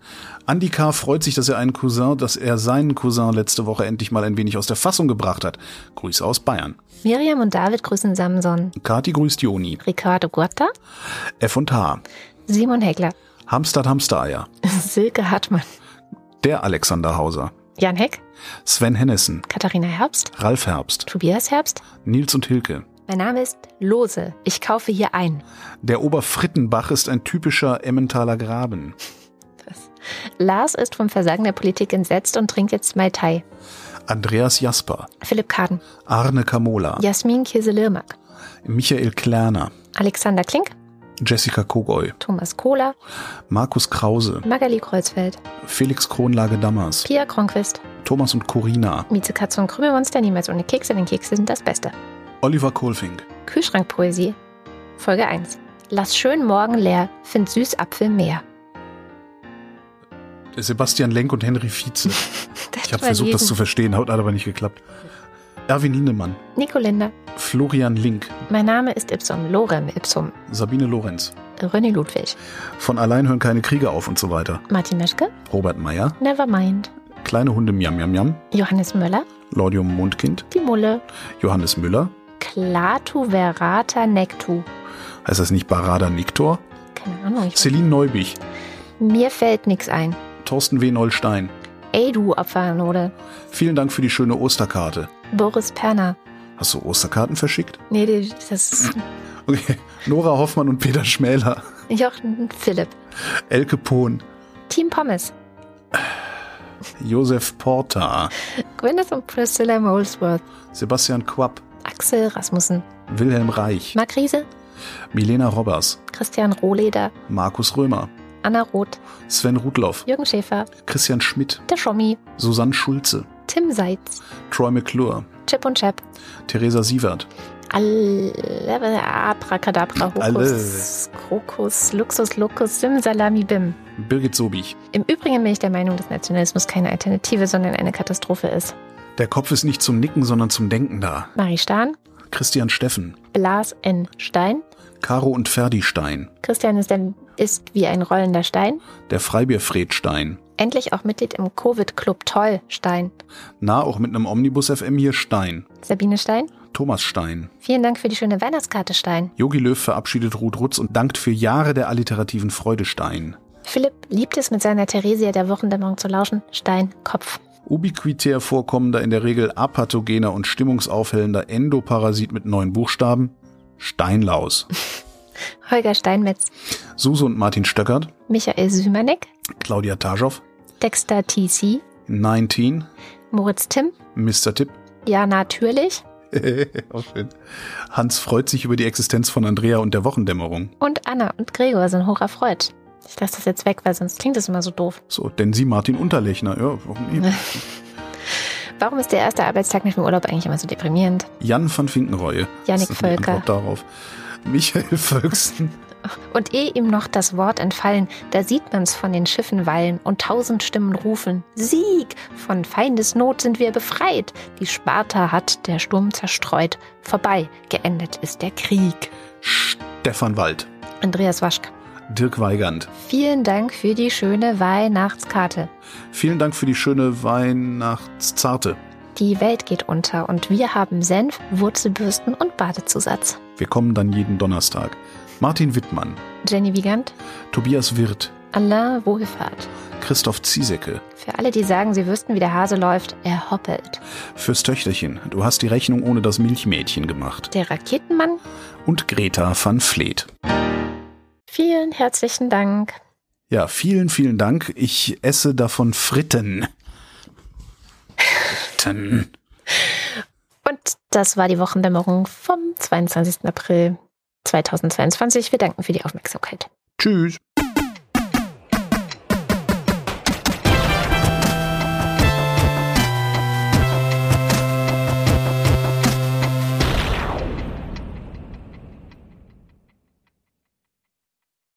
Andy K. freut sich, dass er einen Cousin, dass er seinen Cousin letzte Woche endlich mal ein wenig aus der Fassung gebracht hat. Grüße aus Bayern. Miriam und David grüßen Samson. Kati grüßt Joni. Ricardo Guatta. F und H. Simon Heckler. Hamstad Hamstereier. <laughs> Silke Hartmann. Der Alexander Hauser. Jan Heck. Sven Hennessen. Katharina Herbst. Ralf Herbst. Tobias Herbst. Nils und Hilke. Mein Name ist Lose. Ich kaufe hier ein. Der Oberfrittenbach ist ein typischer Emmentaler Graben. Lars. Ist vom Versagen der Politik entsetzt und trinkt jetzt Mai Tai. Andreas Jasper, Philipp Kaden, Arne Kamola, Jasmin Kirse-Lirmack, Michael Klerner, Alexander Klink, Jessica Kogoy, Thomas Kohler, Markus Krause, Magali Kreuzfeld, Felix Kronlage-Dammers, Pia Kronquist, Thomas und Corina, Mieze Katze und Krümelmonster niemals ohne Kekse, denn Kekse sind das Beste. Oliver Kohlfink, Kühlschrankpoesie. Folge 1. Lass schön morgen leer, find süß Apfel mehr. Sebastian Lenk und Henry Vize. <laughs> Das Ich habe versucht, das lesen. zu verstehen, hat aber nicht geklappt. Erwin Lindemann, Nico Linder. Florian Link, Mein Name ist Ipsum, Lorem Ipsum. Sabine Lorenz. René Ludwig. Von allein hören keine Kriege auf und so weiter. Martin Meschke. Robert Meyer, Nevermind. Kleine Hunde Miam Miam Miam, Johannes Möller. Lordium Mondkind, Die Mulle. Johannes Müller. Klatu Verata Nectu. Heißt das nicht Barada Niktor? Keine Ahnung. Celine Neubich, Mir fällt nix ein. Thorsten W. Nollstein. Ey du Opfernode. Vielen Dank für die schöne Osterkarte. Boris Perner. Hast du Osterkarten verschickt? Nee, das ist <laughs> Okay. Nora Hoffmann und Peter Schmäler. Jochen Philipp. Elke Pohn. Team Pommes. Josef Porta. Gwyneth und Priscilla Molesworth. Sebastian Quapp. Axel Rasmussen. Wilhelm Reich. Marc Riese. Milena Robbers. Christian Rohleder. Markus Römer. Anna Roth. Sven Rudloff. Jürgen Schäfer. Christian Schmidt. Der Schommi. Susanne Schulze. Tim Seitz. Troy McClure. Chip und Chap. Theresa Sievert. Alle, Abracadabra, Hokus, Krokus, Luxus, Locus, Sim, Salami, Bim. Birgit Sobich. Im Übrigen bin ich der Meinung, dass Nationalismus keine Alternative, sondern eine Katastrophe ist. Der Kopf ist nicht zum Nicken, sondern zum Denken da. Marie Stahn, Christian Steffen. Blas N. Stein. Caro und Ferdi Stein. Christian ist, ein, ist wie ein rollender Stein. Der Freibierfred Stein. Endlich auch Mitglied im Covid-Club Toll Stein. Na, auch mit einem Omnibus FM hier Stein. Sabine Stein. Thomas Stein. Vielen Dank für die schöne Weihnachtskarte Stein. Yogi Löw verabschiedet Ruth Rutz und dankt für Jahre der alliterativen Freude Stein. Philipp liebt es, mit seiner Theresia der Wochendämmerung zu lauschen. Stein, Kopf. Ubiquitär vorkommender, in der Regel apathogener und stimmungsaufhellender Endoparasit mit neun Buchstaben. Steinlaus. <laughs> Holger Steinmetz. Suse und Martin Stöckert. Michael Sümanek. Claudia Taschow. Dexter TC. 19. Moritz Tim. Mr. Tipp. Ja, natürlich. <laughs> Auch schön. Hans freut sich über die Existenz von Andrea und der Wochendämmerung. Und Anna und Gregor sind hoch erfreut. Ich lasse das jetzt weg, weil sonst klingt das immer so doof. So, denn sie Martin Unterlechner. Ja, warum nicht? <laughs> Warum ist der erste Arbeitstag nach dem Urlaub eigentlich immer so deprimierend? Jan van Finkenreue. Die Völker. Antwort darauf. Michael Völksen. <laughs> Und ehe ihm noch das Wort entfallen, da sieht man's von den Schiffen wallen und tausend Stimmen rufen: Sieg! Von Feindesnot sind wir befreit. Die Sparta hat der Sturm zerstreut. Vorbei, geendet ist der Krieg. Stefan Wald. Andreas Waschk. Dirk Weigand. Vielen Dank für die schöne Weihnachtskarte. Vielen Dank für die schöne Weihnachtszarte. Die Welt geht unter und wir haben Senf, Wurzelbürsten und Badezusatz. Wir kommen dann jeden Donnerstag. Martin Wittmann. Jenny Wiegand, Tobias Wirth. Alain Wohlfahrt. Christoph Ziesecke. Für alle, die sagen, sie wüssten, wie der Hase läuft, er hoppelt. Fürs Töchterchen. Du hast die Rechnung ohne das Milchmädchen gemacht. Der Raketenmann, Und Greta van Vleet. vielen herzlichen Dank. Ja, vielen, vielen Dank. Ich esse davon Fritten. Fritten. Und das war die Wochendämmerung vom 22. April 2022. Wir danken für die Aufmerksamkeit. Tschüss.